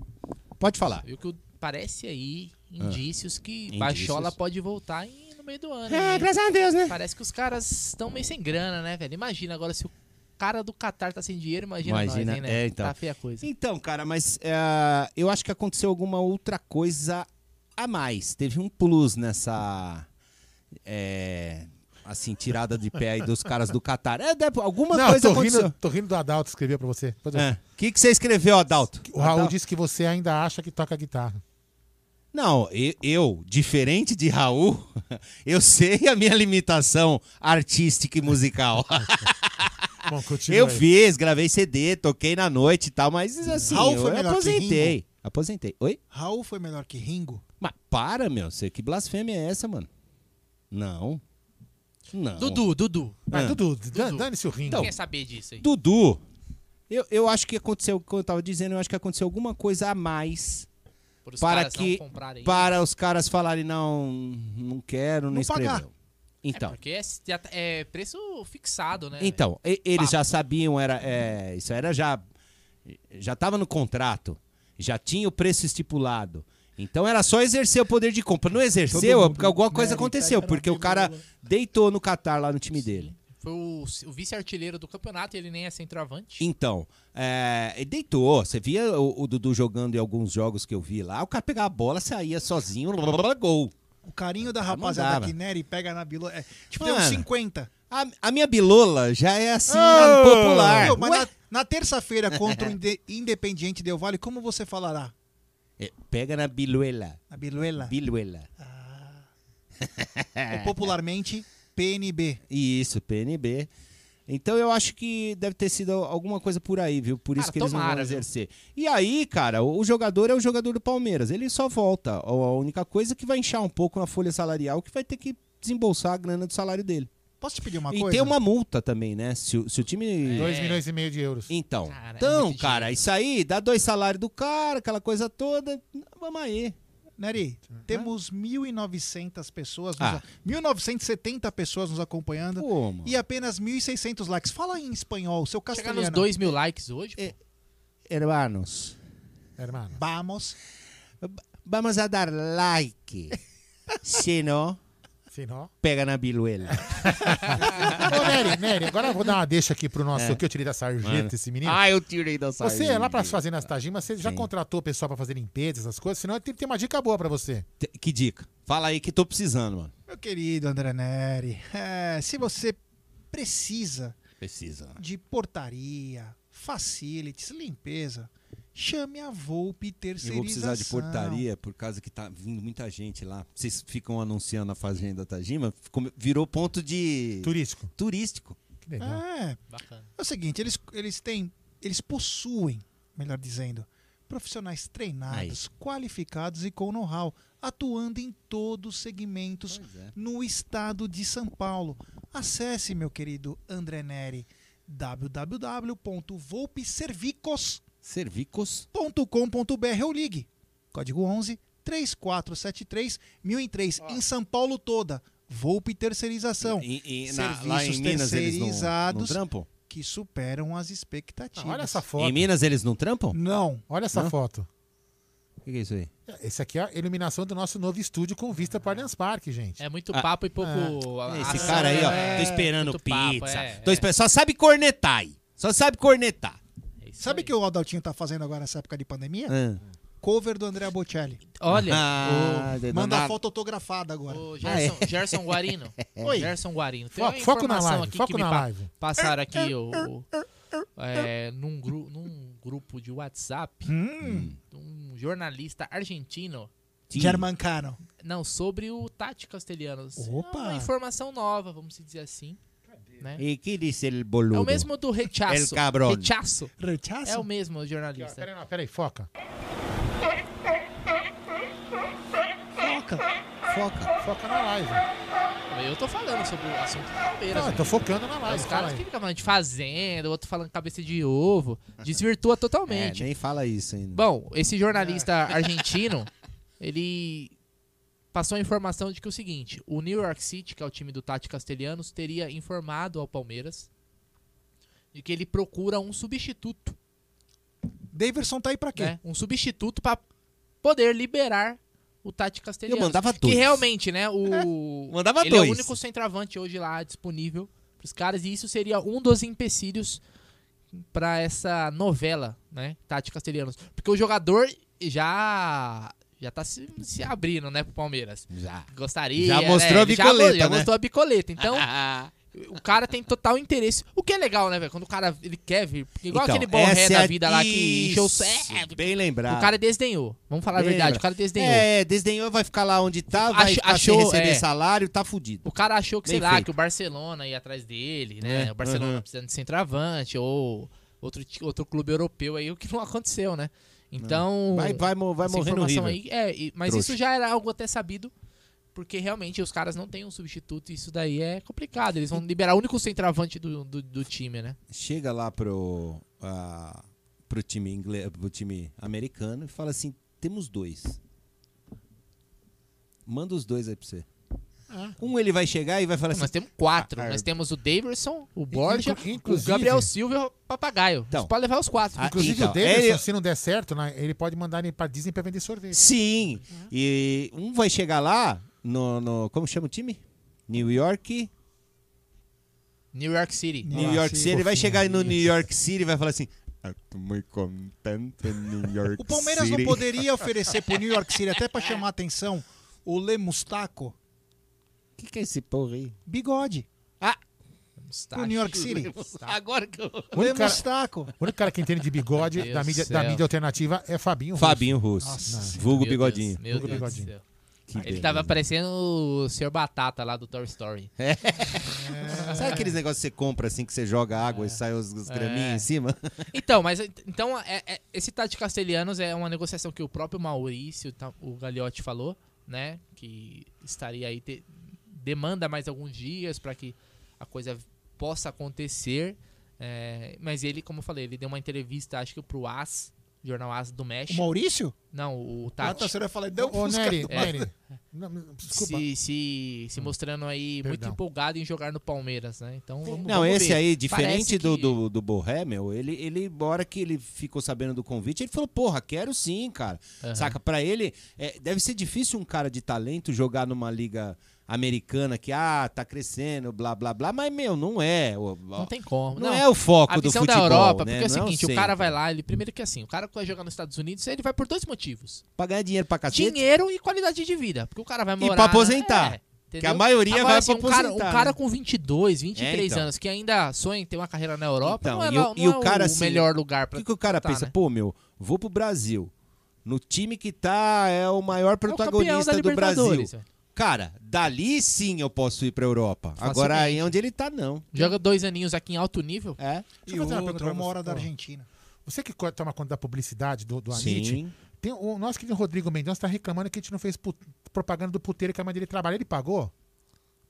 Pode falar. Viu que o- parece aí Ah. indícios que Indícios. Baixola pode voltar em- no meio do ano. É, hein? graças a Deus, né? Parece que os caras estão meio sem grana, né, velho? Imagina agora se o cara do Qatar tá sem dinheiro, imagina, Imagina, nós, hein, né? é, então. Tá feia a coisa. Então, cara, mas é, eu acho que aconteceu alguma outra coisa a mais. Teve um plus nessa. é, assim, tirada de pé aí dos caras do Qatar. É, deve- alguma Não, coisa tô aconteceu. rindo, tô rindo do Adalto que escreveu pra você. Depois eu- O que, que você escreveu, Adalto? O Raul Adalto? disse que você ainda acha que toca guitarra. Não, eu, diferente de Raul, eu sei a minha limitação artística e musical. Bom, eu aí. fiz, gravei CD, toquei na noite e tal, mas assim, Raul eu foi melhor que aposentei. Ringo? Aposentei. Oi? Raul foi melhor que Ringo? Mas para, meu. Você, que blasfêmia é essa, mano? Não. Não. Dudu, Dudu. Ah. Dudu, dan- dane-se o ringue. Quem quer saber disso aí? Dudu, eu, eu acho que aconteceu, como eu tava dizendo, eu acho que aconteceu alguma coisa a mais Por os para que para os caras falarem não, não quero, não, Não escreveu. pagar. Então, É porque é, tá- é preço fixado, né? então, e- eles Papo. já sabiam, era, é, isso era já já tava no contrato, já tinha o preço estipulado. Então era só exercer o poder de compra. Não exerceu, é porque alguma coisa aconteceu, porque o cara deitou no Qatar lá no time dele. Foi o, o vice-artilheiro do campeonato e ele nem é centroavante. Então, é, ele deitou. Você via o, o Dudu jogando em alguns jogos que eu vi lá, o cara pegava a bola, saía sozinho, gol. O carinho da rapaziada que Nery pega na bilola. É, tipo, tem uns Mano, 50. A, a minha bilola já é assim, Ô! popular. Meu, mas Ué? na, na terça-feira contra o Inde- Independiente Del Vale, como você falará? É, pega na biluela. Na biluela? Biluela. Ou popularmente, PNB. Isso, PNB. Então eu acho que deve ter sido alguma coisa por aí, viu? Por isso Cara, que eles não tomara, vão viu? exercer. E aí, cara, o o jogador é o jogador do Palmeiras. Ele só volta. A única coisa é que vai inchar um pouco na folha salarial, que vai ter que desembolsar a grana do salário dele. Posso te pedir uma e coisa? tem uma multa também, né? Se, o- se o time. 2 milhões e meio de euros. Então, Cara, é então, muito cara, isso aí dá dois salários do cara, aquela coisa toda. Vamos aí. Neri, temos 1.900 pessoas, Ah. a- 1.970 pessoas nos acompanhando Pô, mano. e apenas 1.600 likes. Fala em espanhol, seu Chegar castelhano. nos 2 mil likes hoje. É, pô. Hermanos, Hermano. Vamos. vamos a dar like. Se não, Se não. pega na biluela. Ô, Nery, Nery, agora eu vou dar uma deixa aqui pro nosso É. que eu tirei da sarjeta, Mano. esse menino. Ah, eu tirei da Você, sarjeta. lá pra fazer nas Tajimas, você já Sim. contratou o pessoal pra fazer limpeza, essas coisas? Senão tem, tem uma dica boa pra você. Que dica? Fala aí que tô precisando, mano. Meu querido André Neri, é, se você precisa Precisa. de portaria, facilities, limpeza, chame a Volpe Eu Terceirização. vou precisar de portaria por causa que tá vindo muita gente lá. Vocês ficam anunciando a Fazenda Tajima, virou ponto de. Turístico. Turístico. Que legal. É. Bacana. É o seguinte, eles, eles têm, eles possuem, melhor dizendo, profissionais treinados, qualificados e com know-how, atuando em todos os segmentos é. no estado de São Paulo. Acesse, meu querido André Neri, www.volpeservicos.com.br Servicos. ou ligue. Código 11 3473 1003 em São Paulo toda. Volpe Terceirização. E, e na- Serviços lá em Minas eles não, não terceirizados trampam? que superam as expectativas. Olha essa foto. Em Minas eles não trampam? Não. Olha essa Hã? foto. O que, que é isso aí? Esse aqui é a iluminação do nosso novo estúdio com vista para Allianz Parque, gente. É muito Ah, papo e pouco. Esse ação, cara aí, ó, né? tô esperando Muito papo, pizza. é, tô é. esperando, só sabe cornetar aí. Só sabe cornetar. Sabe o que o Adaltinho tá fazendo agora nessa época de pandemia? Ah. Cover do André Bocelli. Olha, Ah, o- Manda danado. foto autografada agora. o Gerson, Gerson Guarino. Oi. Gerson Guarino. Tem Foco- uma foco na informação live, aqui foco que me na pa- live. passaram aqui o, o- é, num, gru- num grupo de WhatsApp, Hum. um jornalista argentino. Germancano. Não, sobre o Tati Castelhanos. Opa! É uma informação nova, vamos dizer assim. Né? E que disse el boludo? É o mesmo do Rechaço. El cabrón. Rechaço. Rechaço? É o mesmo jornalista. Peraí, não, peraí, foca. Foca. Foca. Foca na live. Eu tô falando sobre o assunto do Palmeiras. Não, eu né? tô focando na live. Os caras que ficam falando de fazenda, outro falando cabeça de ovo, desvirtua É, totalmente. nem fala isso ainda. Bom, esse jornalista argentino, ele passou a informação de que é o seguinte, o New York City, que é o time do Tati Castelhanos, teria informado ao Palmeiras de que ele procura um substituto, Daverson tá aí pra quê? né? Um substituto para poder liberar o Tati Castelhanos. Eu mandava Que dois. realmente, né, o Mandava ele é dois. o único centroavante hoje lá disponível pros caras e isso seria um dos empecilhos pra essa novela, né, Tati Castelhanos. Porque o jogador já já tá se, se abrindo, né, pro Palmeiras. Já. Gostaria, Já né? mostrou a Ele já bicoleta, já né? mostrou a bicoleta. Então, o cara tem total interesse. O que é legal, né, velho? Quando o cara ele quer vir. Igual Então, aquele borré é da a- vida lá que encheu o. Bem lembrado. O cara desdenhou. Vamos falar a Bem verdade, lembrado. o cara desdenhou. É, desdenhou, vai ficar lá onde tá, vai Ach- achou, receber é. salário, tá fudido. O cara achou que, sei Bem lá, feito. que o Barcelona ia atrás dele, né? É, O Barcelona uhum. precisando de centroavante, ou outro, outro clube europeu aí, o que não aconteceu, né? Então. Vai- vai vai morrer no River. Aí, é, e- mas Trouxa. isso já era algo até sabido, porque realmente os caras não têm um substituto e isso daí é complicado. Eles vão liberar o único centroavante do, do, do time, né? Chega lá pro, ah, pro time inglês, pro time americano e fala assim: temos dois. Manda os dois aí pra você. Um ele vai chegar e vai falar assim. Nós temos quatro. Ah, Nós temos o Daverson, o Borja, o inclusive- Gabriel Silva e o Papagaio. Então. Você pode levar os quatro. Ah, Inclusive então, o Davidson, ele- se não der certo, né, ele pode mandar ele pra Disney pra vender sorvete. Sim. E um vai chegar lá no, no- Como chama o time? New York. New York City. New Ah, York City. Ele vai chegar no New York City e vai falar assim. "Eu tô muito contente New York O Palmeiras City." não poderia oferecer pro New York City, até pra chamar a atenção, o Le Mustaco, O que, que é esse porra aí? bigode. Mustache. O New York City. Agora que eu. O único cara, o único cara que entende de bigode Deus da mídia, da mídia alternativa é Fabinho Russo. Fabinho Russo. Nossa. Vulgo Meu Bigodinho. Deus, meu Vulgo Deus do Bigodinho. céu. Que Ele beleza. tava parecendo o Sr. Batata lá do Toy Story. Sabe aqueles negócios que você compra assim, que você joga água e sai os, os graminhos É. em cima? Então, mas então é- é- esse Tati Castelhanos é uma negociação que o próprio Maurício, tá- o Gagliotti falou, né? Que estaria aí, te- demanda mais alguns dias para que a coisa possa acontecer. é, mas ele, como eu falei, ele deu uma entrevista, acho que pro AS, Jornal AS do México. O Maurício? Não, o Ah, Tati. tá, você vai falar, deu fusca Nery, do- Nery. Não, desculpa. se, se, se mostrando aí muito Perdão. empolgado em jogar no Palmeiras, né? Então vamos, Não, vamos esse ver. aí, Parece diferente do, que- do, do Borré, meu, ele, ele, na hora que ele ficou sabendo do convite, ele falou, porra, quero sim, cara. Aham. Saca, pra ele, é, deve ser difícil um cara de talento jogar numa liga americana que, ah, tá crescendo, blá, blá, blá, mas, meu, não é. o- Não tem como. Não, é o foco do futebol, da Europa, né? porque é o Não seguinte, o cara vai lá, ele primeiro que assim, o cara que vai jogar nos Estados Unidos, ele vai por dois motivos. Pra ganhar dinheiro pra cacete. Dinheiro e qualidade de vida, porque o cara vai E morar... pra na- aposentar. é, Que entendeu? a maioria Agora, vai assim, pra um cara, aposentar, um cara né? com 22, 23 É, então. anos, que ainda sonha em ter uma carreira na Europa, Então, não é, e, não o, e o é cara, o assim, melhor lugar pra O que, que o cara tá, pensa? né? Pô, meu, vou pro Brasil. No time que tá, é o maior protagonista da do Brasil. Cara, dali sim eu posso ir pra Europa. Agora aí onde ele tá, não. Joga dois aninhos aqui em alto nível. É. Deixa E eu fazer uma pergunta pra uma hora da Argentina. Você que toma conta da publicidade do, do Amit, Sim. tem o nosso querido Rodrigo Mendonça tá reclamando que a gente não fez propaganda do puteiro que a mãe dele trabalha. Ele pagou?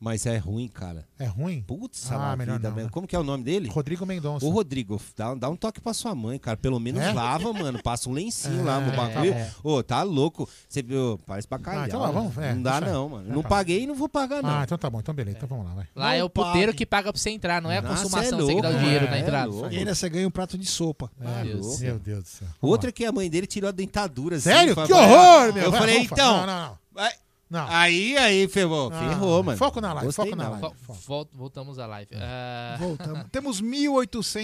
Mas é ruim, cara. É ruim? Putz, Ah, ah, melhor vida não, né? Como que é o nome dele? Rodrigo Mendonça. Ô, Rodrigo, dá, dá um toque pra sua mãe, cara. Pelo menos É? lava, mano. Passa um lencinho lá no É, bagulho. é. Ô, tá louco. Você viu? Parece bacalhau. Ah, então lá, vamos, é, não dá, não, mano. é, Não tá. paguei e não vou pagar, não. Ah, então tá bom. Então beleza. Então vamos lá, vai. Lá Não é o puteiro pague. que paga pra você entrar, não é a Nossa, consumação, é você que dá o louco, dinheiro é, na é entrada. louco. E ainda você ganha um prato de sopa. É, Deus. Meu Deus do céu. Outra que a mãe dele tirou a dentadura. assim, Sério? Que horror, meu. Eu falei, então. Não, não, não. Não. Aí, aí, ferrou. Ah, Ferrou, mano. foco na live, Gostei foco na não. live. Vol- vol- voltamos à live. Ah, Voltamos. Temos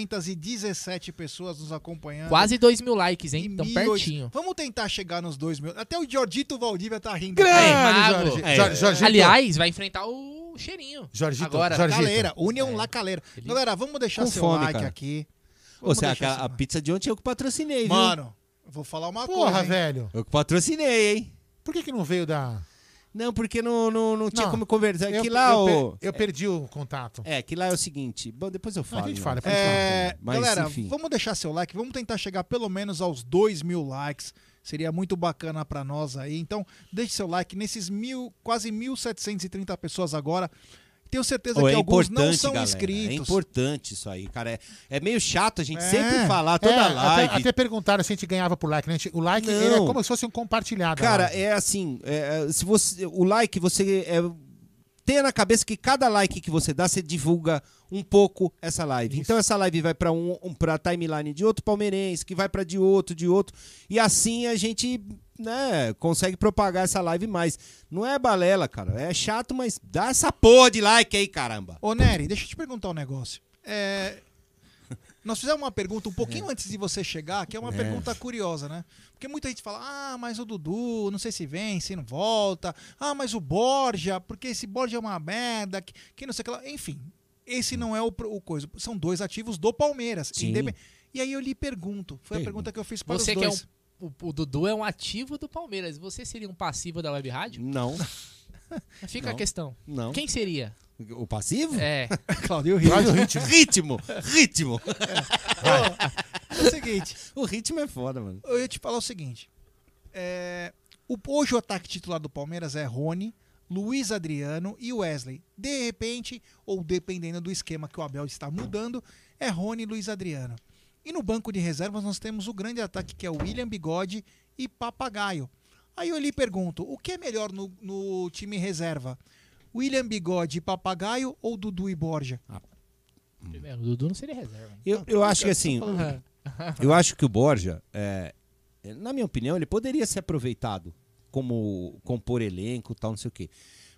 1.817 pessoas nos acompanhando. quase 2 mil likes, hein? 1.800. pertinho. Vamos tentar chegar nos 2 mil. Até o Giorgito Valdívia tá rindo. Grande. Jorge. É, Jorge-. Aliás, vai enfrentar o cheirinho. Jorgito, Agora, Jorgito. Caleira, União La Caleira. Galera, vamos deixar Com seu fome, like cara. aqui. Ô, Vamos Você, deixar a, seu a pizza de ontem eu que patrocinei, viu? Mano, vou falar uma Porra, coisa. hein? velho. Eu que patrocinei, hein? Por que, que não veio da. Não, porque não, não, não tinha Não, como conversar. Eu, que lá, eu, o... eu perdi o contato. É, que lá é o seguinte. Bom, depois eu falo. a gente né? fala, depois É, Mas, galera, enfim. vamos deixar seu like, vamos tentar chegar pelo menos aos 2 mil likes. Seria muito bacana pra nós aí. Então, deixe seu like nesses mil, quase 1.730 pessoas agora. Tenho certeza Ô, que é alguns não são galera. inscritos. É importante isso aí, cara. É, é meio chato a gente É. sempre falar toda É, live. Até, até perguntaram se a gente ganhava por like. Né? O like é como se fosse um compartilhado. Cara, né? é assim, é, é, se você, o like você é, tenha na cabeça que cada like que você dá, você divulga um pouco essa live. Então essa live vai para um, um para timeline de outro palmeirense, que vai para de outro, de outro, e assim a gente, né, consegue propagar essa live mais. Não é balela, cara. É chato, mas dá essa porra de like aí, caramba. Ô, Nery, deixa eu te perguntar um negócio. É, Nós fizemos uma pergunta um pouquinho antes de você chegar, que é uma É. pergunta curiosa, né? Porque muita gente fala, ah, mas o Dudu, não sei se vem, se não volta. Ah, mas o Borja, porque esse Borja é uma merda, que, que não sei o que lá. Enfim, esse não é o, o coisa. São dois ativos do Palmeiras. Sim. E aí eu lhe pergunto, foi a Pergunta. que eu fiz para Você os que é dois. um, o, o Dudu é um ativo do Palmeiras. Você seria um passivo da Web Rádio? Não. Fica Não. a questão. Não. Quem seria? O passivo? É. Claudio Ritmo. Claudio Ritmo. ritmo. Ritmo. É o seguinte. O ritmo é foda, mano. Eu ia te falar o seguinte. É, o, hoje o ataque titular do Palmeiras é Rony, Luiz Adriano e Wesley. De repente, ou dependendo do esquema que o Abel está mudando, é Rony e Luiz Adriano. E no banco de reservas nós temos o grande ataque que é o William Bigode e Papagaio. Aí eu lhe pergunto, o que é melhor no, no time reserva? William Bigode e Papagaio ou Dudu e Borja? É, O Dudu não seria reserva. Eu, eu acho que assim, eu acho que o Borja, é, é, na minha opinião, ele poderia ser aproveitado como compor elenco, tal, não sei o quê.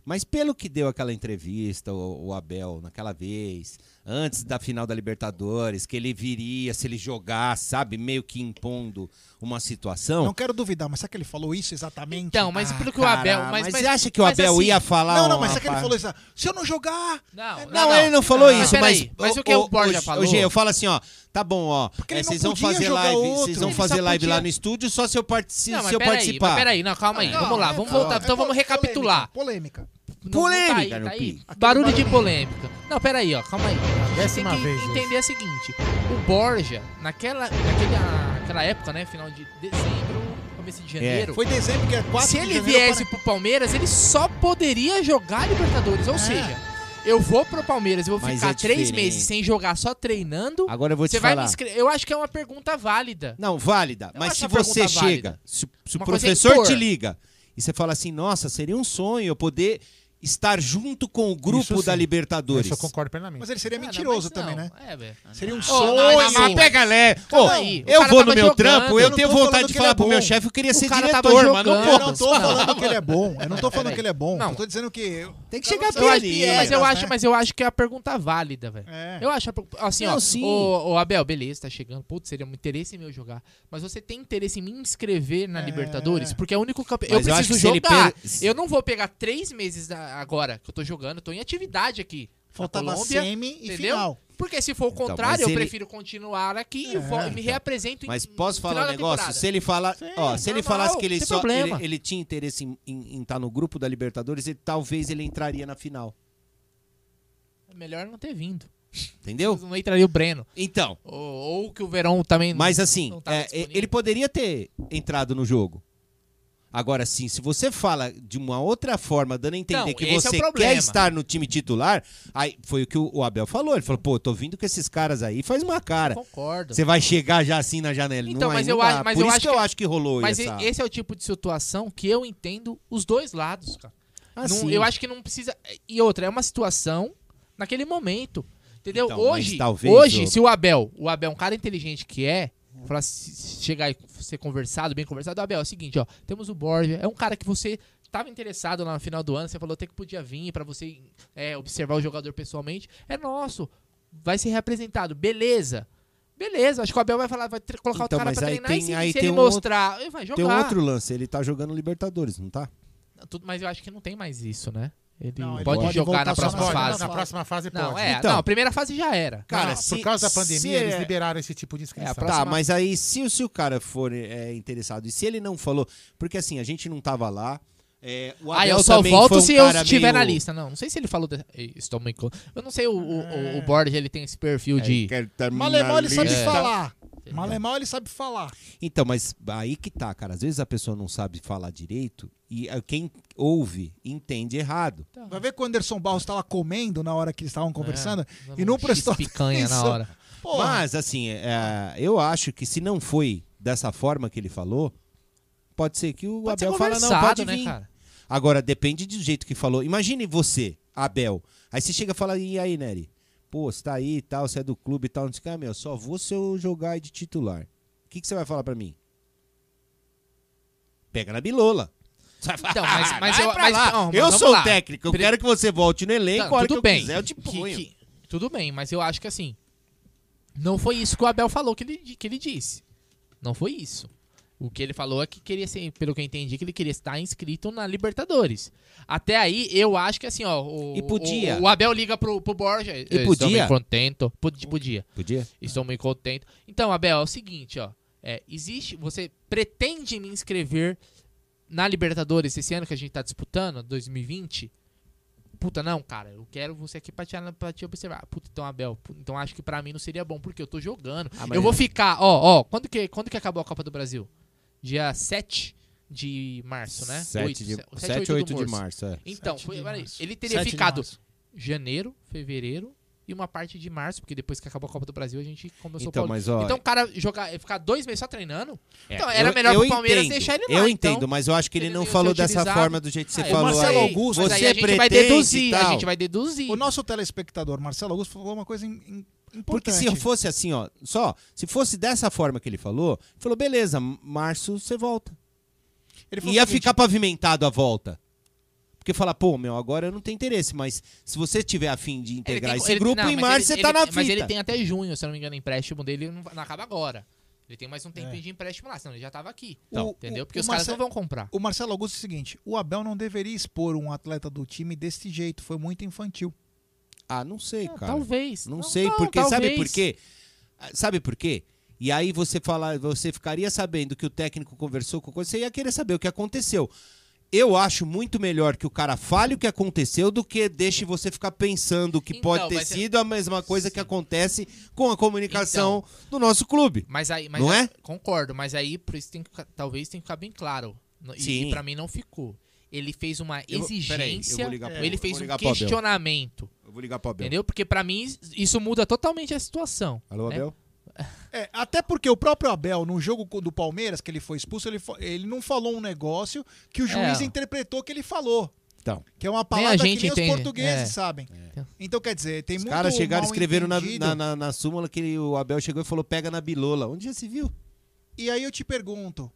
Mas pelo que deu aquela entrevista, o, o Abel, naquela vez, antes da final da Libertadores, que ele viria se ele jogasse, sabe, meio que impondo uma situação. Não quero duvidar, mas será que ele falou isso exatamente? Então, mas Ah, pelo que o Abel. Mas, mas mas você acha que o Abel assim- ia falar Não, não, mas será que ele falou isso? Se eu não jogar. Não, é- Não, ele não falou Mas isso, mas. mas o que o Borja G- falou? Eu falo assim, ó. Tá bom, ó. Porque é, não vocês vão fazer jogar live. outro. Vocês vão Ele fazer live podia- lá no estúdio só se eu, partici Não, se mas eu peraí, participar. mas peraí, não, calma aí. Não, vamos lá, é- vamos não, voltar. é então vamos polêmica, recapitular. Polêmica. Polêmica, não tá aí, tá aí. Barulho, de polêmica. Não, peraí, ó, calma aí. Décima tem que vez, entender o seguinte: o Borja, naquela, naquela, naquela época, né, final de dezembro, começo de é. janeiro. É. Foi dezembro que é 4 Se ele viesse para... pro Palmeiras, ele só poderia jogar Libertadores. Ou é. seja, eu vou pro Palmeiras, eu vou Mas é ficar é três meses sem jogar, só treinando. Agora eu vou te falar. vai falar. Eu acho que é uma pergunta válida. Não, válida. Eu Mas se você chega, válida. se, se o é professor te liga e você fala assim, nossa, seria um sonho eu poder estar junto com o grupo isso, da Libertadores. Isso eu concordo plenamente. Mas ele seria ah, mentiroso também, não. né? É, velho. Seria um oh, sonho. Mas, pega lé. Oh, eu vou no meu jogando, trampo, eu, tenho vontade de falar é pro meu chefe, eu queria o ser diretor, mas não. Eu não tô falando que ele é bom. Eu não tô falando que ele é bom. Não, eu tô dizendo que... Tem que chegar perto. É mas eu acho, né? mas eu acho que é a pergunta válida, velho. É. Eu acho, assim, ó, o Abel, beleza, tá chegando. Putz, seria um interesse meu jogar. Mas você tem interesse em me inscrever na é. Libertadores? Porque é o único campeonato. Eu preciso jogar. Eu não vou pegar três meses da agora que eu tô jogando, tô em atividade aqui. Faltava Colômbia, semi e entendeu? final. Porque se for o então, contrário, eu prefiro continuar aqui é, e vou, me reapresento Mas posso falar um negócio? Se ele fala, Sim, ó, se ele falasse que ele só ele, ele, tinha interesse em, estar tá no grupo da Libertadores, ele, talvez ele entraria na final. É melhor não ter vindo. Entendeu? Não entraria o Breno. Então. Ou, ou que o Verão também. Mas assim, é, ele poderia ter entrado no jogo. Agora sim, se você fala de uma outra forma, dando a entender que é você é quer estar no time titular, aí foi o que o Abel falou. Ele falou, pô, tô vindo com esses caras aí, faz uma cara. Eu concordo. Você vai chegar já assim na janela. Então, não, é, mas eu, acho, mas Por eu isso acho que eu acho que rolou Mas essa... esse é o tipo de situação que eu entendo os dois lados, cara. Ah, não, eu acho que não precisa. E outra, é uma situação naquele momento. Entendeu? Então, hoje, hoje, eu... se o Abel, o Abel é um cara inteligente que é, falar, chegar e ser conversado, bem conversado. Abel, é o seguinte, ó, temos o Borja, é um cara que você estava interessado lá no final do ano, você falou até que podia vir para você é, observar o jogador pessoalmente. É nosso, vai ser reapresentado, beleza. Beleza, acho que o Abel vai falar, vai colocar então, o cara pra treinar tem, e se, aí se ele um mostrar, outro, vai jogar. Tem um outro lance, ele tá jogando Libertadores, não tá? Tudo, mas eu acho que não tem mais isso, né? Ele não, pode, jogar na próxima fase. Na próxima fase pode. Não, é, então, não, a primeira fase já era. Cara, não, se, por causa da pandemia, eles é... liberaram esse tipo de inscrição. É, próxima... Tá, mas aí, se, se o cara for é, interessado e se ele não falou... Porque assim, a gente não tava lá, é, ah, eu só volto se eu estiver meio... na lista. Não, não sei se ele falou. De... Estou me... Eu não sei, o, o, o ah. Borges ele tem esse perfil é, de. Malemal ele sabe é. falar. Malemal ele sabe falar. Então, mas aí que tá, cara. Às vezes a pessoa não sabe falar direito e eh, quem ouve entende errado. Tá. Vai ver que o Anderson Barros estava comendo na hora que eles estavam é, conversando é, e não prestou picanha atenção. na hora. Porra. Mas, assim, é, eu acho que se não foi dessa forma que ele falou, pode ser que o pode Abel fale, não, pode né, vir. Cara? Agora, depende do jeito que falou. Imagine você, Abel. Aí você chega e fala, e aí, Nery? Pô, você tá aí e tal, você é do clube e tal. Não sei o que, ah, meu, só vou se eu jogar de titular. O que, que você vai falar para mim? Pega na bilola. Então, mas, ah, então, mas eu, mas, não, mas eu sou lá. técnico, eu Pre... quero que você volte no elenco, não, tudo bem. Quiser, que, que, tudo bem, mas eu acho que assim, não foi isso que o Abel falou que ele, que ele disse. Não foi isso. O que ele falou é que queria ser, pelo que eu entendi, que ele queria estar inscrito na Libertadores. Até aí, eu acho que assim, ó. O, e podia. O, o Abel liga pro, pro Borja. E podia. Estou muito contento. Podia. Podia. Estou muito contento. Então, Abel, é o seguinte, ó. É, existe. Você pretende me inscrever na Libertadores esse ano que a gente tá disputando, 2020? Puta, não, cara, eu quero você aqui pra te, pra te observar. Puta, então, Abel, então acho que pra mim não seria bom, porque eu tô jogando. Ah, eu vou ficar, ó, ó, quando que, quando que acabou a Copa do Brasil? dia 7 de março, né? 7, 8, de, 7, 8, 8 de março, é. Então, foi, março. ele teria ficado janeiro, fevereiro e uma parte de março, porque depois que acabou a Copa do Brasil a gente começou então, o Palmeiras. Mas, ó, então o cara jogar, ficar dois meses só treinando, é, então era eu, melhor eu pro Palmeiras entendo, deixar ele lá. Eu então. entendo, então, mas eu acho que ele, não falou dessa forma do jeito que você ah, é, falou. Marcelo aí, Augusto, você aí a gente vai deduzir, a gente vai deduzir. O nosso telespectador Marcelo Augusto falou uma coisa incrível. Porque se fosse assim, ó, só, se fosse dessa forma que ele falou, falou, beleza, março você volta. Ia seguinte, ficar pavimentado a volta. Porque fala, pô, meu, agora eu não tenho interesse, mas se você tiver afim de integrar tem, esse ele, grupo, não, em março ele, você tá na fita. Mas ele tem até junho, se eu não me engano, o empréstimo dele não, não acaba agora. Ele tem mais um tempinho é. de empréstimo lá, senão ele já estava aqui. Então, entendeu? Porque os Marcelo, caras não vão comprar. O Marcelo Augusto é o seguinte: o Abel não deveria expor um atleta do time desse jeito, foi muito infantil. Ah, não sei, cara. Talvez. Não, não sei, não, porque talvez. sabe por quê? Ah, sabe por quê? E aí você falar, você ficaria sabendo que o técnico conversou com você ia querer saber o que aconteceu. Eu acho muito melhor que o cara fale o que aconteceu do que deixe você ficar pensando que então, pode ter é- sido a mesma coisa sim. que acontece com a comunicação então, do nosso clube. Mas aí, mas não é? Concordo, mas aí por isso tem que, talvez tem que ficar bem claro. E, sim. e para mim não ficou. Ele fez uma Eu vou- peraí, eu exigência, vou ou ele fez vou um questionamento. Eu vou ligar pro Abel. Entendeu? Porque pra mim isso muda totalmente a situação. Alô, né? Abel? É, até porque o próprio Abel, no jogo do Palmeiras, que ele foi expulso, ele, ele não falou um negócio que o juiz É. interpretou que ele falou. Então. Que é uma palavra gente que nem entende. os portugueses É. sabem. Então, quer dizer, tem Os muito caras chegaram e escreveram na, na, na, na súmula que ele- o Abel chegou e falou: pega na bilola. Onde já se viu? E aí eu te pergunto,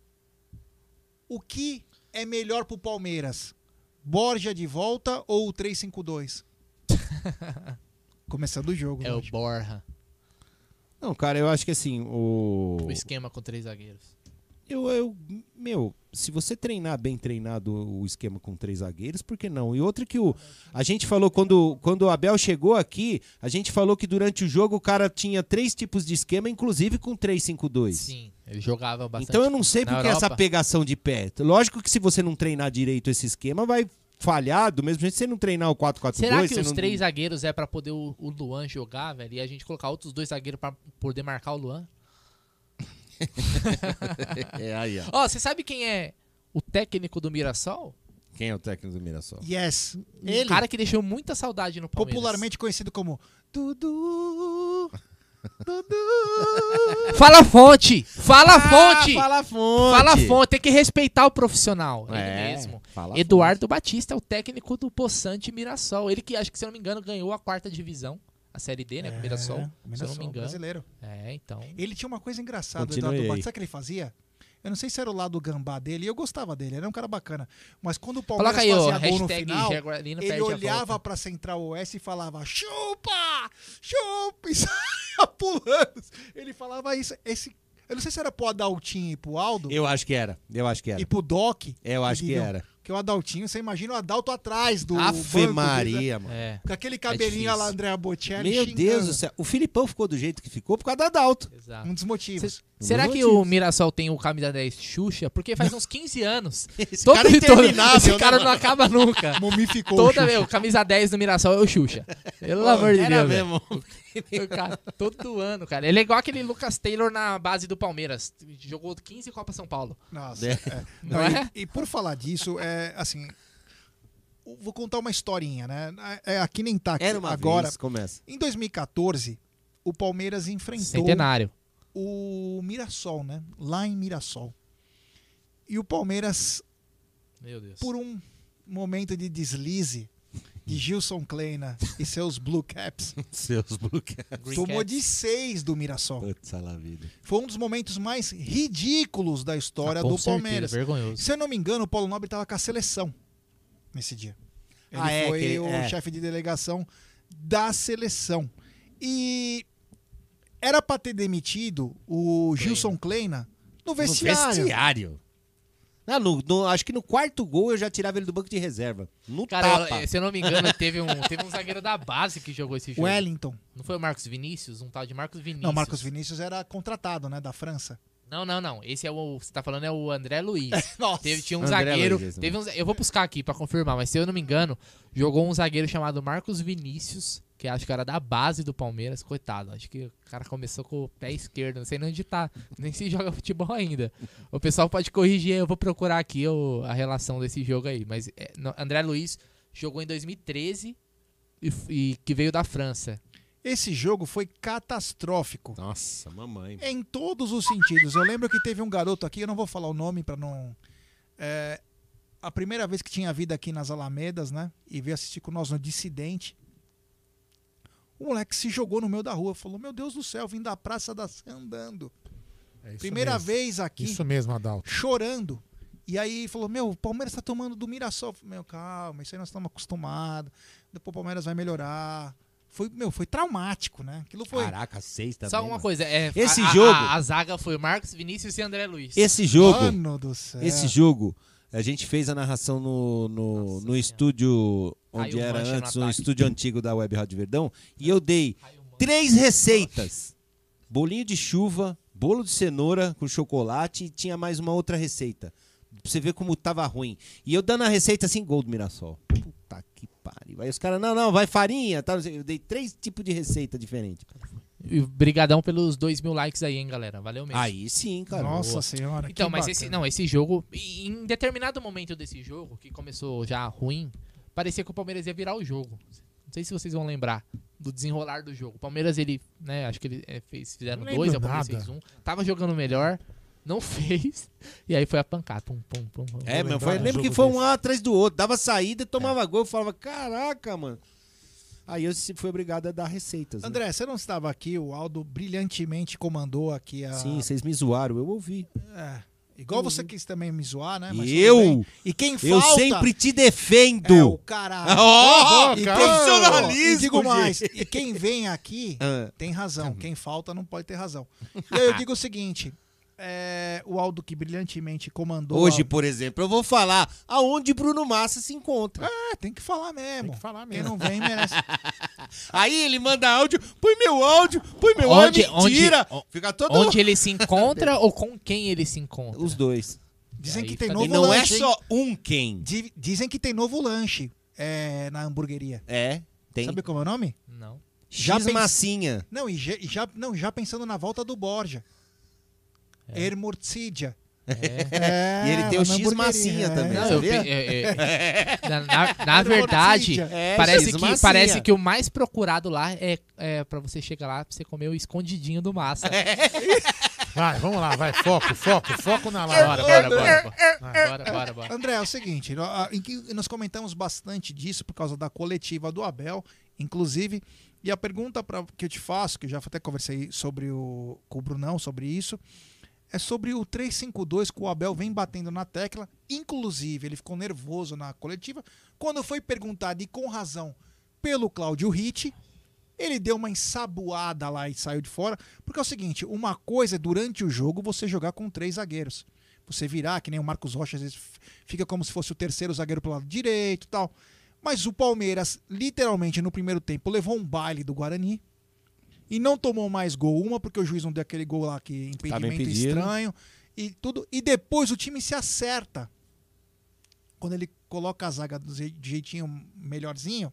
o que é melhor pro Palmeiras? Borja de volta ou o 352? Começando o jogo. É o. Borja. Não, cara, eu acho que assim, o. O esquema com três zagueiros. Eu, eu, meu, se você treinar bem treinado o esquema com três zagueiros, por que não? E outra que o a gente falou quando, quando o Abel chegou aqui, a gente falou que durante o jogo o cara tinha três tipos de esquema, inclusive com 3-5-2. Sim, ele jogava bastante. Então eu não sei por que essa pegação de pé. Lógico que se você não treinar direito esse esquema, vai falhar, do mesmo jeito que você não treinar o 4-4-2. Será que os não... três zagueiros é pra poder o, o Luan jogar, velho? E a gente colocar outros dois zagueiros pra poder marcar o Luan? É, aí, ó. Ó, você sabe quem é o técnico do Mirassol? Quem é o técnico do Mirassol? Yes. Um Ele, cara que deixou muita saudade no Palmeiras. popularmente conhecido como Dudu. Fala a fonte! Fala a Ah, fonte! fala a fonte! Fala fonte, tem que respeitar o profissional. Ele É, mesmo. fala a Eduardo Batista é o técnico do Poçante Mirassol. Ele que, acho que, se eu não me engano, ganhou a quarta divisão. A Série D, né? o Mirassol. Se eu não me engano. brasileiro. É, então. Ele tinha uma coisa engraçada, Continue Eduardo. Batista. Sabe o que ele fazia? Eu não sei se era o lado gambá dele, e eu gostava dele, ele era um cara bacana. Mas quando o Palmeiras aí, ó, fazia gol no final, Jaguarino ele olhava pra Central Oeste e falava chupa, chupa, e saia pulando. Ele falava isso. Esse, eu não sei se era pro Adaltinho e pro Aldo, Eu acho que era. Eu acho que era. e pro Doc. Eu acho que Diviam. Era. Porque o Adaltinho, você imagina o Adalto atrás do Ave banco dele, Maria, né? mano. É. Com aquele cabelinho difícil. lá, André Bocelli Meu xingando. Deus do céu. O Filipão ficou do jeito que ficou por causa da Adalto. Exato. Um dos motivos. Será dos que motivos. o Mirassol tem o camisa 10 Xuxa? Porque faz uns 15 anos. Esse Todo- cara é interminável, Esse né, cara não mano? acaba nunca. Mumificou o Toda o camisa 10 do Mirassol é o Xuxa. Pelo Pô, amor de Deus. mesmo. O cara, todo ano, cara. Ele é igual aquele Lucas Taylor na base do Palmeiras. Jogou 15 Copa São Paulo. Nossa, É. é. Não Não, é? E, e por falar disso, é assim. Vou contar uma historinha, né? É, aqui nem tá aqui Era uma agora. vez, começa. Em 2014, o Palmeiras enfrentou Centenário. o Mirassol, né? Lá em Mirassol. E o Palmeiras, Meu Deus. por um momento de deslize de Gilson Kleina e seus Blue Caps, Seus Blue Caps. Tomou de seis do Mirassol. Putz, a la vida. Foi um dos momentos mais ridículos da história Ah, com do certeza, Palmeiras. vergonhoso. Se eu não me engano, o Paulo Nobre estava com a seleção nesse dia. Ele Ah, é, foi ele- o é. chefe de delegação da seleção. E era para ter demitido o Gilson Kleina no vestiário. No vestiário. Não, no- no- acho que no quarto gol eu já tirava ele do banco de reserva. No Cara, tapa. eu- se eu não me engano, teve um, teve um zagueiro da base que jogou esse jogo. Wellington. Não foi o Marcos Vinícius? Um tal de Marcos Vinícius. Não, Marcos Vinícius era contratado, né, da França. Não, não, não. Esse é o. Você tá falando é o André Luiz. Nossa. Teve, tinha um André zagueiro. Luiz, teve um, eu vou buscar aqui pra confirmar, mas se eu não me engano, jogou um zagueiro chamado Marcos Vinícius, que acho que era da base do Palmeiras. Coitado, acho que o cara começou com o pé esquerdo. Não sei nem onde tá. Nem se joga futebol ainda. O pessoal pode corrigir, eu vou procurar aqui o- a relação desse jogo aí. Mas é, no- André Luiz jogou em 2013 e, e que veio da França. Esse jogo foi catastrófico. Nossa, mamãe. Em todos os sentidos. Eu lembro que teve um garoto aqui, eu não vou falar o nome pra não. É, a primeira vez que tinha vida aqui nas Alamedas, né? E veio assistir com nós no Dissidente. O moleque se jogou no meio da rua. Falou: Meu Deus do céu, vim da Praça da Sé andando. É Primeira mesmo. vez aqui, Isso mesmo, Adalto. chorando. E aí falou: Meu, o Palmeiras tá tomando do Mirassol. Meu, calma, isso aí nós estamos acostumados. Depois o Palmeiras vai melhorar. Foi, meu, foi traumático, né? Aquilo foi. Caraca, seis também. Só uma mano. coisa, é, Esse a, jogo- A, a zaga foi o Marcos Vinícius e André Luiz. Esse jogo. Mano do céu. Esse jogo, a gente fez a narração no, no, no estúdio onde era mancha antes, no ataque. estúdio antigo da Web Rádio Verdão, e eu dei três receitas: bolinho de chuva, bolo de cenoura com chocolate e tinha mais uma outra receita. Pra você ver como tava ruim. E eu dando a receita assim, gol do Mirassol. Puta que pariu. Aí os caras, não, não, vai farinha. Tá, eu dei três tipos de receita diferentes. E brigadão pelos dois mil likes aí, hein, galera. Valeu mesmo. Aí sim, cara. Nossa Boa. senhora. Então, que mas bacana. esse, não, esse jogo, em determinado momento desse jogo, que começou já ruim, parecia que o Palmeiras ia virar o jogo. Não sei se vocês vão lembrar do desenrolar do jogo. O Palmeiras, ele, né, acho que ele é, fez, fizeram dois, o Palmeiras nada. fez um. Tava jogando melhor, não fez, e aí foi a pancada. Pum, pum, pum. pum. É, lembrar foi, um lembro que foi um desse. lá atrás do outro. Dava saída e tomava gol. Eu falava, caraca, mano. Aí eu fui obrigado a dar receitas. né? André, você não estava aqui, o Aldo brilhantemente comandou aqui a. Sim, vocês me zoaram, eu ouvi. É. Igual você quis também me zoar, né? Mas eu? E quem Eu falta sempre te defendo. É o caralho. Ó, E quem- profissionalismo, E digo mais, e quem vem aqui Ah. tem razão. Quem falta não pode ter razão. E aí eu digo o seguinte: é, o Aldo que brilhantemente comandou. Hoje, a- por exemplo, eu vou falar aonde Bruno Massa se encontra. É, tem que falar mesmo. Tem que falar Quem não vem merece. Aí ele manda áudio, põe meu áudio, põe meu Onde- áudio, mentira. onde- Fica todo... Onde ele se encontra ou com quem ele se encontra? Os dois. Dizem que tem novo E não é lanche. hein? só um quem. Di- Dizem que tem novo lanche é, na hamburgueria. É, tem. Sabe como é o nome? Não. X pens- massinha. Não, e já, e já- não, já pensando na volta do Borja. Ermortidia. É. E ele tem o X massinha é. também, Não, eu pe- é, é, na, na- verdade. É, parece, que, massinha. parece que o mais procurado lá é, é para você chegar lá pra você comer o escondidinho do massa. Vai, vamos lá, vai. Foco, foco, foco na Bora, live. bora, bora, bora. Bora, bora, bora. André, é o seguinte, nós comentamos bastante disso por causa da coletiva do Abel, inclusive, e a pergunta pra, que eu te faço, que eu já até conversei sobre o, com o Brunão sobre isso, é sobre o 352 que o Abel vem batendo na tecla, inclusive ele ficou nervoso na coletiva, quando foi perguntado, e com razão, pelo Cláudio Ritt, ele deu uma ensaboada lá e saiu de fora, porque é o seguinte, uma coisa é durante o jogo você jogar com três zagueiros. Você virar, que nem o Marcos Rocha, às vezes fica como se fosse o terceiro zagueiro pelo lado direito tal. Mas o Palmeiras, literalmente, no primeiro tempo, levou um baile do Guarani e não tomou mais gol. Uma, porque o juiz não deu aquele gol lá, que impedimento estranho e tudo. E depois o time se acerta. Quando ele coloca a zaga do de jeitinho melhorzinho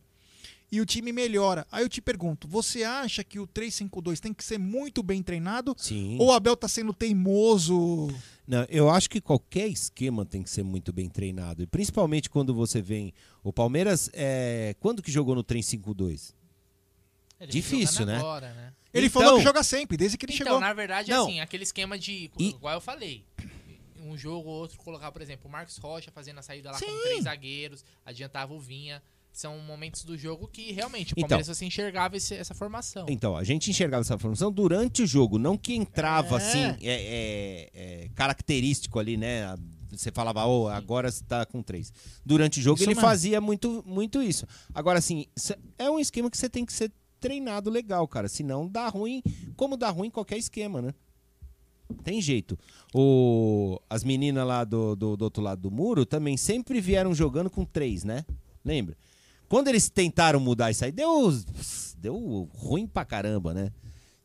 e o time melhora. Aí eu te pergunto, você acha que o 3-5-2 tem que ser muito bem treinado? Sim. Ou o Abel tá sendo teimoso? Não, eu acho que qualquer esquema tem que ser muito bem treinado. E principalmente quando você vem. O Palmeiras, é... quando que jogou no trem 5-2? Ele Difícil, né? agora, né? Ele Então- falou que joga sempre, desde que ele Então, chegou. na verdade, Não. assim, aquele esquema de. E- Igual eu falei. Um jogo ou outro, colocar, por exemplo, o Marcos Rocha fazendo a saída lá com três zagueiros, adiantava o Vinha. São momentos do jogo que realmente o Então. Palmeiras você enxergava esse- essa formação. Então, a gente enxergava essa formação durante o jogo, não que entrava É. assim, é, é- é característico ali, né? Você falava, oh, agora você tá com três. Durante o jogo Isso ele mesmo. fazia muito, muito isso. Agora, assim, é um esquema que você tem que ser treinado legal, cara. Senão dá ruim, como dá ruim qualquer esquema, né? Tem jeito. O, as meninas lá do, do, do outro lado do muro também sempre vieram jogando com três, né? Lembra? Quando eles tentaram mudar isso aí, deu, deu ruim pra caramba, né?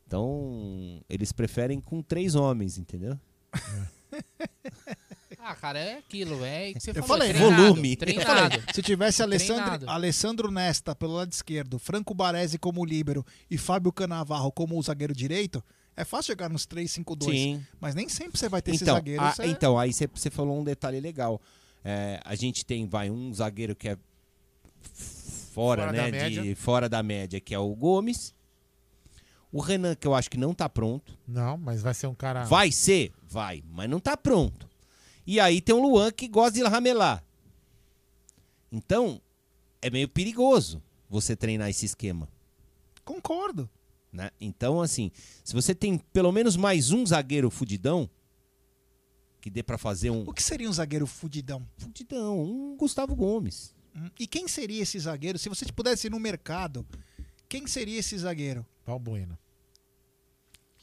Então, eles preferem com três homens, entendeu? Ah, cara, é aquilo, é que você Eu falou. falei, treinado, volume. Eu Treinado. falei, se tivesse Alessandro. Alessandro Nesta pelo lado esquerdo, Franco Baresi como líbero e Fábio Canavarro como o zagueiro direito, é fácil chegar nos 3-5-2. Sim. Mas nem sempre você vai ter esses Então, zagueiros. a- é- então aí você- falou um detalhe legal. É, a gente tem, vai, um zagueiro que é fora, Fora né, da de fora da média, que é o Gomes. O Renan, que eu acho que não tá pronto. Não, mas vai ser um cara. Vai ser? Vai, mas não tá pronto. E aí tem o Luan que gosta de ramelar. Então, é meio perigoso você treinar esse esquema. Concordo. Né? Então, assim, se você tem pelo menos mais um zagueiro fudidão, que dê pra fazer um O que seria um zagueiro fudidão? fudidão, um Gustavo Gomes. Hum, E quem seria esse zagueiro? Se você pudesse ir no mercado, quem seria esse zagueiro? Balbuena.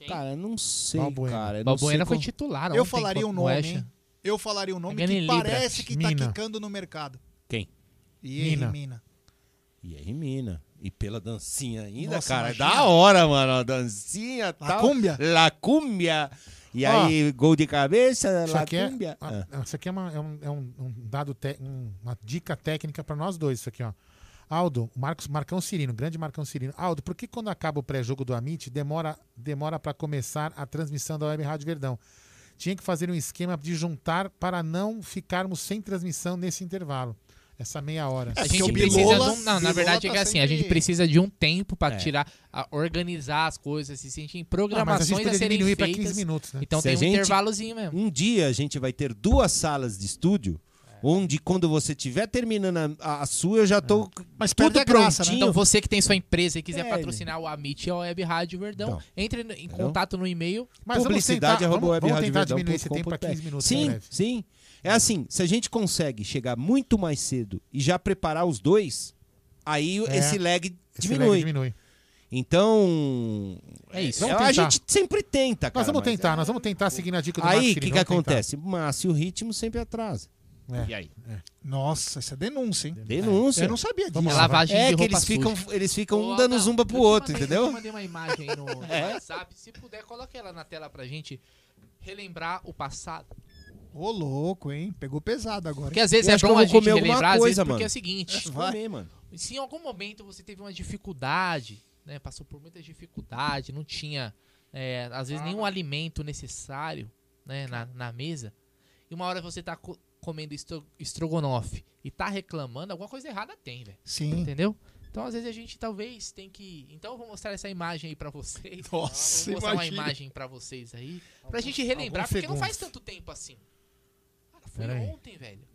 Cara, não sei, Balbuena. cara. Balbuena sei foi qual- titular Eu falaria um o nome, Oeste. hein? Eu falaria um nome que parece que tá Mina. quicando no mercado. Quem? E Mina. Mina. Mina. E aí, mina. E pela dancinha ainda, Nossa, cara. imagina. Da hora, mano. A dancinha tal. La cúmbia? La cúmbia. E Ó, aí, gol de cabeça, Isso la aqui é, cúmbia. ah, Ah. isso aqui é, uma- é um, é um- um dado, te- um- uma dica técnica para nós dois. Isso aqui, ó. Aldo, Marcos, Marcão Cirino, grande Marcão Cirino. Aldo, por que quando acaba o pré-jogo do Amit demora demora para começar a transmissão da Web Rádio Verdão? Tinha que fazer um esquema de juntar para não ficarmos sem transmissão nesse intervalo. essa meia hora. A gente precisa de um, Não, na verdade é que assim, a gente precisa de um tempo pra tirar, a- organizar as coisas, se sentir em programações a, podia serem diminuir pra feitas. 15 minutos, né? Então Se tem a um gente- intervalozinho mesmo. Um dia a gente vai ter duas salas de estúdio, onde quando você estiver terminando a, a sua, eu já tô Mas tudo perde a graça, né? prontinho. Então você que tem sua empresa e quiser É, patrocinar o Amit ou a Web Rádio Verdão, entre no- em contato no e-mail. Mas vamos publicidade tentar- arroba vamos- vamos tentar webradioverdão diminuir esse tempo ponto 15 BR. minutos, Sim, sim. É assim, se a gente consegue chegar muito mais cedo e já preparar os dois, aí É, esse lag esse diminui. lag diminui. Então, É isso. a Vamos tentar. gente sempre tenta, cara. Nós vamos mas tentar, nós vamos tentar seguir a dica do Aí, o que, que vamos tentar. acontece? Mas se o ritmo sempre atrasa. É. E aí? Nossa, isso é denúncia, hein? Denúncia. Eu não sabia disso. Vamos lá, lavagem é de que roupa eles ficam, suja. eles ficam um dando não, zumba pro outro, mandei- entendeu? Eu mandei uma imagem aí no, no É? WhatsApp. Se puder, coloque ela na tela pra gente relembrar o passado. Ô, louco, hein? Pegou pesado agora. Porque às vezes Eu é bom a gente comer alguma relembrar, às vezes, coisa, porque mano. é o seguinte. Vai. Comer, mano. Se em algum momento você teve uma dificuldade, né, passou por muita dificuldade, não tinha, é, às vezes, nenhum alimento necessário né, na, na mesa, e uma hora você tá comendo estro, estrogonofe e tá reclamando, alguma coisa errada tem, velho. Sim. Entendeu? Então, às vezes, a gente talvez tem que. Então, eu vou mostrar essa imagem aí pra vocês. Nossa, vou mostrar imagina. uma imagem pra vocês aí. Pra gente relembrar, porque não faz tanto tempo assim. Cara, foi Pera aí. ontem, velho.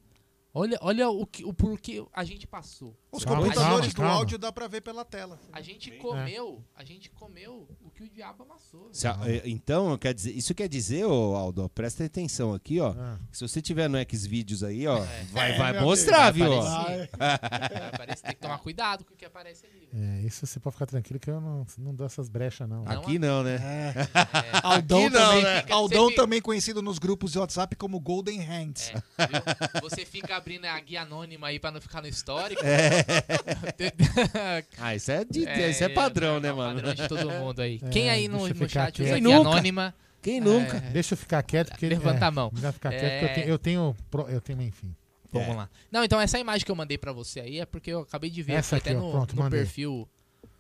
Olha, olha o, que, o porquê a gente passou. Os Calma, computadores calma, do calma. áudio dá pra ver pela tela. A gente comeu, a gente comeu o que o diabo amassou. Se a- eh, então, quer dizer, isso quer dizer, ô Aldo, presta atenção aqui, ó. Ah. Se você tiver no Xvideos aí, ó, vai, É, vai meu mostrar, Vai viu? Vai aparecer, tem que tomar cuidado com o que aparece ali. É, isso você pode ficar tranquilo que eu não, não dou essas brechas, não. Aqui não, né? É. Aldão, Aqui não, também, né? Aldão também conhecido nos grupos de WhatsApp como Golden Hands. É? Você fica abrindo a guia anônima aí pra não ficar no histórico. Ah, isso é, de, isso é padrão, né, mano? Padrão de todo mundo aí. É, Quem aí no, deixa no chat quieto. usa Quem guia nunca? anônima? Quem nunca? É, Deixa eu ficar quieto, porque... Levanta é, a mão. Melhor ficar quieto, porque eu É. tenho... Eu tenho, eu tenho enfim. Vamos lá. Não, então essa imagem que eu mandei pra você aí é porque eu acabei de ver Essa foi até aqui, ó, no, pronto, no perfil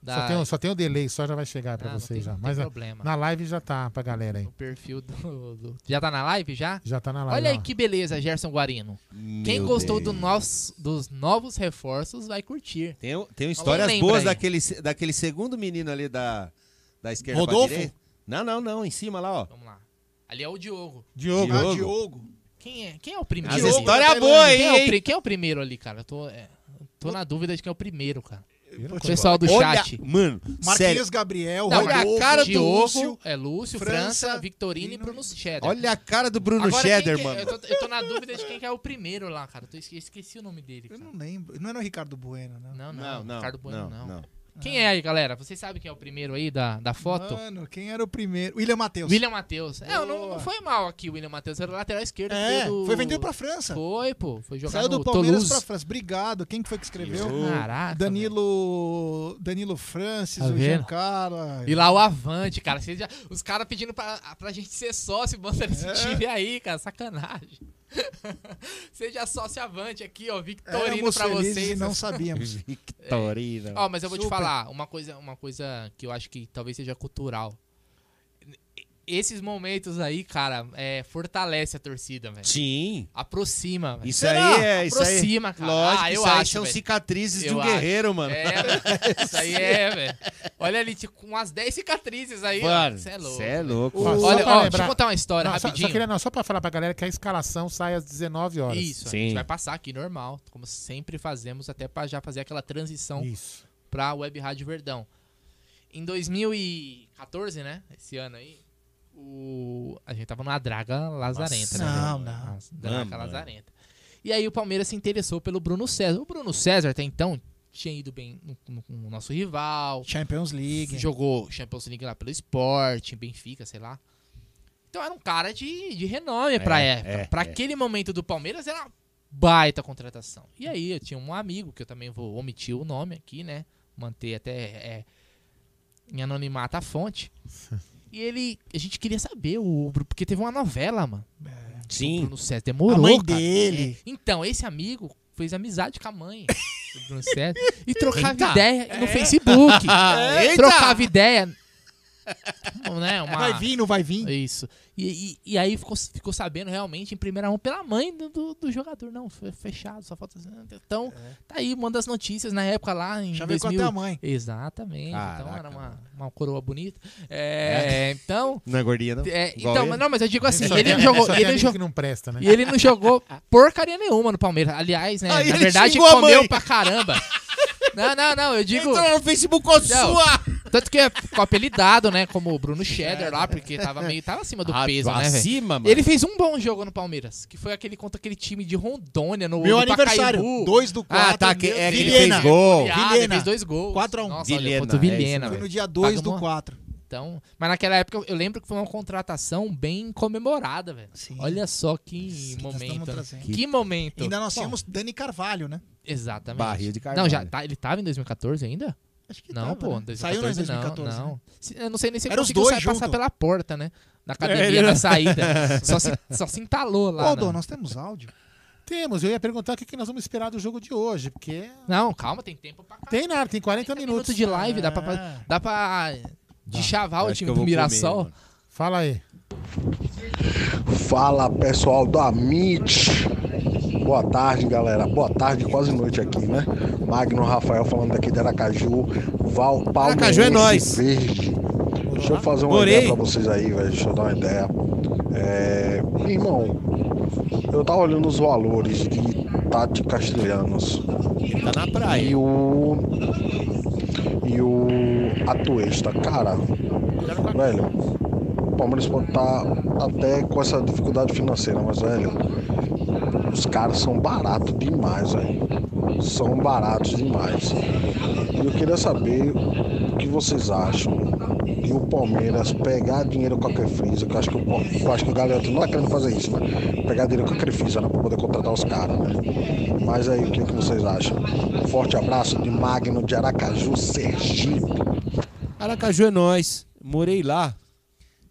da Só, tem, um- só tem o delay, só já vai chegar pra Ah, vocês já. Mas na- problema. na live já tá pra galera aí. no perfil do, do- Já tá na live já? Já tá na live. Olha aí ó. que beleza, Gerson Guarino. Quem Meu gostou Deus. do nosso, dos novos reforços vai curtir. Tem, tem histórias boas aí. daquele, daquele segundo menino ali da, da esquerda Rodolfo? Não, não, não, em cima lá, ó. Vamos lá. Ali é o Diogo. Diogo. Ah, Diogo. Quem é, quem é o primeiro? As ali? histórias da boas, Quem é, o, hein? quem é o primeiro ali, cara? Eu tô, é, tô na dúvida de quem é o primeiro, cara. Eu não O pessoal do Olha, chat. mano, Marquinhos sério, Gabriel, Não, olha a Rodolfo, cara do Diogo, Lúcio. é Lúcio, França, França, Victorino e. Bruno Cheddar. olha a cara do Bruno Agora, quem Cheddar, que é- mano. Eu tô, eu tô na dúvida de quem que é o primeiro lá, cara. Eu tô esque- esqueci o nome dele. Eu Cara. não lembro. Não era o Ricardo Bueno, né? Não, não, Não, não, Ricardo Bueno, não. não. Quem é aí, galera? Vocês sabem quem é o primeiro aí da, da foto? Mano, quem era o primeiro? William Matheus. William Matheus. É, não, não foi mal aqui o William Matheus. Era o lateral esquerdo. É, do- foi vendido pra França. Foi, pô. Foi jogar Saiu do Palmeiras Toulouse. pra França. Obrigado. Quem que foi que escreveu? Caraca, Danilo. Danilo Francis, Tá o? Giancarlo. E lá o Avante, cara. Já- os caras pedindo pra, pra gente ser sócio, mandando esse É. time aí, cara. Sacanagem. Seja sócio Avante aqui, ó. Victorino felizes vocês. não sabíamos. Victorino. Ó, mas eu vou te Super. falar uma coisa, uma coisa que eu acho que talvez seja cultural. Esses momentos aí, cara, é, fortalece a torcida, velho. Sim. Aproxima, velho. Isso Será? aí é. Isso aí, Aproxima, cara. Lógico, ah, eu isso aí acho, são velho. cicatrizes de Eu um acho. guerreiro, mano. É, isso aí é, velho. Olha ali, tipo, com umas 10 cicatrizes aí, Mano. Você é louco. cê é louco. Só Olha, ó, lembrar- deixa eu contar uma história Não, só- rapidinho. Só, queria, não, só pra falar pra galera que a escalação sai às 19 horas. Isso, a Sim. gente vai passar aqui normal, como sempre fazemos, até pra já fazer aquela transição Isso. pra Web Rádio Verdão. Em 2014, né? Esse ano aí, o... a gente tava numa draga lazarenta, né? Nossa, não, velho? não. Nossa, Draga Não, lazarenta. E aí o Palmeiras se interessou pelo Bruno César. O Bruno César até então tinha ido bem no, no- com o nosso rival, Champions League. jogou Champions League lá pelo Sport, Benfica, sei lá. Então era um cara de, de renome pra É, época. é, pra é. aquele momento do Palmeiras era uma baita contratação. E aí eu tinha um amigo, que eu também vou omitir o nome aqui, né? Manter até é, em anonimato a fonte. E ele. A gente queria saber, o, porque teve uma novela, mano. Sim. Bruno César demorou. A mãe cara. dele. É. Então, esse amigo fez amizade com a mãe do Bruno César e trocava Eita. ideia no É. Facebook. Eita. Trocava ideia né, uma- Vai vir, não vai vir? Isso. E, e, e aí ficou, ficou sabendo realmente em primeira mão pela mãe do, do, do jogador. Não, foi fechado, só falta. Então, tá aí uma das notícias na época lá em Já veio com 2000. até a mãe. Exatamente. Então Caraca, era uma, uma coroa bonita. É, Então. Não é gordinha, não? É, então, ele? mas não, mas eu digo assim, ele tem- não jogou. Ele jogou não presta, né? E ele não jogou porcaria nenhuma no Palmeiras. Aliás, né? Aí na ele verdade, comeu pra caramba. Não, não, não, eu digo. Entrou no Facebook com a sua. Tanto que é ficou apelidado, né? Como o Bruno Cheddar lá, porque tava meio. Tava acima do Ah, peso, né, velho? acima, mano. Ele fez um bom jogo no Palmeiras, que foi aquele contra aquele time de Rondônia no Meu no aniversário, Pacaembu. 2 do 4. Ah, tá, que- é que ele Vilhena. fez gol. Goleada, ele Vilhena. fez dois gols. 4 a 1. Nossa, olha, Vilhena, contra o é isso Vilhena. Foi no dia 2 do Pagou uma- 4. Então, mas naquela época eu lembro que foi uma contratação bem comemorada, velho. Olha só que nós momento. né? trazendo. Que momento. Ainda nós Bom, tínhamos Dani Carvalho, né? Exatamente. Barril de Não, Carvalho. já tá, ele tava em 2014 ainda? Acho que Não, tava, pô, né? 2014 Saiu em não, 2014, não. né? Se- Eu não sei nem se ele conseguiu dois sair, passar pela porta, né? Da É, academia na saída. só, se, só se entalou lá. Ô, Dô, né? nós temos áudio. Temos, eu ia perguntar o que, que nós vamos esperar do jogo de hoje, porque. Não, calma, tem tempo pra Tem nada, tem 40 minutos. minuto de live, dá pra, dá pra de chavar o time do comer, Mirassol. mano. Fala aí. Fala pessoal do Amit. Boa tarde, galera. Boa tarde, quase noite aqui, né? Magno Rafael falando daqui de Aracaju. Val Palmeirense Aracaju é nóis. Verde. Deixa eu fazer uma Morei. ideia pra vocês aí, velho. Deixa eu dar uma ideia. É... Irmão, eu tava olhando os valores de Tati Castelhanos. Ele tá na praia. E o. E o Atuesta, cara. Velho, o Palmeiras pode estar até com essa dificuldade financeira, mas, velho, os caras são baratos demais, velho. São baratos demais. E eu queria saber o que vocês acham de o Palmeiras pegar dinheiro com a Crefisa, que eu acho que o, eu acho que o Galeoto não é querendo fazer isso, né? Pegar dinheiro com a Crefisa, né? Pra poder contratar os caras, né? Mas aí, o que, que vocês acham? Um forte abraço de Magno de Aracaju, Sergipe. Aracaju é nós. Morei lá.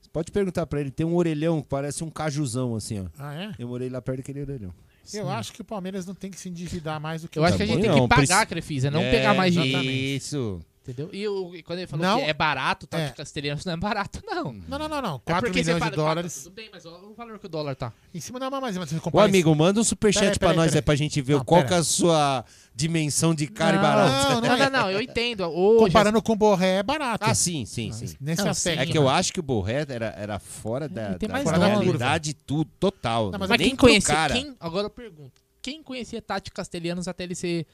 Você pode perguntar pra ele. Tem um orelhão que parece um cajuzão, assim, ó. Ah, é? Eu morei lá perto daquele orelhão. Eu acho que o Palmeiras não tem que se endividar mais do que Eu o acho que a gente tem Não, que pagar a Crefisa, não É, pegar mais dinheiro. Isso. Entendeu? E, o- e quando ele falou Não, que é barato, tá? é. De castelhano, não é barato, não. Não, não, não, não. É 4 porque você milhões fala- de dólares. Tudo bem, mas olha o valor que o dólar tá. Em cima da mas você Ô, compara amigo, manda um superchat pra nós peraí. aí pra gente ver Não, qual pera. que é a sua dimensão de cara e Não, barato. Não, não, não, eu entendo. Hoje, Comparando com o Borré é barato. Ah, sim, sim, sim. Nesse Não, aspecto. É que eu acho que o Borré era, era fora da, tem da, mais da dólar. realidade tudo, total. Não? Mas quem conhecia. Quem, agora eu pergunto. Quem conhecia Tati Castelhanos até ele ser.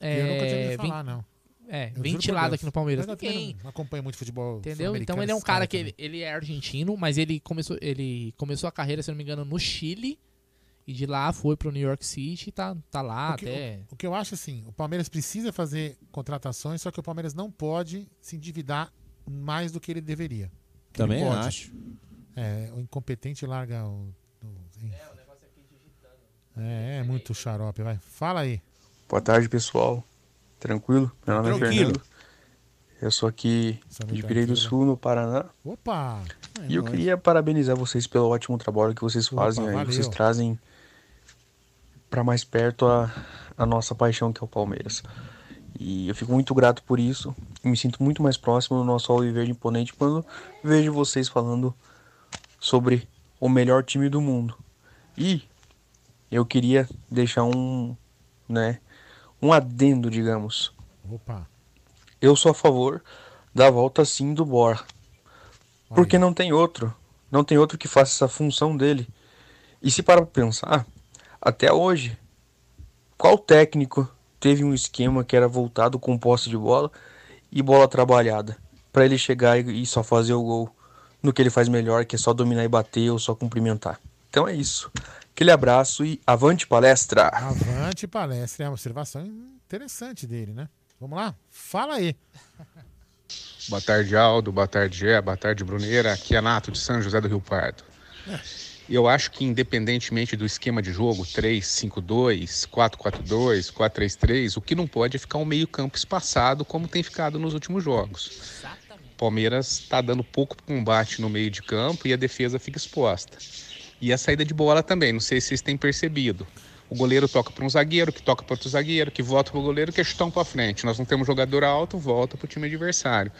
É, Eu nunca tinha ouvido vin- falar, não. É, Eu ventilado aqui no Palmeiras. Eu Ninguém. Não acompanho muito futebol. Entendeu? Então ele é um cara que ele, ele é argentino, mas ele começou, ele começou a carreira, se não me engano, no Chile. E de lá foi pro New York City e tá, tá lá O que, até. o, o que eu acho assim, o Palmeiras precisa fazer contratações, só que o Palmeiras não pode se endividar mais do que ele deveria. Que ele Também pode. acho. É, o incompetente larga o. o é, é muito xarope, vai. Fala aí. Boa tarde, pessoal. Tranquilo? Meu nome Tranquilo. é Fernando. Eu sou aqui de Pirei do tranquilo. Sul, no Paraná. Opa! É e eu nóis. queria parabenizar vocês pelo ótimo trabalho que vocês Opa, fazem aí. valeu. Vocês trazem para mais perto a, a nossa paixão que é o Palmeiras. E eu fico muito grato por isso. Me sinto muito mais próximo do nosso Alviverde Imponente quando vejo vocês falando sobre o melhor time do mundo. E eu queria deixar um, né, um adendo, digamos. Opa. Eu sou a favor da volta sim do Borja. Porque não tem outro. Não tem outro que faça essa função dele. E se parar pra pensar, até hoje, qual técnico teve um esquema que era voltado com posse de bola e bola trabalhada? Pra ele chegar e e só fazer o gol no que ele faz melhor, que é só dominar e bater ou só cumprimentar. Então é isso. Aquele abraço e avante palestra! Avante palestra, é uma observação interessante dele, né? Vamos lá? Fala aí. Boa tarde, Aldo. Boa tarde, Gé. Boa tarde, Bruneira. Aqui é Nato de São José do Rio Pardo. E eu acho que, independentemente do esquema de jogo, 3-5-2, 4-4-2, 4-3-3, o que não pode é ficar um meio-campo espaçado, como tem ficado nos últimos jogos. O Palmeiras está dando pouco combate no meio de campo e a defesa fica exposta. E a saída de bola também, não sei se vocês têm percebido. O goleiro toca para um zagueiro, que toca para outro zagueiro, que volta para o goleiro, que é chutão para frente. Nós não temos jogador alto, volta para o time adversário.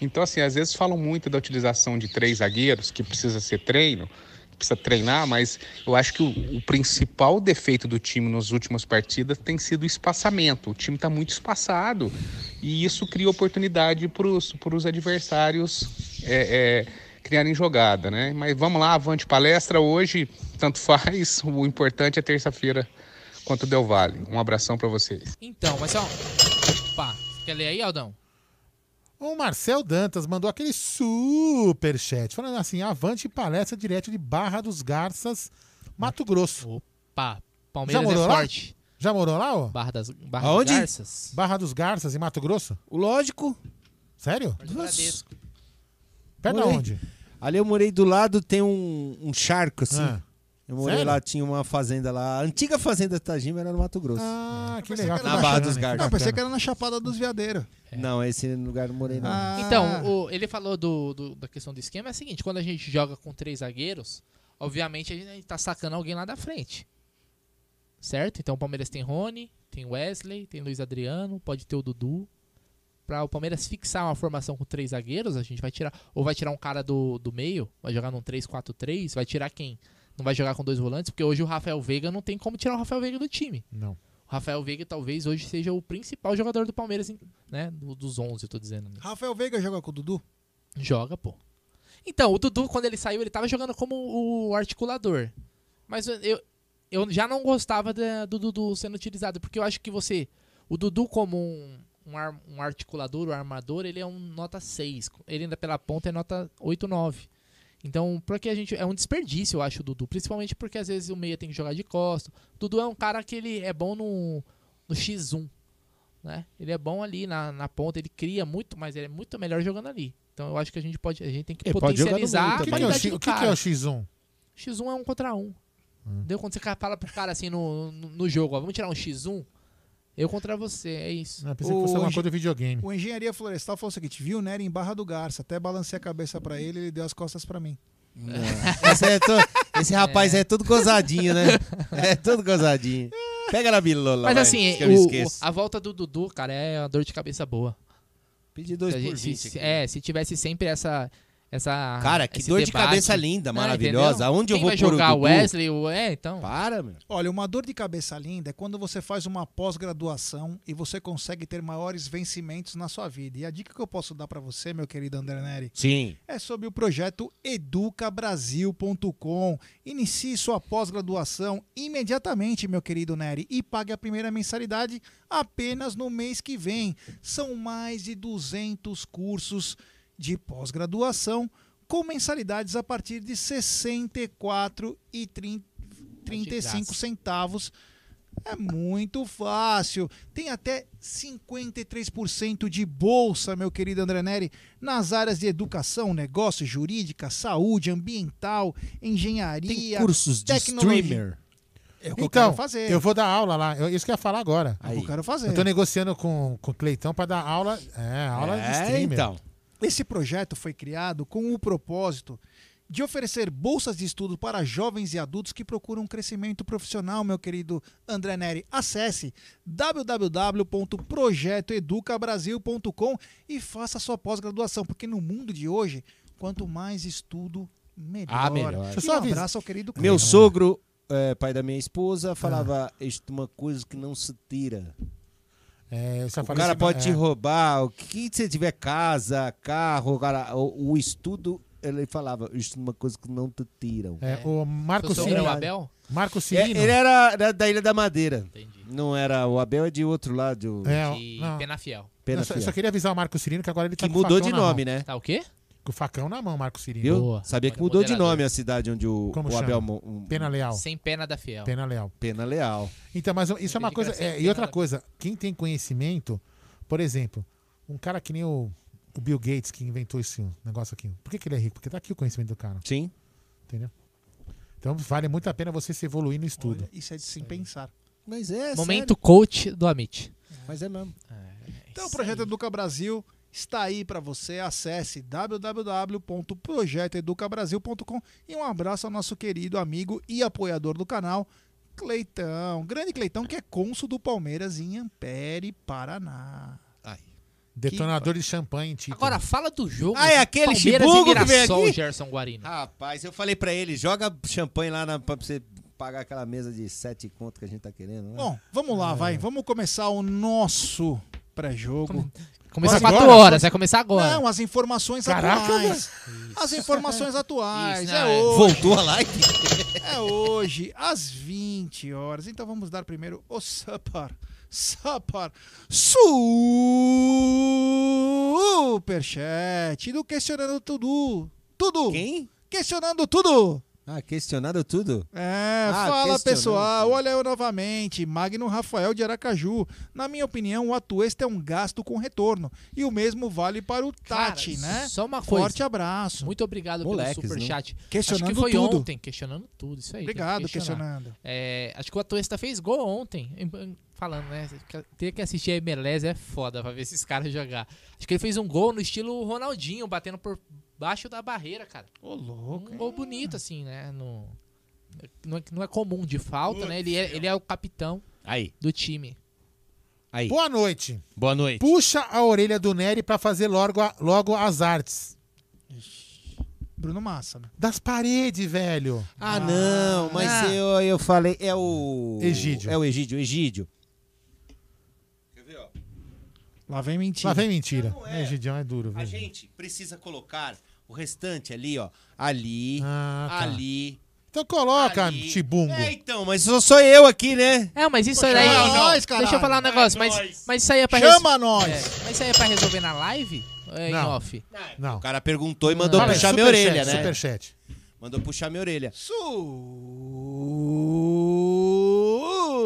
Então, assim, às vezes falam muito da utilização de três zagueiros, que precisa ser treino, precisa treinar, mas eu acho que o, o principal defeito do time nas últimas partidas tem sido o espaçamento. O time está muito espaçado e isso cria oportunidade para os adversários é, é, criarem jogada, né? Mas vamos lá, avante palestra hoje, tanto faz, o importante é terça-feira quanto Del Valle. Um abração para vocês. Então, mas ó. Opa, quer ler aí, Aldão? O Marcel Dantas mandou aquele super chat, falando assim: avante palestra direto de Barra dos Garças, Mato Grosso. Opa, Palmeiras Já morou é lá? forte. Já morou lá, ó? Barra das Barra Aonde? das Garças. Barra dos Garças, em Mato Grosso? Lógico. Sério? Perto do. Perto Morei. onde? Ali eu morei do lado, tem um, um charco assim. Ah. Eu morei Sério? lá, tinha uma fazenda lá. A antiga fazenda Tajima era no Mato Grosso. Ah, que Pensei legal. que Na Barra dos Garças. Não, pensei que era na Chapada dos Veadeiros. Não, esse lugar eu não morei não. Ah. Então, o- ele falou do, do- da questão do esquema. É o seguinte: quando a gente joga com três zagueiros, obviamente a gente tá sacando alguém lá da frente. Certo? Então o Palmeiras tem Rony, tem Wesley, tem Luiz Adriano, pode ter o Dudu. Pra o Palmeiras fixar uma formação com três zagueiros, a gente vai tirar. Ou vai tirar um cara do, do meio, vai jogar num 3-4-3, vai tirar quem? Não vai jogar com dois volantes, porque hoje o Rafael Veiga não tem como tirar o Rafael Veiga do time. Não. O Rafael Veiga talvez hoje seja o principal jogador do Palmeiras, né? Do- dos 11, eu tô dizendo. né? Rafael Veiga joga com o Dudu? Joga, pô. Então, o Dudu, quando ele saiu, ele tava jogando como o articulador. Mas eu, eu, eu já não gostava da- do Dudu sendo utilizado, porque eu acho que você. O Dudu, como um, um, ar- um articulador, um armador, ele é um nota 6. Ele ainda pela ponta é nota 8, 9. Então, porque a gente. É um desperdício, eu acho, o Dudu. Principalmente porque às vezes o meia tem que jogar de costa. O Dudu é um cara que ele é bom no, no X1. Né? Ele é bom ali na, na ponta, ele cria muito, mas ele é muito melhor jogando ali. Então eu acho que a gente pode, a gente tem que Ele pode potencializar a O que, é o, o que é o X1? X1 é um contra um. Deu quando você fala pro cara assim no, no, no jogo, ó, vamos tirar um X1? Eu contra você, é isso. Não, pensei que fosse alguma coisa do videogame. O Engenharia Florestal falou o seguinte: viu o Nery em Barra do Garça. Até balancei a cabeça pra ele ele deu as costas pra mim. Esse, é to- esse rapaz é. todo gozadinho, né? É todo gozadinho. Pega na bilola, Mas vai, assim, o- o- a volta do Dudu, cara, é uma dor de cabeça boa. Pedi dois Se por gente- se- 20 se-. É, se tivesse sempre essa. Essa Cara, que dor de debate, cabeça linda, né, maravilhosa. entendeu? Aonde eu Quem vou vai pôr o jogar o? Wesley? O... É, então. Para, meu. Olha, uma dor de cabeça linda é quando você faz uma pós-graduação e você consegue ter maiores vencimentos na sua vida. E a dica que eu posso dar pra você, meu querido André Neri, Sim. é sobre o projeto educabrasil.com. Inicie sua pós-graduação imediatamente, meu querido Neri, e pague a primeira mensalidade apenas no mês que vem. São mais de 200 cursos de pós-graduação com mensalidades a partir de R$ 64,35 centavos. É muito fácil. Tem até 53% de bolsa, meu querido André Neri, nas áreas de educação, negócio, jurídica, saúde, ambiental, engenharia, Tem cursos de tecnologia. streamer. É o que eu Então, quero fazer. eu vou dar aula lá. Eu, isso que eu ia falar agora. É o que eu quero fazer. Eu tô negociando com, com o Cleitão pra dar aula. É, aula de É, streamer. então. Esse projeto foi criado com o propósito de oferecer bolsas de estudo para jovens e adultos que procuram um crescimento profissional, meu querido André Neri. Acesse www.projetoeducabrasil.com e faça sua pós-graduação, porque no mundo de hoje, quanto mais estudo, melhor. Ah, melhor. E Deixa eu um abraço ao querido Meu sogro, é, pai da minha esposa, Ah. falava: Isto é uma coisa que não se tira. É, O cara assim, pode é. te roubar, o que você tiver casa, carro, cara, o, o estudo, ele falava, isso é uma coisa que não te tiram. É, o Marco é o Cirino. Abel? Marco É, Cirino. ele era, era da Ilha da Madeira. Não era, o Abel é de outro lado. É, De não. Penafiel. Pena Eu só, só queria avisar o Marco Cirino que agora ele tá Que com o mudou de nome, né? Tá o quê? Com o facão na mão, Marco Cirino. Viu? Boa. Sabia que Olha, mudou de moderador. nome a cidade onde o, Como o chama? Abel... um- Pena Leal. Sem pena da fiel. Pena Leal. Pena Leal. Então, mas isso é uma coisa. É, e outra coisa, quem tem conhecimento, por exemplo, um cara que nem o, o Bill Gates que inventou esse negócio aqui. Por que, que ele é rico? Porque tá aqui o conhecimento do cara. Sim. Entendeu? Então vale muito a pena você se evoluir no estudo. Isso é de se pensar. Mas é, Momento coach do Amit. Mas é mesmo. Então o projeto Educa Brasil está aí para você. Acesse www.projetoeducabrasil.com e um abraço ao nosso querido amigo e apoiador do canal, Cleitão. Grande Cleitão que é cônsul do Palmeiras em Ampere, Paraná. Detonador de champanhe, título. Agora fala do jogo. Ah, é aquele Palmeiras e chibugo que vem aqui? Gerson Guarino. Rapaz, eu falei pra ele, joga champanhe lá na, pra você pagar aquela mesa de sete conto que a gente tá querendo. né? Bom, vamos lá, vai. Vamos começar o nosso pré-jogo. As 4 informações- horas, vai começar agora. Não, as informações Caraca, atuais. As informações atuais. Isso, é né? hoje. Voltou a live? É hoje, às 20 horas. Então vamos dar primeiro o Super. Super. Superchat do Questionando Tudo. Tudo. Quem? Questionando Tudo. Ah, questionado tudo? É, Ah, fala pessoal, olha eu novamente, Magno Rafael de Aracaju. Na minha opinião, o Atuesta é um gasto com retorno. E o mesmo vale para o Tati, Cara, né? Só uma coisa. Forte abraço. Muito obrigado Moleques, pelo superchat. Questionando acho que foi tudo. ontem, questionando tudo, isso aí. que Obrigado, questionar. questionando. É, acho que o Atuesta fez gol ontem. em- em- Falando, né? Ter que assistir a MLS é foda pra ver esses caras jogar. Acho que ele fez um gol no estilo Ronaldinho, batendo por baixo da barreira, cara. Ô, louco. Um gol bonito, assim, né? No, não, é, não é comum de falta, né? Ele é, ele é o capitão Aí, do time. aí. Boa noite. Boa noite. Puxa a orelha do Nery pra fazer logo, a- logo as artes. Bruno Massa, né? Das paredes, velho. Ah, não, mas Ah. eu, eu falei, é o... Egídio. É o Egídio, Egídio. Lá vem mentira. Lá vem mentira. Não é. É, Gidião é duro, A velho. gente precisa colocar o restante ali, ó. Ali, Ah, tá. ali. Então coloca, ali. chibungo. É, então, mas só sou eu aqui, né? É, mas isso Chama aí. nós, Deixa eu falar um negócio, mas, mas isso aí é pra Chama res- nós. É, mas isso aí é pra resolver na live? Ou é em Não. off? Não. O cara perguntou e mandou Fala, puxar minha orelha, né? Superchat. Mandou puxar minha orelha.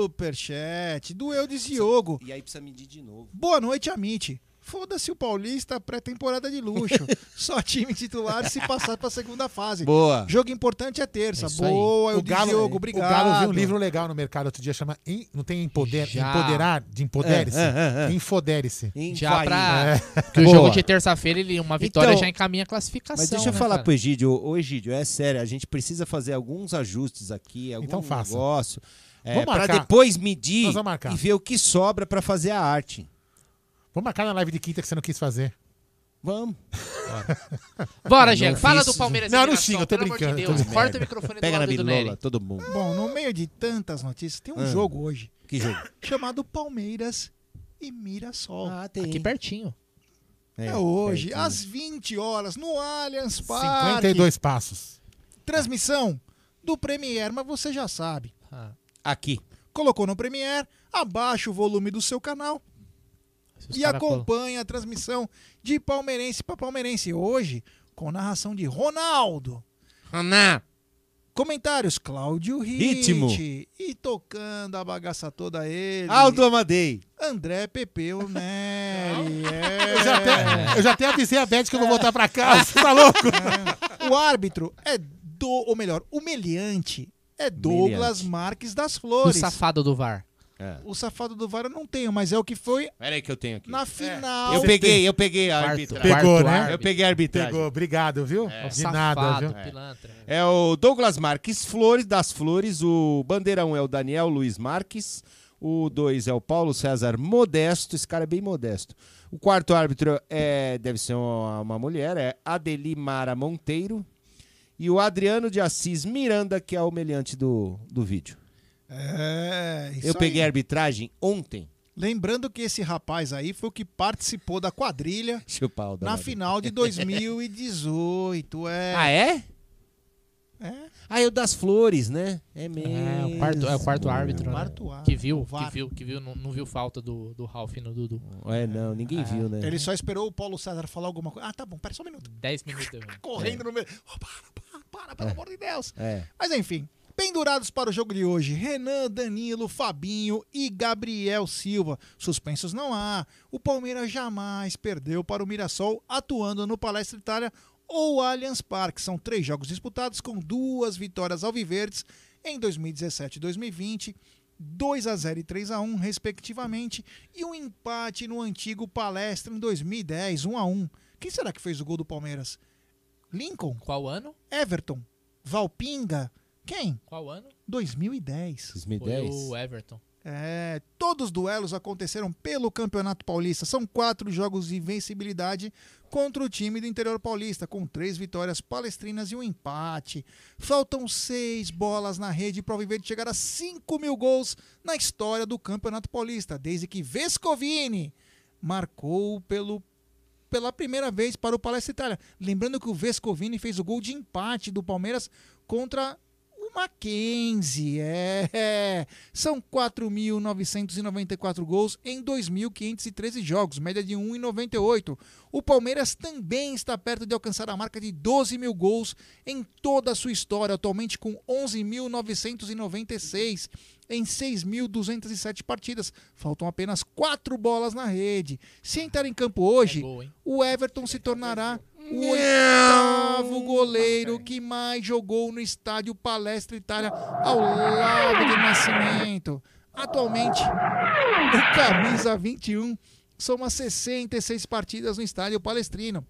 Superchat do Eudes Diogo. E aí precisa medir de novo. Boa noite, Amit. Foda-se o Paulista, pré-temporada de luxo. Só time titular se passar pra segunda fase. Boa. Jogo importante é terça. É isso aí. Boa, O Galo, Diogo, o obrigado. Galo viu um livro legal no mercado outro dia, chama Em- Não tem empoder, Já. Empoderar? De Empodere-se? É, é, é. Infodere-se. Já pra. É. Porque o Boa. jogo de terça-feira, ele uma vitória Então, já encaminha a classificação. Mas deixa eu né, falar cara? pro Egídio, ô Egídio, é sério, a gente precisa fazer alguns ajustes aqui, algum Então faça. negócio, é, marcar. depois medir e ver o que sobra pra fazer a arte. Vamos marcar na live de quinta que você não quis fazer. Vamos. Bora, Diego. Fala fiz. do Palmeiras e Não, não xinga, eu tô amor de brincando, Deus. tô Corta Merda. o microfone Pega do na bilola, todo mundo. Bom, no meio de tantas notícias, tem um Ah. jogo hoje Que jogo? chamado Palmeiras e Mirassol. Ah, tem. Aqui pertinho. é, hoje, pertinho. às 20 horas, no Allianz Parque. 52 passos. Transmissão do Premier, mas você já sabe. Ah, Aqui. Colocou no Premier, abaixa o volume do seu canal e acompanha a transmissão de palmeirense para palmeirense. Hoje, com narração de Ronaldo. Aná. Comentários, Cláudio Ritmo. E tocando a bagaça toda ele. Aldo Amadei. André Pepeu Neri. É. Eu já até, eu já até avisei a Beth que eu vou voltar pra casa. Você tá louco? O árbitro é do, ou melhor, o meliante é Douglas Meliante. Marques das O Flores. safado do VAR. É. O safado do VAR eu não tenho, mas é o que foi Pera aí que eu tenho aqui. na final. Eu Você peguei, tem- eu peguei a arbitragem. Pegou, né? árbitro. Eu peguei a arbitragem. Pegou, obrigado, viu? O De nada, safado, viu? pilantra. É o Douglas Marques Flores, das Flores. O bandeira 1 é o Daniel Luiz Marques. O 2 é o Paulo César Modesto. Esse cara é bem modesto. O quarto árbitro é, deve ser uma, uma mulher, é Adelimara Monteiro. E o Adriano de Assis Miranda, que é o meliante do, do vídeo. É, isso Eu peguei a aí. arbitragem ontem. Lembrando que esse rapaz aí foi o que participou da quadrilha Chupa o na final de 2018. É. Ah, é? É. Ah, é o das Flores, né? É mesmo. É, o quarto, é o quarto árbitro, né? Quarto árbitro, Que viu, que viu, que viu, não, não viu falta do, do Ralf no Dudu. É, não, ninguém viu, né? Ele só esperou o Paulo César falar alguma coisa. Ah, tá bom, pera só um minuto. 10 minutos. Correndo no meio. Oh, para, para, para, pelo amor de Deus. É. Mas enfim, pendurados para o jogo de hoje: Renan, Danilo, Fabinho e Gabriel Silva. Suspensos não há. O Palmeiras jamais perdeu para o Mirassol atuando no Palestra Itália ou Allianz Parque. São três jogos disputados com duas vitórias alviverdes em 2017 e 2020. 2 a 0 e 3 a 1 respectivamente, e um empate no antigo Palestra em 2010, 1 a 1. Quem será que fez o gol do Palmeiras? Lincoln? Qual ano? Everton? Valpinga? Quem? Qual ano? 2010. 2010. Foi o Everton. É, todos os duelos aconteceram pelo Campeonato Paulista. São quatro jogos de invencibilidade contra o time do interior paulista, com três vitórias palestrinas e um empate. Faltam seis bolas na rede para o Viverde chegar a 5 mil gols na história do Campeonato Paulista, desde que Vescovini marcou pelo pela primeira vez para o Palestra Itália. Lembrando que o Vescovini fez o gol de empate do Palmeiras contra Mackenzie. É. São 4.994 gols em 2.513 jogos, média de 1,98. O Palmeiras também está perto de alcançar a marca de 12 mil gols em toda a sua história, atualmente com 11.996 em 6.207 partidas. Faltam apenas quatro bolas na rede. Se entrar em campo hoje, o Everton se tornará o oitavo goleiro que mais jogou no estádio Palestra Itália ao lado do Nascimento. Atualmente, o camisa 21 soma 66 partidas no estádio palestrino.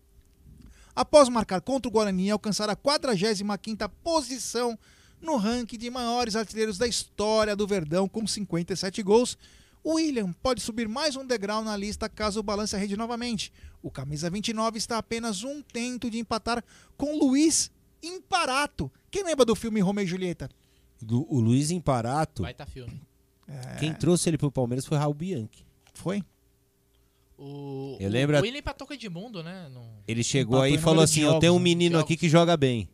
Após marcar contra o Guarani alcançar a 45ª posição no ranking de maiores artilheiros da história do Verdão com 57 gols, o William pode subir mais um degrau na lista caso o balance a rede novamente. O camisa 29 está apenas um tento de empatar com Luiz Imparato. Quem lembra do filme Romeu e Julieta? Do- o Luiz Imparato, Baita filme. quem trouxe ele pro Palmeiras foi Raul Bianchi. Foi? O, Eu o- lembro- O William empatou com Edmundo, né? No- Ele chegou Empatou aí e falou assim: Eu jogos, tenho um menino aqui que joga bem.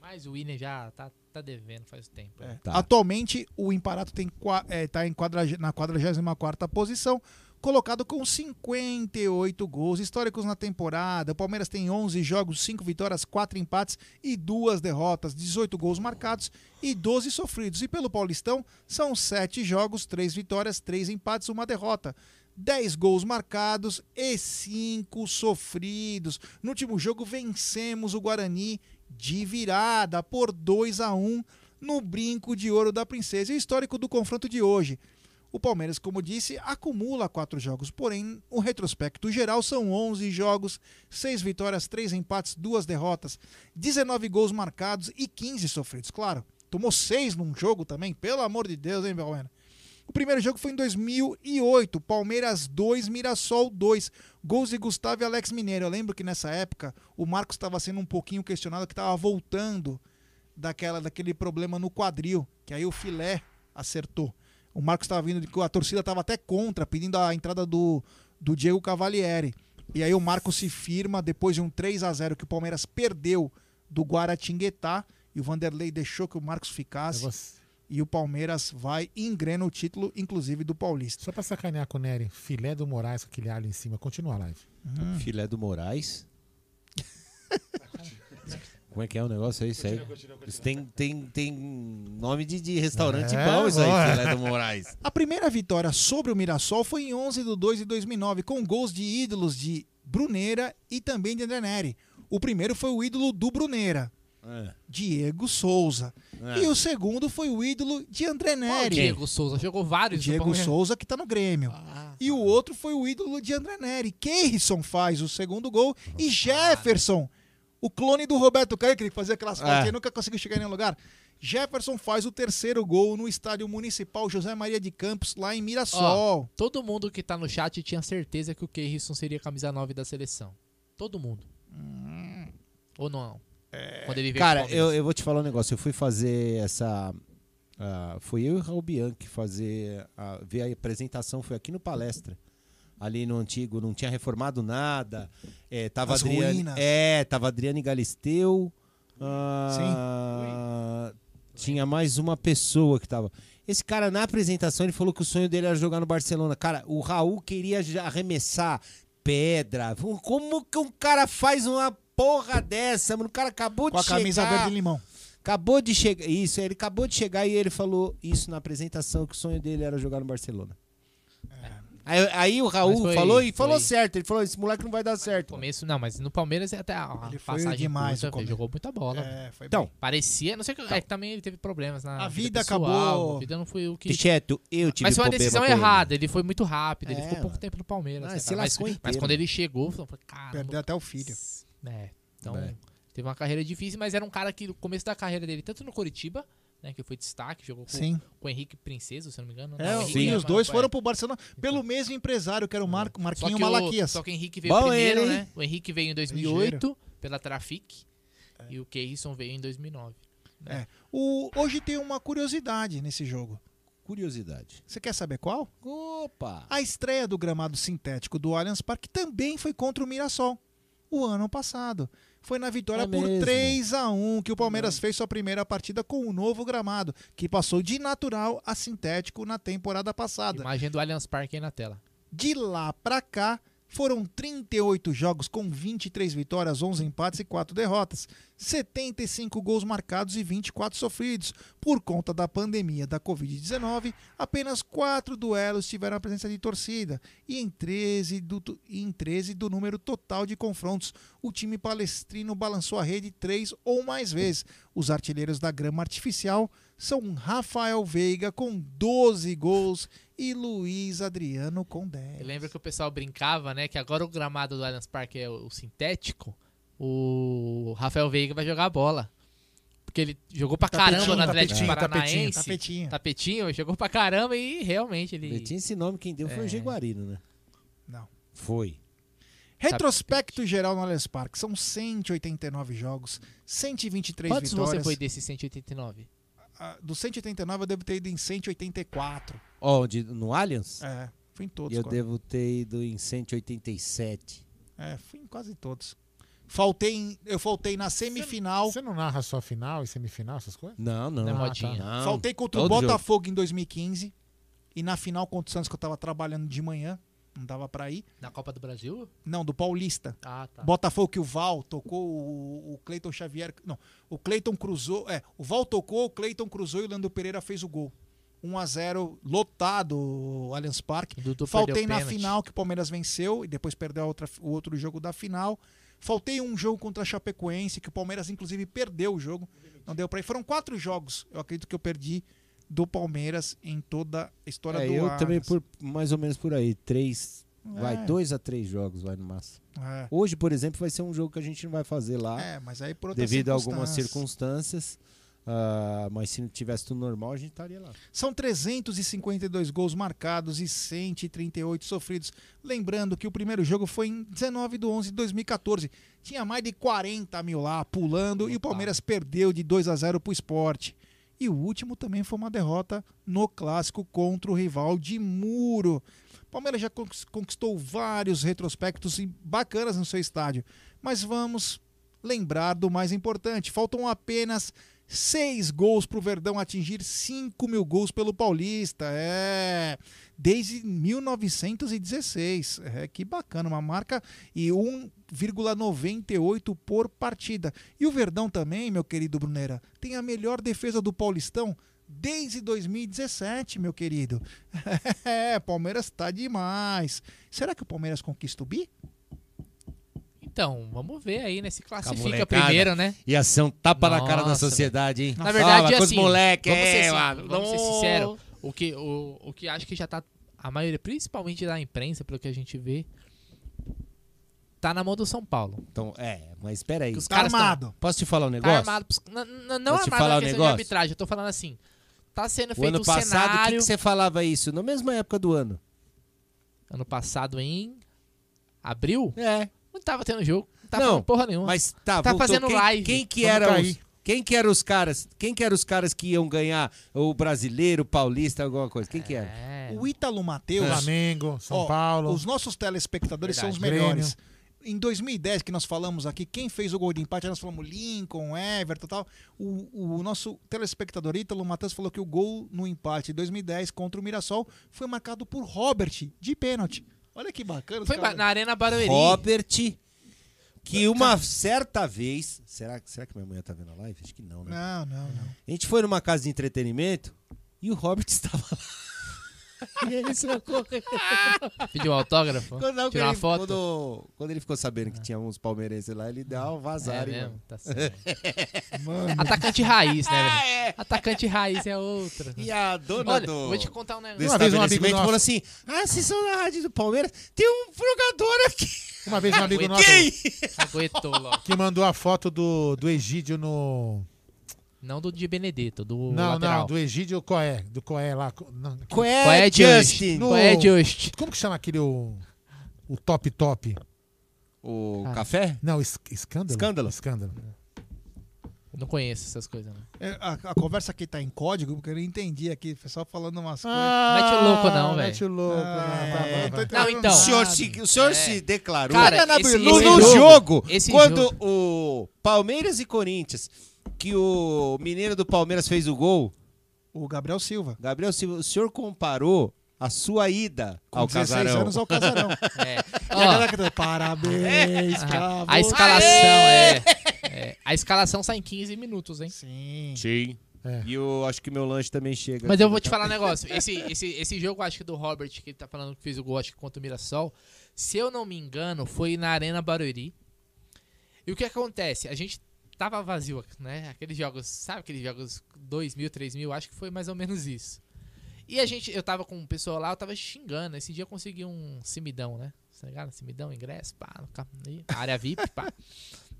Mas o William já tá, tá devendo faz tempo. né? Tá. Atualmente, o Imparato está em quadrag- na 44 posição, colocado com 58 gols históricos na temporada. O Palmeiras tem 11 jogos, 5 vitórias, 4 empates e 2 derrotas, 18 gols marcados e 12 sofridos. E pelo Paulistão, são 7 jogos, 3 vitórias, 3 empates, 1 derrota. 10 gols marcados e 5 sofridos. No último jogo, vencemos o Guarani de virada por 2 a 1 no brinco de ouro da princesa. E o histórico do confronto de hoje. O Palmeiras, como disse, acumula quatro jogos, porém, o retrospecto geral são 11 jogos, 6 vitórias, 3 empates, 2 derrotas, 19 gols marcados e 15 sofridos. Claro, tomou 6 num jogo também, pelo amor de Deus, hein, Belmena? O primeiro jogo foi em 2008, Palmeiras 2, Mirassol 2. Gols de Gustavo e Alex Mineiro. Eu lembro que nessa época o Marcos estava sendo um pouquinho questionado, que estava voltando daquela, daquele problema no quadril, que aí o filé acertou. O Marcos estava vindo a torcida estava até contra, pedindo a entrada do, do Diego Cavalieri. E aí o Marcos se firma depois de um 3 a 0 que o Palmeiras perdeu do Guaratinguetá e o Vanderlei deixou que o Marcos ficasse. E o Palmeiras vai e engrena o título, inclusive do Paulista. Só pra sacanear com o Nery, filé do Moraes com aquele alho em cima. Continua a live. Hum. Filé do Moraes. Como é que é o negócio aí? Isso aí? Isso tem, tem, tem nome de, de restaurante É, bom, isso aí, filé do Moraes. A primeira vitória sobre o Mirassol foi em 11 de 2 de 2009, com gols de ídolos de Bruneira e também de André Neri. O primeiro foi o ídolo do Bruneira, É. Diego Souza. É. E o segundo foi o ídolo de André Qual Neri. Diego Souza jogou vários. Diego. Souza, que tá no Grêmio. E o outro foi o ídolo de André Neri. Keirson faz o segundo gol. E Jefferson, o clone do Roberto Caio, que fazia aquelas É. e nunca conseguiu chegar em nenhum lugar. Jefferson faz o terceiro gol no estádio municipal José Maria de Campos, lá em Mirassol. Ó, todo mundo que tá no chat tinha certeza que o Keirson seria a camisa 9 da seleção. Todo mundo. Ou não? Quando ele veio Cara, eu, eu vou te falar um negócio. Eu fui fazer essa. ah, foi eu e o Raul Bianchi fazer. a- ver a apresentação, foi aqui no palestra. Ali no antigo, não tinha reformado nada. É, tava As Adriane, ruínas. É, tava Adriane Galisteu. ah, Tinha mais uma pessoa que tava. Esse cara, na apresentação, ele falou que o sonho dele era jogar no Barcelona. Cara, o Raul queria já arremessar pedra. Como que um cara faz uma porra dessa, mano? O cara acabou Com a de camisa chegar. verde e limão. Acabou de chegar. Isso, ele acabou de chegar e ele falou isso na apresentação, que o sonho dele era jogar no Barcelona. Aí, aí o Raul foi- falou e falou foi- certo. Ele falou: esse moleque não vai dar certo. Começo, não, mas no Palmeiras até a Ele foi passagem demais curta, no jogou muita bola. É, foi Então, bem. Parecia, não sei que, é que também ele teve problemas na A vida pessoal, acabou- A vida não foi o que Ticheto, eu tive Mas foi uma decisão com ele. errada, ele foi muito rápido, ele É, ficou pouco mano. tempo no Palmeiras. Ah, né, mas, lascou mas quando ele chegou, falou, cara, Perdeu até o filho. É, então É. teve uma carreira difícil, mas era um cara que no começo da carreira dele, tanto no Curitiba né? Que foi destaque, jogou com, Sim. com o Henrique Princesa, se eu não me engano. É, Não, é os ma- dois é. foram pro Barcelona pelo mesmo empresário, que era o Mar Só Marquinho que, o, Malaquias. só que o Henrique veio Bom primeiro, ele, né? O Henrique veio em 2008 pela Trafic e o Keirson veio em 2009. É. O, hoje tem uma curiosidade nesse jogo. Curiosidade. Você quer saber qual? Opa! A estreia do gramado sintético do Allianz Parque também foi contra o Mirassol o ano passado. Foi na vitória É por mesmo? 3 a 1 que o Palmeiras fez sua primeira partida com o novo gramado, que passou de natural a sintético na temporada passada. Imagem do Allianz Parque aí na tela. De lá pra cá, foram 38 jogos com 23 vitórias, 11 empates e 4 derrotas, 75 gols marcados e 24 sofridos. Por conta da pandemia da Covid-19, apenas 4 duelos tiveram a presença de torcida e em 13 do, em 13 do número total de confrontos, o time palestrino balançou a rede três ou mais vezes. Os artilheiros da grama artificial são Rafael Veiga com 12 gols e Luiz Adriano com 10. Eu lembro que o pessoal brincava, né? Que agora o gramado do Allianz Parque é o sintético. O Rafael Veiga vai jogar a bola. Porque ele jogou pra Tapetinho, caramba no Atlético tapetinho, Paranaense. tapetinho, tapetinho. Tapetinho, jogou pra caramba e realmente ele. Tinha esse nome, quem deu foi É. o Jaguarino, né? Não. Foi. Retrospecto geral no Allianz Parque. São 189 jogos, 123 Quantos vitórias. você foi desses 189? Do 189 eu devo ter ido em 184. Ó, de- no Allianz? É, fui em todos. E eu quase. devo ter ido em 187. É, fui em quase todos. Faltei em- eu faltei na semifinal. Você não narra só final e semifinal, essas coisas? Não, não. Não é Ah, modinha. tá. Não. Faltei contra o Todo jogo. Botafogo em 2015. E na final contra o Santos, que eu tava trabalhando de manhã. Não dava pra ir. Na Copa do Brasil? Não, do Paulista. Ah, tá. Botafogo que o Val tocou, o, o Cleiton Xavier. Não, o Cleiton cruzou. É, o Val tocou, o Cleiton cruzou e o Leandro Pereira fez o gol. 1 a 0 lotado o Allianz Parque. Dudu Faltei na pênalti. final que o Palmeiras venceu e depois perdeu outra, o outro jogo da final. Faltei um jogo contra a Chapecoense que o Palmeiras inclusive perdeu o jogo. Não deu pra ir. Foram quatro jogos. Eu acredito que eu perdi do Palmeiras em toda a história É, do eu também por mais ou menos por aí. Três. É. Vai, dois a três jogos, vai no máximo. É. Hoje, por exemplo, vai ser um jogo que a gente não vai fazer lá. É, mas aí por Devido a algumas circunstâncias. Ah, mas se não tivesse tudo normal, a gente estaria lá. São 352 gols marcados e 138 sofridos. Lembrando que o primeiro jogo foi em 19 de 11 de 2014. Tinha mais de 40 mil lá pulando e o Palmeiras perdeu de 2 a 0 para o esporte. E o último também foi uma derrota no clássico contra o rival de Muro. Palmeiras já conquis- conquistou vários retrospectos bacanas no seu estádio. Mas vamos lembrar do mais importante. Faltam apenas seis gols para o Verdão atingir 5 mil gols pelo Paulista. É. Desde 1916. É, que bacana, uma marca e 1,98 por partida. E o Verdão também, meu querido Brunera, tem a melhor defesa do Paulistão desde 2017, meu querido. É, Palmeiras tá demais. Será que o Palmeiras conquista o bi? Então, vamos ver aí, né? Se classifica primeiro, né? Ia ser um tapa na cara da Nossa, sociedade, hein? Na verdade, Fala com os assim, moleque, vamos ser, é, mano. vamos ser Não. sinceros. O que, o, o que acho que já tá. A maioria, principalmente da imprensa, pelo que a gente vê, tá na mão do São Paulo. Então, é, mas espera aí. Os caras tão- Posso te falar um Tá negócio? armado. pros- Não, não, não Posso te armado falar na um negócio? de arbitragem. Eu tô falando assim. Tá sendo O feito ano um passado, o que, cenário. que você falava isso? Na mesma época do ano. Ano passado, em abril? É. Não tava tendo jogo. Não tava não, porra nenhuma. Mas tá, tá voltou. fazendo quem, live. Quem que Vamos era cair. os, quem que eram os caras? Quem que eram os caras que iam ganhar o brasileiro, o paulista, alguma coisa? Quem que era? É. O Ítalo Matheus. Flamengo, São Ó, Paulo. Os nossos telespectadores são os Verdade. melhores. Em 2010, que nós falamos aqui, quem fez o gol de empate, nós falamos Lincoln, Everton e tal. O, o nosso telespectador Ítalo Matheus falou que o gol no empate em 2010 contra o Mirassol foi marcado por Robert, de pênalti. Olha que bacana. Foi na Arena Barueri. Robert, que uma certa vez. Será, será que minha mulher tá vendo a live? Acho que não, né? Não, não, não. A gente foi numa casa de entretenimento e o Robert estava lá. E ele socorreu. Pediu autógrafo? Quando, não, Tirar uma ele- foto? Quando, quando ele ficou sabendo que tinha uns palmeirenses lá, ele deu uma vazada. É mesmo, tá certo. Mano. Atacante raiz, né, Ah, velho? Atacante raiz é outra. E a dona Olha, do, vou te contar um negócio. Uma vez um amigo falou assim: Ah, vocês são na rádio do Palmeiras? Tem um jogador aqui. Uma vez um amigo nosso Quem? Aguentou logo. que mandou a foto do, do Egídio no. Não do de Benedetto, do Não, lateral. não, do Egídio Coé. Do Coé lá. Não, Coé Coé Justin. No- Coé Just. Como que chama aquele o, o top top? O Ah. café? Não, es- escândalo. Escândalo. Escândalo. Não conheço essas coisas, não. É, A, a conversa aqui tá em código, porque eu não entendi aqui. O pessoal falando umas Ah, Mete o louco não, velho. Mete o louco. Ah, não, tá eu tô vai. entendendo Não, então. O senhor, se, o senhor É. se declarou Cara, no, esse- no- esse no jogo- jogo, esse quando jogo- o Palmeiras e Corinthians, que o mineiro do Palmeiras fez o gol, O Gabriel Silva. Gabriel Silva, o senhor comparou a sua ida Com ao 16 casarão. anos ao casarão. É. E Ó, a galera cantando, parabéns pra a você." escalação é, é, A escalação sai em 15 minutos, hein? Sim. Sim. É. E eu acho que meu lanche também chega. Mas aqui, eu vou te falar um negócio. Esse, esse, esse jogo, acho que do Robert, que ele tá falando que fez o gol, acho que contra o Mirassol. Se eu não me engano, foi na Arena Barueri. E o que acontece? A gente tava vazio, né? Aqueles jogos, sabe aqueles jogos 2 mil, 3 mil? Acho que foi mais ou menos isso. E a gente, eu tava com um pessoal lá, eu tava xingando. Esse dia eu consegui um simidão, né? Tá ligado? Simidão, ingresso, pá, área VIP, pá.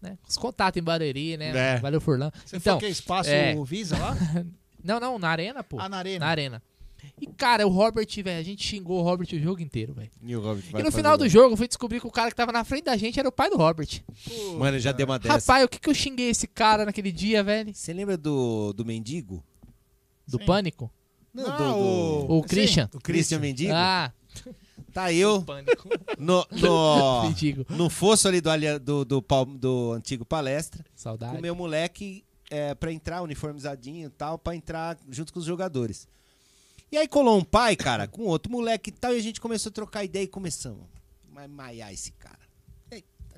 Né? Os contatos em Barueri, né? É. Valeu, Furlan. Você então, foi que espaço é, Visa lá? não, não, na arena, pô. Ah, na arena. Na arena. E, cara, o Robert, velho, a gente xingou o Robert o jogo inteiro, velho. E, o Robert vai E no final gol. do jogo, eu fui descobrir que o cara que tava na frente da gente era o pai do Robert. Mano, já deu uma dessa. Rapaz, o que que eu xinguei esse cara naquele dia, velho? Você lembra do, do mendigo? Do Pânico? Não, Não, do, do- O Christian? O Christian Mendigo? Ah, Tá eu Pânico. no, no, Mendigo. no fosso ali do, do, do, pal- do antigo palestra, Saudade. com o meu moleque é, pra entrar, uniformizadinho e tal, pra entrar junto com os jogadores. E aí colou um pai, cara, com outro moleque e tal, e a gente começou a trocar ideia e começamos. Mas maiar esse cara.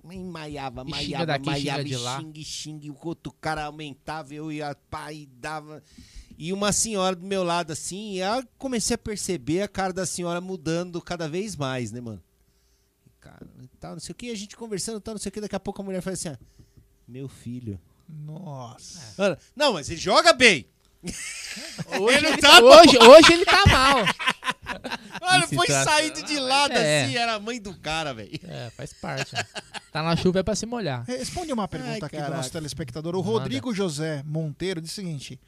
Mas maiava, maiava, daqui, maiava, xinga de e lá. xinga, e xinga, e o outro cara aumentava, eu ia e dava. E uma senhora do meu lado assim, e eu comecei a perceber a cara da senhora mudando cada vez mais, né, mano? Cara, e tal, não sei o que, a gente conversando, tal, não sei o que, daqui a pouco a mulher fala assim, ah, meu filho. Nossa. Ana, Não, mas ele joga bem. Hoje Ele ele, tá bom. hoje, hoje ele tá mal. Olha, Que foi situação. saindo de lado É. assim, era a mãe do cara, velho. É, faz parte. né? Tá na chuva é pra se molhar. Responde uma pergunta Ai, aqui do caraca. nosso telespectador. O Manda. Rodrigo José Monteiro diz o seguinte: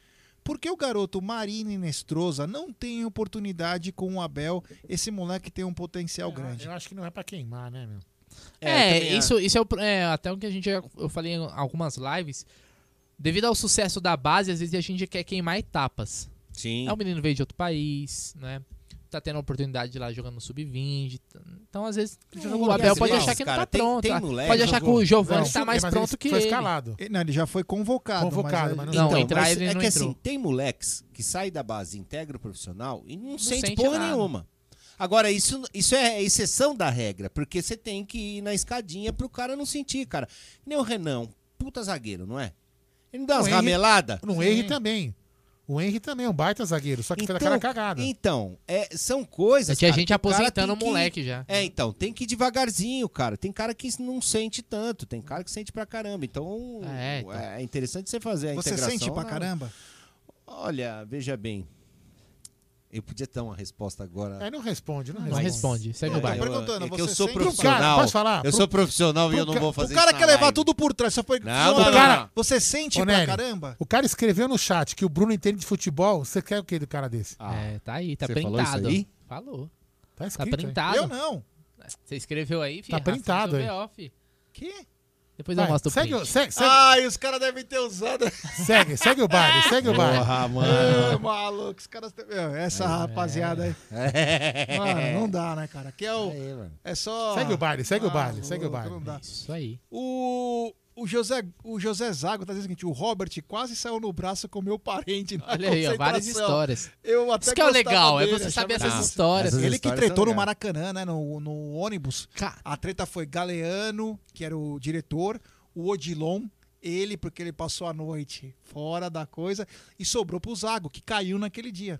Por que o garoto Marina Nestrosa não tem oportunidade com o Abel? Esse moleque tem um potencial grande. Eu acho que não é pra queimar, né, meu? É, também isso, isso é, o- é até o que a gente eu falei em algumas lives. Devido ao sucesso da base, às vezes a gente quer queimar etapas. Sim. É um menino veio de outro país, né? Tá tendo a oportunidade de ir lá jogando no sub-20. Então, às vezes, o Abel pode achar que não tá Tem- pronto. tem tá? moleque, pode achar que o Giovanni tá mais pronto ele que foi ele. escalado. Não, ele já foi convocado. Convocado, mas, mas Não, então, entrar mas ele é não que entrou. assim, tem moleques que saem da base, integra o profissional e não, sente, sente porra nada. nenhuma. Agora, isso, isso é exceção da regra, porque você tem que ir na escadinha pro cara não sentir, cara. Nem o Renan, puta zagueiro, não é? Ele não dá O umas Henry- rameladas? No Henry também. O Henry também é um baita zagueiro, só que fez aquela cagada. Então, é, são coisas. Tinha cara, gente que o aposentando o que- moleque já. É, então, tem que ir devagarzinho, cara. Tem cara que não sente tanto, tem cara que sente pra caramba. Então, É, é, então. interessante você fazer a Você integração. sente pra na- caramba? Olha, veja bem. Eu podia dar uma resposta agora. É, não responde, não Não responde. segue Eu o tô baile. perguntando, é que você eu sou profissional. Cara, posso falar? Eu sou profissional e pro eu não vou O fazer cara isso quer na levar live. tudo por trás. Só foi Não, não, não, pergunta. não. Você sente Ô, pra Nery, caramba? O cara escreveu no chat que o Bruno entende de futebol. Você quer o que do cara desse? É, tá aí, tá Você falou isso printado. aí? Falou. Tá Tá escrito. hein? printado. Eu não. Você escreveu aí, filho? Tá printado aí. Off. Que? Depois Vai, eu mostro o segue, o- print. segue, segue, Ai, os caras devem ter usado. segue, segue o baile, segue o baile. Porra, É, mano. maluco, os caras. Meu, essa rapaziada aí. Mano, não dá, né, cara? Que é o. Aí. É só. Segue o baile, segue o Ah, baile, segue o baile. Não dá. Isso aí. O, o, José, o José Zago tá dizendo o seguinte: o Robert quase saiu no braço com o meu parente. Na Olha aí, ó, várias histórias. Eu até Isso que é o legal, é dele, você achava saber essas histórias. Essas Ele que histórias tretou são no. Maracanã, né? No, no ônibus. Ca- A treta foi Galeano, que era o diretor, o Odilon, ele, porque ele passou a noite fora da coisa, e sobrou pro Zago, que caiu naquele dia.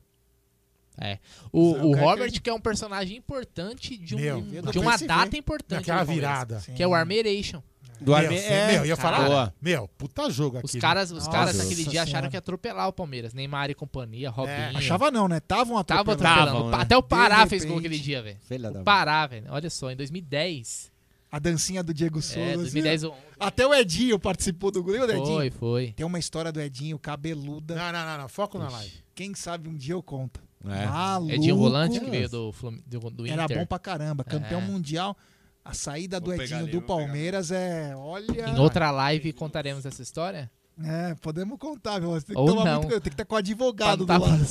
É. O, o Robert, que- que é um personagem importante de, um, Meu, de uma data importante. Naquela do Palmeiras, virada. Que é o Armeiration. Do Meu, Arme... é, meu, eu ia falar. Boa. Meu, puta jogo aqui. Os caras, os Nossa caras naquele dia Senhora. acharam que ia atropelar o Palmeiras. Neymar e companhia, Robinho. Achava não, né? Tavam Tava atropelando. atropelando. Tavam, né? Até o Pará fez gol aquele dia, velho. Filha da O Pará, velho. Olha só, em 2010. A dancinha do Diego Souza. É, 2010 assim, Até o Edinho participou do. Lembra do Foi, Edinho? foi. Tem uma história do Edinho cabeluda. Não, não, não, não. Foco na live. Quem sabe um dia eu conto. É. Maluco. Edinho Volante, que veio do, do, do Era Inter. bom pra caramba. Campeão É. mundial. A saída do Vou Edinho ali, do. Palmeiras é. Olha. Em outra live contaremos essa história? É, podemos contar, meu. Você tem que Ou tomar não. muito cuidado, Tem que estar com o advogado do tá lado.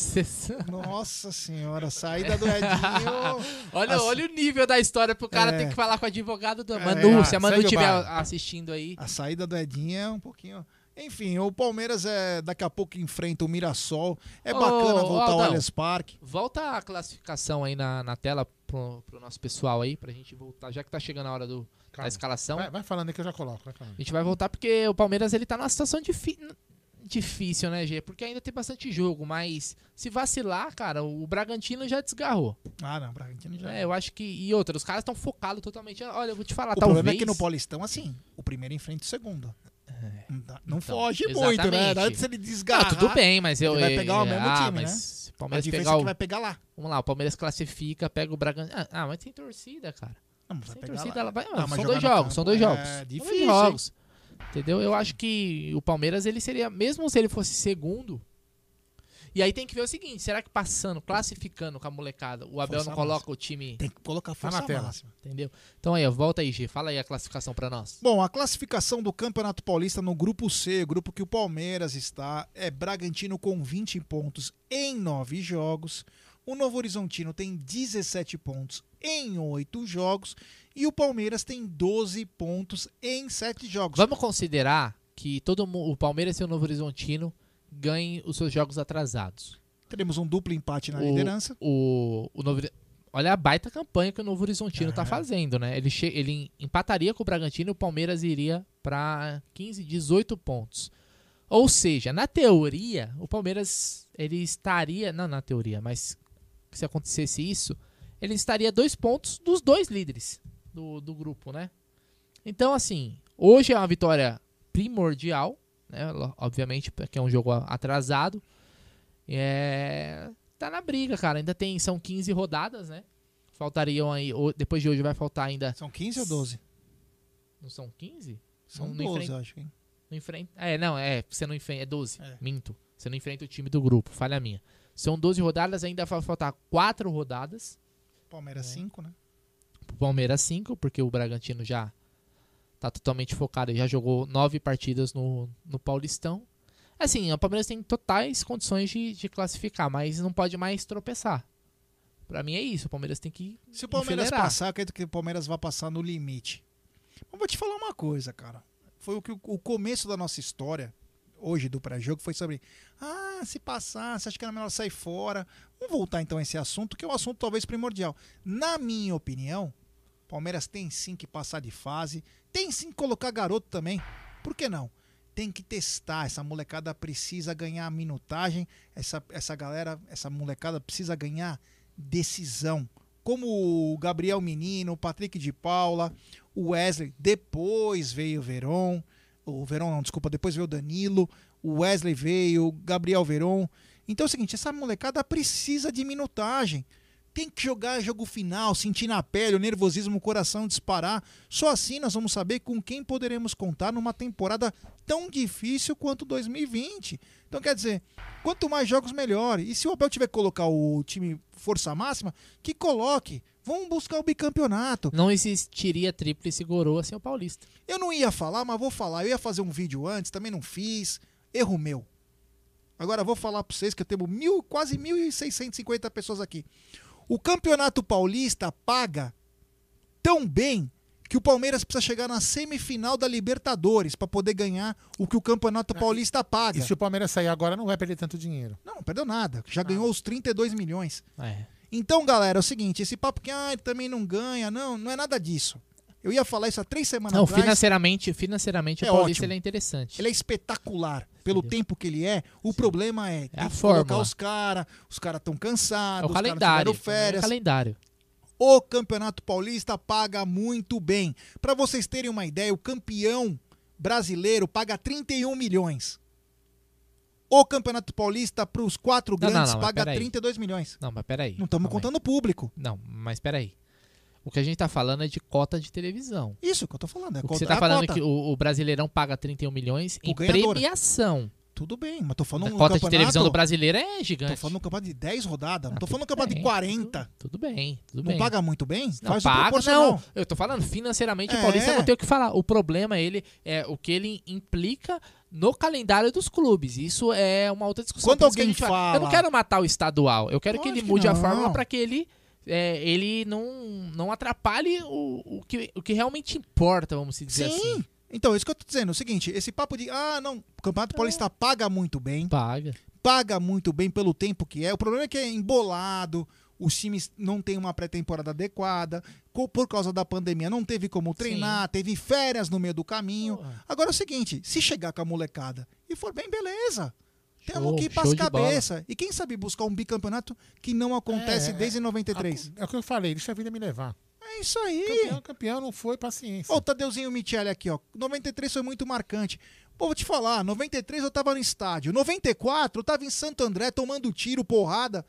Nossa senhora, a saída do Edinho. Olha, a- olha o nível da história pro cara É. ter que falar com o advogado do É, Manu. ah, se a Manu estiver assistindo aí. A saída do Edinho é um pouquinho. Enfim, o Palmeiras é daqui a pouco enfrenta o Mirassol. É Ô, bacana voltar ao Aldão, Allianz Parque. Volta a classificação aí na, na tela pro, pro nosso pessoal aí, pra gente voltar, já que tá chegando a hora do, da escalação. Vai, vai falando aí que eu já coloco. Vai falando. A gente vai voltar porque o Palmeiras ele tá numa situação difí- difícil, né, Gê? Porque ainda tem bastante jogo, mas se vacilar, cara, o Bragantino já desgarrou. Ah, não, o Bragantino já. É, eu acho que. E outra, os caras estão focados totalmente. Olha, eu vou te falar, o talvez. problema é que no Paulistão, assim, o primeiro enfrenta o segundo. Não, não Então, foge muito, né? exatamente. Antes ele desgarrar. Ah, tudo bem, mas eu. Ele vai pegar o mesmo ah, time, mas né? o Palmeiras a diferença pegar é o... que vai pegar lá. Vamos lá, o Palmeiras classifica, pega o Bragantino. Ah, ah, mas tem torcida, cara. Não, mas vai Sem pegar torcida, lá. ela vai. Ah, são dois no jogos, são dois é jogos. São difícil, dois jogos. Entendeu? Eu acho que o Palmeiras, ele seria, mesmo se ele fosse segundo. E aí tem que ver o seguinte: será que passando, classificando com a molecada, o Abel Força não coloca máxima. o time. Tem que colocar Tá força na tela. máxima. Entendeu? Então aí, ó, volta aí, G. Fala aí a classificação pra nós. Bom, a classificação do Campeonato Paulista no grupo C, grupo que o Palmeiras está, é Bragantino com 20 pontos em 9 jogos. O Novo Horizontino tem 17 pontos em 8 jogos. E o Palmeiras tem 12 pontos em 7 jogos. Vamos considerar que todo mundo, o Palmeiras e o Novo Horizontino ganhem os seus jogos atrasados. Teremos um duplo empate na o, liderança. O, o Novo, olha a baita campanha que o Novo Horizontino tá fazendo, né? Ele, che, ele empataria com o Bragantino e o Palmeiras iria para 15, 18 pontos. Ou seja, na teoria, o Palmeiras ele estaria, não na teoria, mas se acontecesse isso, ele estaria dois pontos dos dois líderes do, do grupo, né? Então, assim, hoje é uma vitória primordial, né? Obviamente, porque é um jogo atrasado. É, tá na briga, cara. Ainda tem, são 15 rodadas, né? Faltariam aí, depois de hoje vai faltar ainda. São 15 ou 12? Não são 15? São Não- 12, não enfrenta- acho. Hein? Não enfrenta. É, não, é, você não enfrenta, é 12. Minto. Você não enfrenta o time do grupo, falha minha. São 12 rodadas, ainda vai faltar 4 rodadas. Palmeiras 5, né? Pro Palmeiras 5, porque o Bragantino já tá totalmente focado e já jogou 9 partidas no, no Paulistão. Assim, o Palmeiras tem totais condições de, de classificar, mas não pode mais tropeçar. Pra mim é isso, o Palmeiras tem que Se o Palmeiras enfileirar. passar, eu acredito que o Palmeiras vai passar no limite. Mas vou te falar uma coisa, cara. Foi o que o- começo da nossa história, hoje do pré-jogo, foi sobre. Ah, se passar, você acha que era melhor sair fora? Vamos voltar então a esse assunto, que é um assunto talvez primordial. Na minha opinião, Palmeiras tem sim que passar de fase, tem sim que colocar garoto também. Por que não? Tem que testar. Essa molecada precisa ganhar minutagem. Essa, essa galera, essa molecada precisa ganhar decisão. Como o Gabriel Menino, o Patrick de Paula, o Wesley, depois veio o Veron. O Veron não, desculpa, depois veio o Danilo. O Wesley veio, o Gabriel Veron. Então é o seguinte, essa molecada precisa de minutagem. Tem que jogar jogo final, sentir na pele, o nervosismo, o coração disparar. Só assim nós vamos saber com quem poderemos contar numa temporada tão difícil quanto 2020. Então quer dizer, quanto mais jogos, melhor. E se o Abel tiver que colocar o time força máxima, que coloque. Vamos buscar o bicampeonato. Não existiria tríplice coroa sem o Paulista. Eu não ia falar, mas vou falar. Eu ia fazer um vídeo antes, também não fiz. Erro meu. Agora vou falar para vocês que eu tenho mil, quase 1.650 pessoas aqui. O Campeonato Paulista paga tão bem que o Palmeiras precisa chegar na semifinal da Libertadores para poder ganhar o que o Campeonato Paulista paga. E se o Palmeiras sair agora, não vai perder tanto dinheiro. Não, não perdeu nada. Já ganhou os 32 milhões. É. Então, galera, é o seguinte: esse papo que ah, ele também não ganha, não, não é nada disso. Eu ia falar isso há três semanas Não, atrás. financeiramente, financeiramente É o Paulista é interessante. Ele é espetacular. Pelo tempo que ele é, o problema é, tem a colocar os caras, os caras estão É cansados, o os caras calendário. tiveram férias. É o calendário. O Campeonato Paulista paga muito bem. Para vocês terem uma ideia, o campeão brasileiro paga 31 milhões. O Campeonato Paulista para os quatro Não, não, grandes não, mas paga peraí. 32 milhões. Não, mas peraí. Não estamos contando o público. Não, mas peraí. O que a gente tá falando é de cota de televisão. Isso que eu tô falando. É O que cota- você é tá falando é cota. que o, o Brasileirão paga 31 milhões em ganhadora. premiação. Tudo bem, mas tô falando A no cota de televisão do brasileiro é Tô gigante. falando no campeonato de 10 rodadas. Não tô falando no campeonato de bem, 40. Tudo bem, tudo Não bem. paga muito bem? Não, Faz paga, não. Eu tô falando financeiramente, É. o Paulista não tem o que falar. O problema ele é o que ele implica no calendário dos clubes. Isso é uma outra discussão. Quando alguém gente fala- Eu não quero matar o estadual. Eu quero que ele Lógico que mude a não. fórmula para que ele é, ele não, não atrapalhe o, o, que, o que realmente importa, vamos dizer Sim. assim. Então, é isso que eu tô dizendo. É o seguinte, esse papo de, ah, não, o Campeonato Paulista paga muito bem. Paga. Paga muito bem pelo tempo que é. O problema é que é embolado, os times não têm uma pré-temporada adequada, por causa da pandemia não teve como treinar, teve férias no meio do caminho. Agora é o seguinte, se chegar com a molecada e for bem, beleza. Temos que ir show pras de bola. cabeça. E quem sabe buscar um bicampeonato que não acontece É, desde 93. É o que eu falei, deixa a vida me levar. É isso aí. Campeão, campeão não foi, paciência. Ó, o Tadeuzinho Michele aqui, ó. 93 foi muito marcante. Pô, vou te falar, 93 eu tava no estádio. 94 eu tava em Santo André tomando tiro, porrada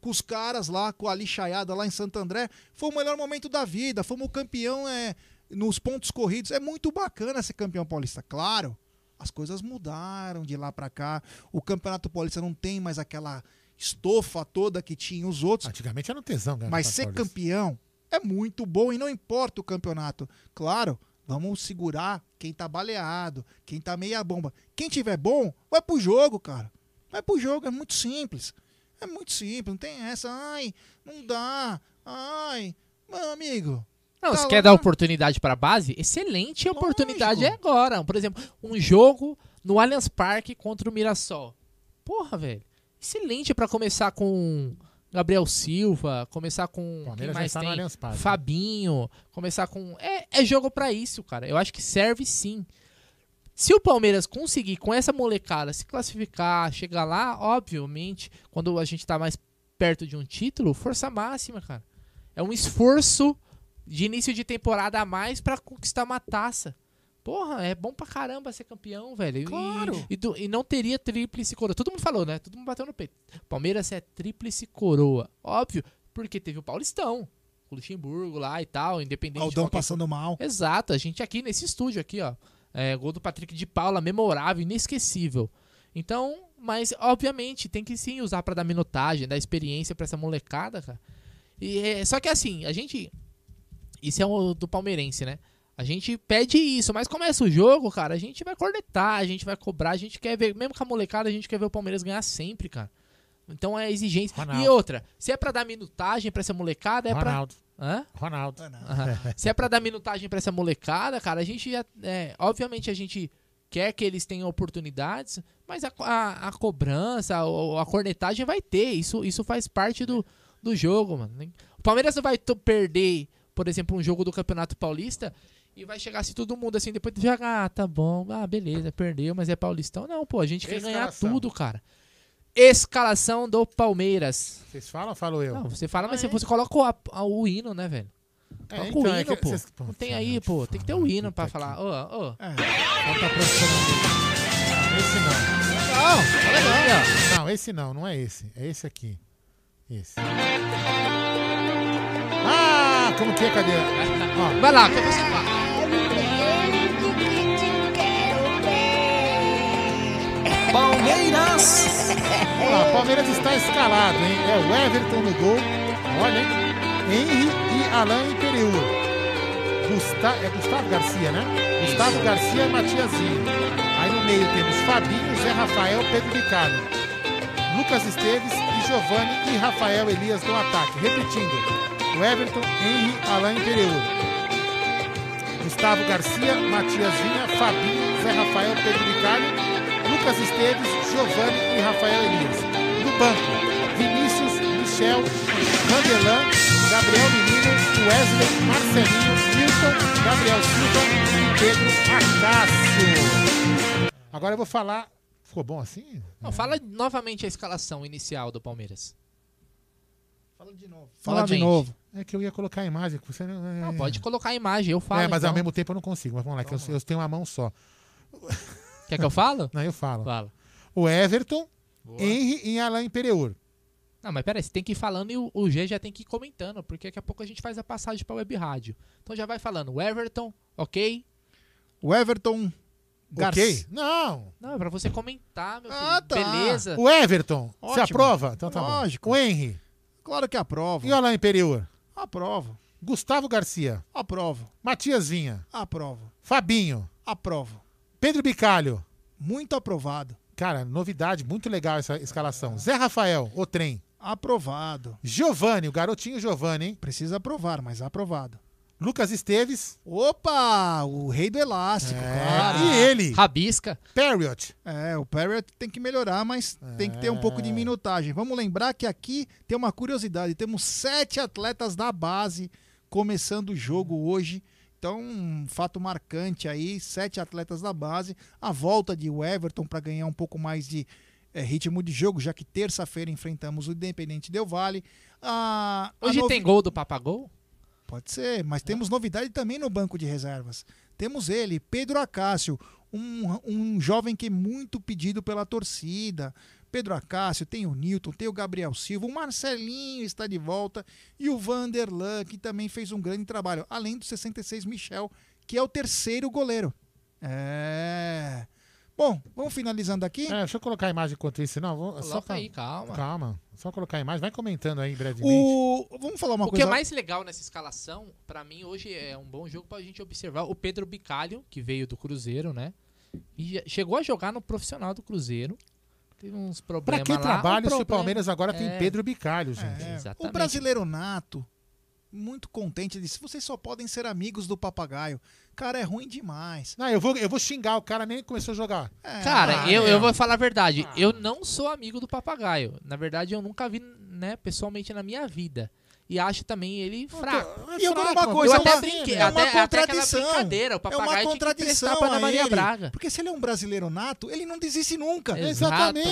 com os caras lá, com a lixaiada lá em Santo André. Foi o melhor momento da vida. Fomos campeão é, nos pontos corridos. É muito bacana ser campeão paulista, claro. As coisas mudaram de lá pra cá. O Campeonato Paulista não tem mais aquela estofa toda que tinha os outros. Antigamente era um tesão, Mas ser Paulista. campeão é muito bom e não importa o campeonato. Claro, vamos segurar quem tá baleado, quem tá meia bomba. Quem tiver bom, vai pro jogo, cara. Vai pro jogo, é muito simples. É muito simples, não tem essa. Ai, não dá. Ai, meu amigo. Não, tá se lá quer dar oportunidade para a base, excelente oportunidade é agora. Por exemplo, um jogo no Allianz Parque contra o Mirassol. Porra, velho. Excelente para começar com Gabriel Silva, começar com quem Palmeiras mais no tem? Parque. Fabinho, começar com é, é jogo para isso, cara. Eu acho que serve sim. Se o Palmeiras conseguir com essa molecada se classificar, chegar lá, obviamente, quando a gente tá mais perto de um título, força máxima, cara. É um esforço de início de temporada a mais pra conquistar uma taça. Porra, é bom pra caramba ser campeão, velho. E- Claro. E, tu- e não teria tríplice coroa. Todo mundo falou, né? Todo mundo bateu no peito. Palmeiras é tríplice coroa. Óbvio, porque teve o Paulistão. O Luxemburgo lá e tal, independente de Aldão passando mal. Exato, a gente aqui nesse estúdio aqui, ó. É, gol do Patrick de Paula, memorável, inesquecível. Então, mas obviamente tem que sim usar pra dar minutagem, dar experiência pra essa molecada, cara. E é, só que assim, a gente isso é o do palmeirense, né? A gente pede isso, mas começa o jogo, cara, a gente vai cornetar, a gente vai cobrar, a gente quer ver, mesmo com a molecada, a gente quer ver o Palmeiras ganhar sempre, cara. Então é exigência. E Ronaldo. outra, se é pra dar minutagem pra essa molecada, é pra Ronaldo. Hã? Ronaldo. Aham. Se é pra dar minutagem pra essa molecada, cara, a gente já. É, obviamente a gente quer que eles tenham oportunidades, mas a, a, a cobrança, a, a cornetagem vai ter. Isso, isso faz parte do, do jogo, mano. O Palmeiras não vai perder, por exemplo, um jogo do Campeonato Paulista e vai chegar assim todo mundo assim, depois de jogar, ah, tá bom, ah, beleza, perdeu, mas é Paulistão. Não, pô, a gente quer ganhar tudo, cara. Escalação do Palmeiras. Vocês falam ou falo eu? Não, você fala, mas você coloca o, a- o hino, né, velho? É, Coloca então, o é hino, que pô. vocês- Não tem aí, pô. Tem que ter o hino pra falar. Ô, ô. Falta profissionalismo. Não, esse não. Legal, tá legal. Não, esse não, não é esse. É esse aqui. Esse. Como que é? Cadê? Ó. Vai lá, que você fala. Palmeiras! Olha lá, Palmeiras está escalado, hein? É o Everton no gol. Olha, hein? Henry e Alain Imperiur. Gusta é Gustavo Garcia, né? Gustavo Garcia e Matiazinho. Aí no meio temos Fabinho, Zé Rafael, Pedro Bicalho. Lucas Esteves e Giovanni e Rafael Elias no ataque. Repetindo. O Everton, Henry, Alain Imperiur. Gustavo Garcia, Matias Vinha, Fabinho, Zé Rafael, Pedro Bicalho, Lucas Esteves, Giovanni e Rafael Elias. No banco, Vinícius, Michel, Vandelan, Gabriel Menino, Wesley, Marcelinho, Milton, Gabriel Silva e Pedro Acácio. Agora eu vou falar. Ficou bom assim? Não, fala novamente a escalação inicial do Palmeiras. Fala de novo. Fala de novo. É que eu ia colocar a imagem. Você não, é... Não, pode colocar a imagem, eu falo. É, mas ao então. mesmo tempo eu não consigo. Mas vamos lá, que eu, eu tenho uma mão só. Quer que eu falo? Não, eu falo. Fala. O Everton, Henry e Alain Imperiur. Não, mas peraí, você tem que ir falando e o, o G já tem que ir comentando, porque daqui a pouco a gente faz a passagem pra web rádio. Então já vai falando, o Everton, ok? O Everton Garcia. Ok? Não. Não, é pra você comentar, meu filho. Ah, tá. Beleza. O Everton, você Ótimo. aprova? Então tá Lógico. bom. O Henry. Claro que aprovo. E o Alain Periur? Aprovo. Gustavo Garcia. Aprovo. Matias Vinha. Aprovo. Fabinho. Aprovo. Pedro Bicalho. Muito aprovado. Cara, novidade, muito legal essa escalação. Zé Rafael, o trem. Aprovado. Giovanni, o garotinho Giovanni, hein? Precisa aprovar, mas aprovado. Lucas Esteves. Opa! O rei do elástico, É, claro. E ele. Rabisca. Perriot. É, o Parrot tem que melhorar, mas tem que ter um pouco de minutagem. Vamos lembrar que aqui tem uma curiosidade: temos sete atletas da base começando o jogo hoje. Então, um fato marcante aí: sete atletas da base. A volta de Everton para ganhar um pouco mais de eh, ritmo de jogo, já que terça-feira enfrentamos o Independente Del Vale. A- a Hoje novi- tem gol do Papagol? Pode ser, mas temos novidade também no banco de reservas. Temos ele, Pedro Acácio, um, um jovem que é muito pedido pela torcida. Pedro Acácio, tem o Newton, tem o Gabriel Silva, o Marcelinho está de volta e o Vanderlan, que também fez um grande trabalho, além do 66 Michel, que é o terceiro goleiro. É. Bom, vamos finalizando aqui. É, deixa eu colocar a imagem enquanto isso, não. Vou, só pra... aí, calma. Calma. Só colocar a imagem. Vai comentando aí brevemente. O... Vamos falar uma o coisa. que é mais legal nessa escalação, pra mim, hoje é um bom jogo pra gente observar o Pedro Bicalho, que veio do Cruzeiro, né? E chegou a jogar no profissional do Cruzeiro. Teve uns Pra problemas que lá. trabalho um se o Palmeiras agora tem É, Pedro Bicalho, gente? É, Exatamente. o brasileiro nato, muito contente, disse: vocês só podem ser amigos do papagaio. Cara, é ruim demais. Não, eu vou, eu vou xingar o cara, nem começou a jogar. Cara, Ah, eu, é. eu vou falar a verdade. Eu não sou amigo do papagaio. Na verdade, eu nunca vi, né, pessoalmente na minha vida. E acho também ele fraco. E eu vou fraco, uma coisa, eu é até brinquei, é uma até, até aquela contradição. brincadeira. O é papagaio uma contradição pra Ana a Maria ele. Braga. Porque se ele é um brasileiro nato, ele não desiste nunca. Exato. Exatamente,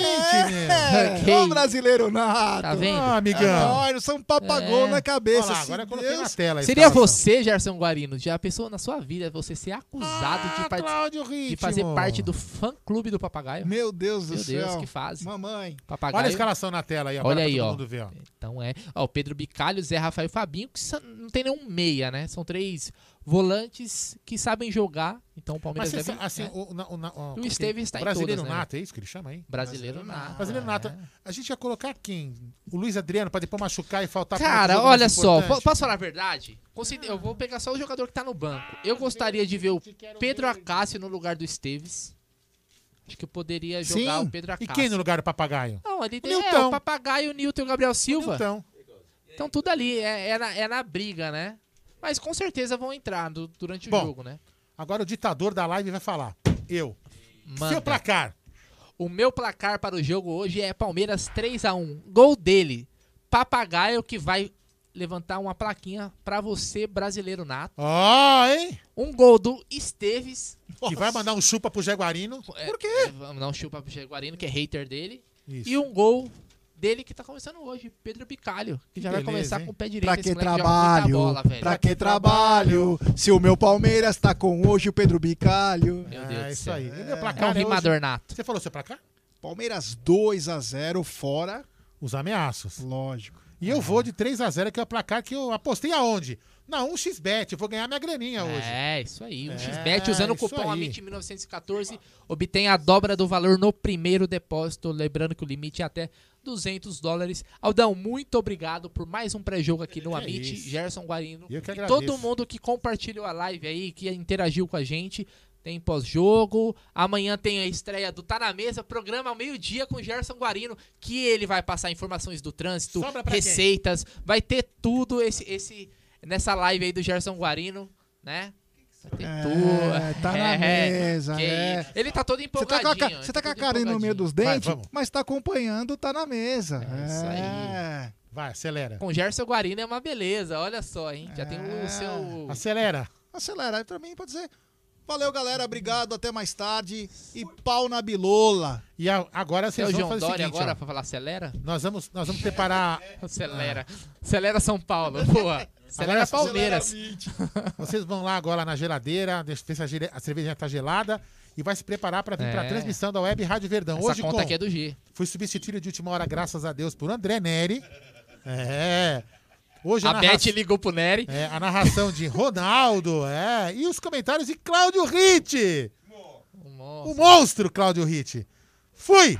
É, meu. Ô brasileiro nato. Tá vendo? Ah, amigão. É, nós somos papagão É. na cabeça. Olha lá, agora eu coloquei na tela. Seria você, Gerson Guarino, já pensou na sua vida você ser acusado de, Ah, part- Cláudio de fazer parte do fã-clube do papagaio? Meu Deus do Meu céu. Deus, que fase. Mamãe. Papagaio. Olha a escalação na tela aí, agora Olha pra aí, todo ó. mundo ver, ó. Então é. Ó, o Pedro Bicalho, Zé Rafael e Fabinho, que não tem nenhum meia, né? São três volantes que sabem jogar. Então o Palmeiras Mas deve. assim, né? o, na- o, na- ó, O Esteves está em Brasileiro todas, né? nato, é isso que ele chama aí? Brasileiro nato. Brasileiro nato. É. A gente ia colocar quem? O Luiz Adriano, pra depois machucar e faltar Cara, olha só, importante? posso falar a verdade? Eu vou pegar só o jogador que tá no banco. Eu gostaria de ver o Pedro Acácio no lugar do Esteves. Acho que eu poderia jogar Sim. o Pedro E Acácio. quem no lugar do papagaio? Não, ali O tem é, o Papagaio, o Nilton e o Gabriel Silva. Então, Então tudo ali, é, é, na, é na briga, né? Mas com certeza vão entrar do- durante o Bom, jogo, né? agora o ditador da live vai falar. Eu. Manda. Seu placar. O meu placar para o jogo hoje é Palmeiras 3 a 1 Gol dele. Papagaio que vai levantar uma plaquinha pra você, brasileiro nato. Ó, hein? Um gol do Esteves. Que vai mandar um chupa pro Jaguarino. Por quê? Vamos dar um chupa pro Jaguarino, que é hater dele. Isso. E um gol dele que tá começando hoje, Pedro Bicalho. Que já vai beleza, começar hein? com o pé direito. Pra que trabalho? bola, velho. pra que trabalho? Se o meu Palmeiras tá com hoje o Pedro Bicalho. Meu Deus É do isso céu. aí. É placar um rimador nato. Você falou seu placar? Palmeiras 2 a 0 fora. Os ameaços. Lógico. E eu vou de 3 a 0 que é o placar que eu apostei aonde? Na 1xBet. Eu vou ganhar minha graninha hoje. É, isso aí. Um É, XBET usando o cupom aí. AMIT1914 obtém a dobra do valor no primeiro depósito. Lembrando que o limite é até 200 dólares. Aldão, muito obrigado por mais um pré-jogo aqui no Que Amit. isso. Gerson Guarino. Eu que e agradeço. todo mundo que compartilhou a live aí, que interagiu com a gente. Tem pós-jogo. Amanhã tem a estreia do Tá na Mesa, programa ao meio-dia com Gerson Guarino, que ele vai passar informações do trânsito, pra quem? receitas, vai ter tudo esse, esse nessa live aí do Gerson Guarino, né? Vai É, tudo. tá na mesa, que é. Ele tá todo Você tá com a, empolgadinho. você tá com a cara aí no meio empolgadinho. dos Vai, dentes, vamos. mas tá acompanhando, tá na mesa. É isso aí. É. Vai, acelera. Com Gerson Guarino é uma beleza, olha só, hein? Já tem É. o seu... Acelera. Acelera aí pra mim, pode ser. Valeu, galera. Obrigado. Até mais tarde. E pau na bilola. E a- agora Você é vocês o vão João fazer o Dória seguinte, agora ó. pra falar acelera? Nós vamos, nós vamos preparar... Acelera. Acelera São Paulo, boa. Acelera agora, é Palmeiras. Vocês vão lá agora na geladeira, deixa ver se a, gele, a cerveja está gelada e vai se preparar para vir é. para a transmissão da Web Rádio Verdão. Essa Hoje conta com, aqui é do G. Fui substituído de última hora, graças a Deus, por André Neri. É. Hoje a, a narra... Beth ligou pro Neri. É, a narração de Ronaldo, é. E os comentários de Cláudio Ritt. O monstro, o monstro Cláudio Ritt. Fui!